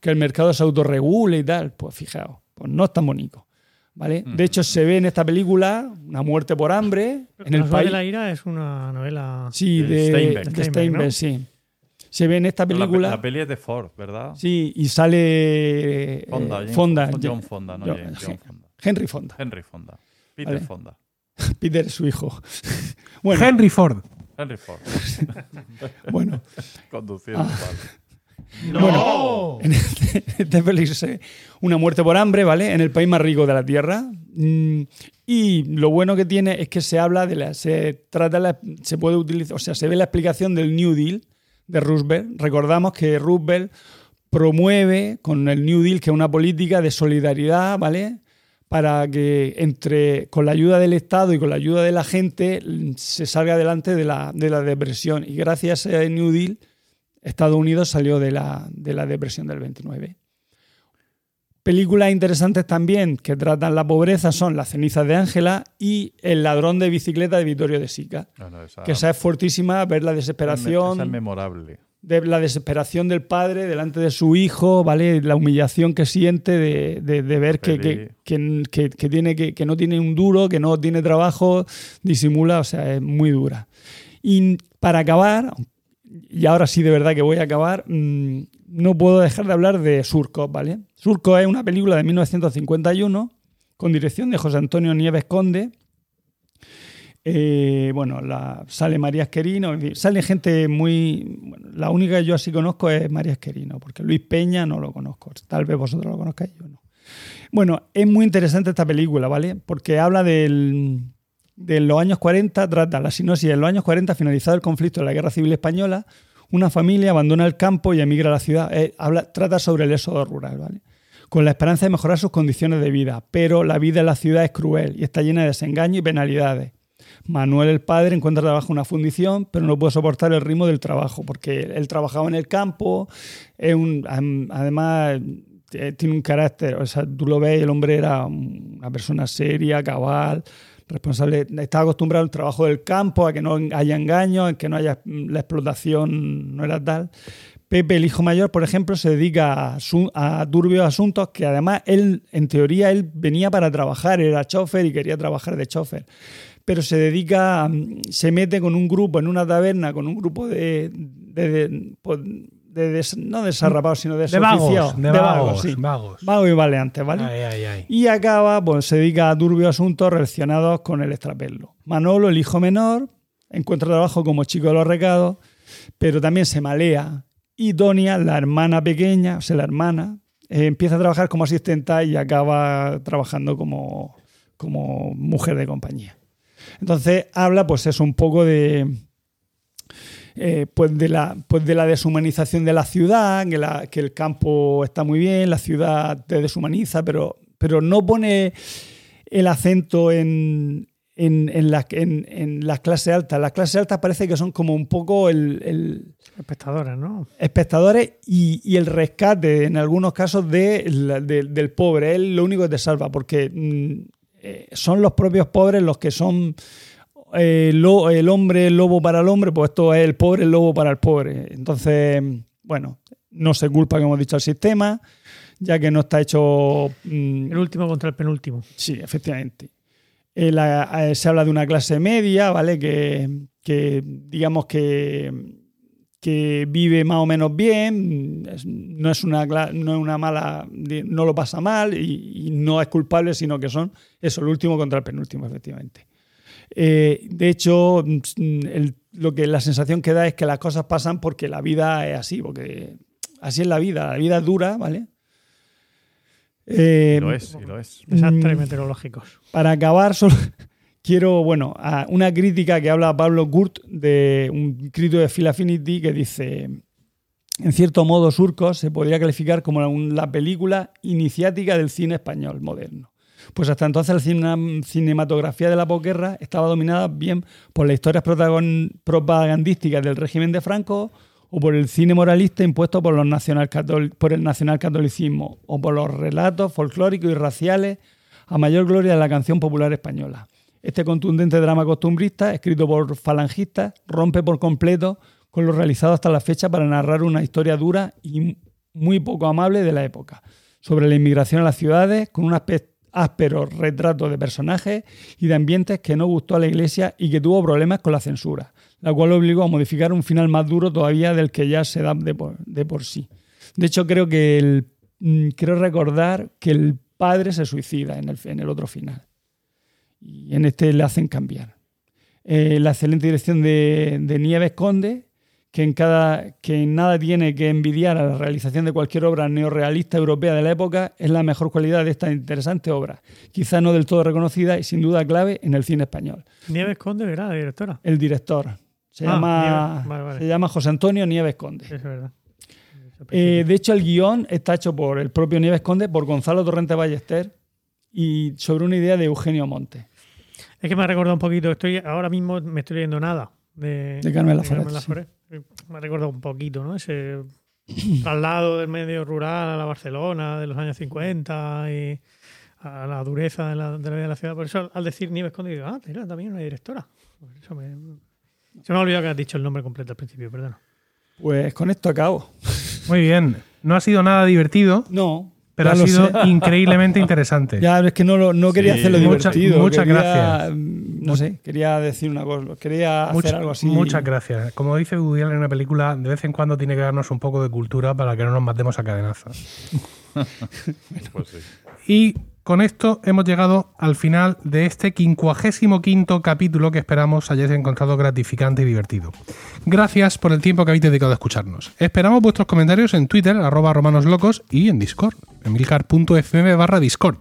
que el mercado se autorregule y tal. Pues fijaos, pues no es tan bonito. ¿Vale? De hecho, se ve en esta película una muerte por hambre en el país. de la ira es una novela. Sí, De de Steinbeck. de Steinbeck, Steinbeck, ¿no? sí. Se ve en esta La, película. la peli es de Ford, ¿verdad? Sí, y sale eh, Fonda, Fonda, John Fonda, no John- James, John Fonda. Henry Fonda. Henry Fonda. Peter Vale. Fonda. [laughs] Peter, su hijo. [laughs] bueno, Henry Ford. Henry Ford. [laughs] bueno. Conduciendo. Ah. vale. Bueno, en este, este ve una muerte por hambre, ¿vale? En el país más rico de la Tierra. Mm, Y lo bueno que tiene es que se habla de la. Se trata la, se puede utilizar. O sea, se ve la explicación del New Deal de Roosevelt. Recordamos que Roosevelt promueve con el New Deal, que es una política de solidaridad, ¿vale? Para que entre, con la ayuda del Estado y con la ayuda de la gente se salga adelante de la, de la depresión. Y gracias a New Deal, Estados Unidos salió de la, de la depresión del 29. Películas interesantes también que tratan la pobreza son Las cenizas de Ángela y El ladrón de bicicleta de Vittorio de Sica. Esa, Que esa es fuertísima, ver la esa desesperación, es memorable. de la desesperación del padre delante de su hijo, ¿vale? La humillación que siente de, de- de ver que, que, que- que- que tiene que, que no tiene un duro, que no tiene trabajo, disimula, o sea, es muy dura. Y para acabar, y ahora sí de verdad que voy a acabar, mm, no puedo dejar de hablar de Surco, ¿vale? Surco es una película de 1951 con dirección de José Antonio Nieves Conde. Eh, bueno, la, sale María Esquerino, sale gente muy... la única que yo así conozco es María Esquerino, porque Luis Peña no lo conozco. Tal vez vosotros lo conozcáis, yo no. Bueno, es muy interesante esta película, ¿vale? Porque habla del, de los años 40, trata la sinopsis en los años 40, finalizado el conflicto de la Guerra Civil Española, una familia abandona el campo y emigra a la ciudad. Eh, habla, trata sobre el éxodo rural, ¿vale? Con la esperanza de mejorar sus condiciones de vida, pero la vida en la ciudad es cruel y está llena de desengaño y penalidades. Manuel, el padre, encuentra trabajo en una fundición, pero no puede soportar el ritmo del trabajo, porque él trabajaba en el campo, es un, además eh, tiene un carácter, o sea, tú lo ves, el hombre era una persona seria, cabal, responsable, estaba acostumbrado al trabajo del campo, a que no haya engaños, a que no haya la explotación, no era tal. Pepe, el hijo mayor, por ejemplo, se dedica a, a turbios asuntos que además él, en teoría, él venía para trabajar, era chofer y quería trabajar de chofer. Pero se dedica, mm, se mete con un grupo en una taberna, con un grupo de- pues, de des- no desarrapados, sino de De vagos, desoficiados, de vagos, sí. vagos. Y valeantes, ¿vale? Ay, ay, ay. Y acaba, pues se dedica a turbios asuntos relacionados con el extrapelo. Manolo, el hijo menor, encuentra trabajo como chico de los recados, pero también se malea. Y Tonia, la hermana pequeña, o sea, la hermana, eh, empieza a trabajar como asistenta y acaba trabajando como, como mujer de compañía. Entonces habla, pues eso, un poco de, eh, pues de la, pues de la deshumanización de la ciudad, que, la- que el campo está muy bien, la ciudad te deshumaniza, pero, pero no pone el acento en, en, en, la- en- en las clases altas. Las clases altas parece que son como un poco el, el- Espectadora, ¿no? espectadores y, y el rescate, en algunos casos, de del pobre. Es lo único que te salva, porque mm, eh, son los propios pobres los que son eh, lo- el hombre el lobo para el hombre, pues esto es el pobre el lobo para el pobre. Entonces, bueno, no se culpa, como hemos dicho, al sistema, ya que no está hecho... mm, El último contra el penúltimo. Sí, efectivamente. Eh, la- eh, se habla de una clase media, ¿vale? Que, que, digamos que, que vive más o menos bien, no es una, no es una mala, no lo pasa mal y, y no es culpable, sino que son eso, el último contra el penúltimo, efectivamente. Eh, de hecho, mm, el- lo que la sensación que da es que las cosas pasan porque la vida es así, porque así es la vida, la vida es dura, ¿vale? Eh, Y lo es, y lo es. Desastres Mm. meteorológicos. para acabar, [laughs] solo quiero, bueno, a una crítica que habla Pablo Gurt de un crítico de Phil Affinity que dice, en cierto modo, Surcos se podría calificar como la película iniciática del cine español moderno. Pues hasta entonces la cine- cinematografía de la posguerra estaba dominada bien por las historias propagandísticas del régimen de Franco o por el cine moralista impuesto por, los nacionalcatol- por el nacionalcatolicismo o por los relatos folclóricos y raciales a mayor gloria de la canción popular española. Este contundente drama costumbrista, escrito por falangistas, rompe por completo con lo realizado hasta la fecha para narrar una historia dura y muy poco amable de la época, sobre la inmigración a las ciudades, con un aspecto áspero retrato de personajes y de ambientes que no gustó a la Iglesia y que tuvo problemas con la censura, la cual obligó a modificar un final más duro todavía del que ya se da de por, sí. De hecho, creo que el, mm, creo recordar que el padre se suicida en el, en el otro final. Y en este le hacen cambiar. Eh, la excelente dirección de, de Nieves Conde, que en, cada, que en nada tiene que envidiar a la realización de cualquier obra neorrealista europea de la época, es la mejor cualidad de esta interesante obra, quizá no del todo reconocida y sin duda clave en el cine español. Nieves Conde, ¿verdad? La directora. El director se, Ah, llama, Nieves, vale, vale. se llama José Antonio Nieves Conde. Es verdad. Eh, de hecho, el guion está hecho por el propio Nieves Conde, por Gonzalo Torrente Ballester y sobre una idea de Eugenio Monte. Es que me ha recordado un poquito, estoy ahora mismo me estoy leyendo nada de, De Carmen Laforet. Me ha recordado un poquito, ¿no? Ese traslado del medio rural a la Barcelona de los años 50 y a la dureza de la, de la vida de la ciudad. Por eso al decir Nieves Conde digo, ah, era también una directora. Por eso me, se me ha olvidado que has dicho el nombre completo al principio, perdón. Pues con esto acabo. Muy bien. No ha sido nada divertido, No, pero ya ha sido sé. increíblemente [laughs] interesante. Ya, es que no, lo- no quería Sí. hacerlo Mucha- divertido. muchas quería, gracias. mm, No sé, quería decir una cosa. Quería hacer algo así. Muchas gracias. Como dice Woody en una película, de vez en cuando tiene que darnos un poco de cultura para que no nos matemos a cadenazos. [laughs] Pues sí. Y con esto hemos llegado al final de este 55 capítulo que esperamos hayáis encontrado gratificante y divertido. Gracias por el tiempo que habéis dedicado a escucharnos. Esperamos vuestros comentarios en Twitter, arroba romanoslocos y en Discord, emilcar.fm barra Discord.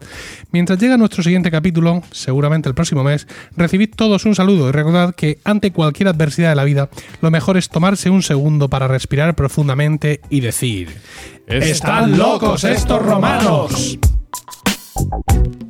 Mientras llega nuestro siguiente capítulo, seguramente el próximo mes, recibid todos un saludo y recordad que ante cualquier adversidad de la vida, lo mejor es tomarse un segundo para respirar profundamente y decir... Es- ¡Están locos estos romanos! Thank you.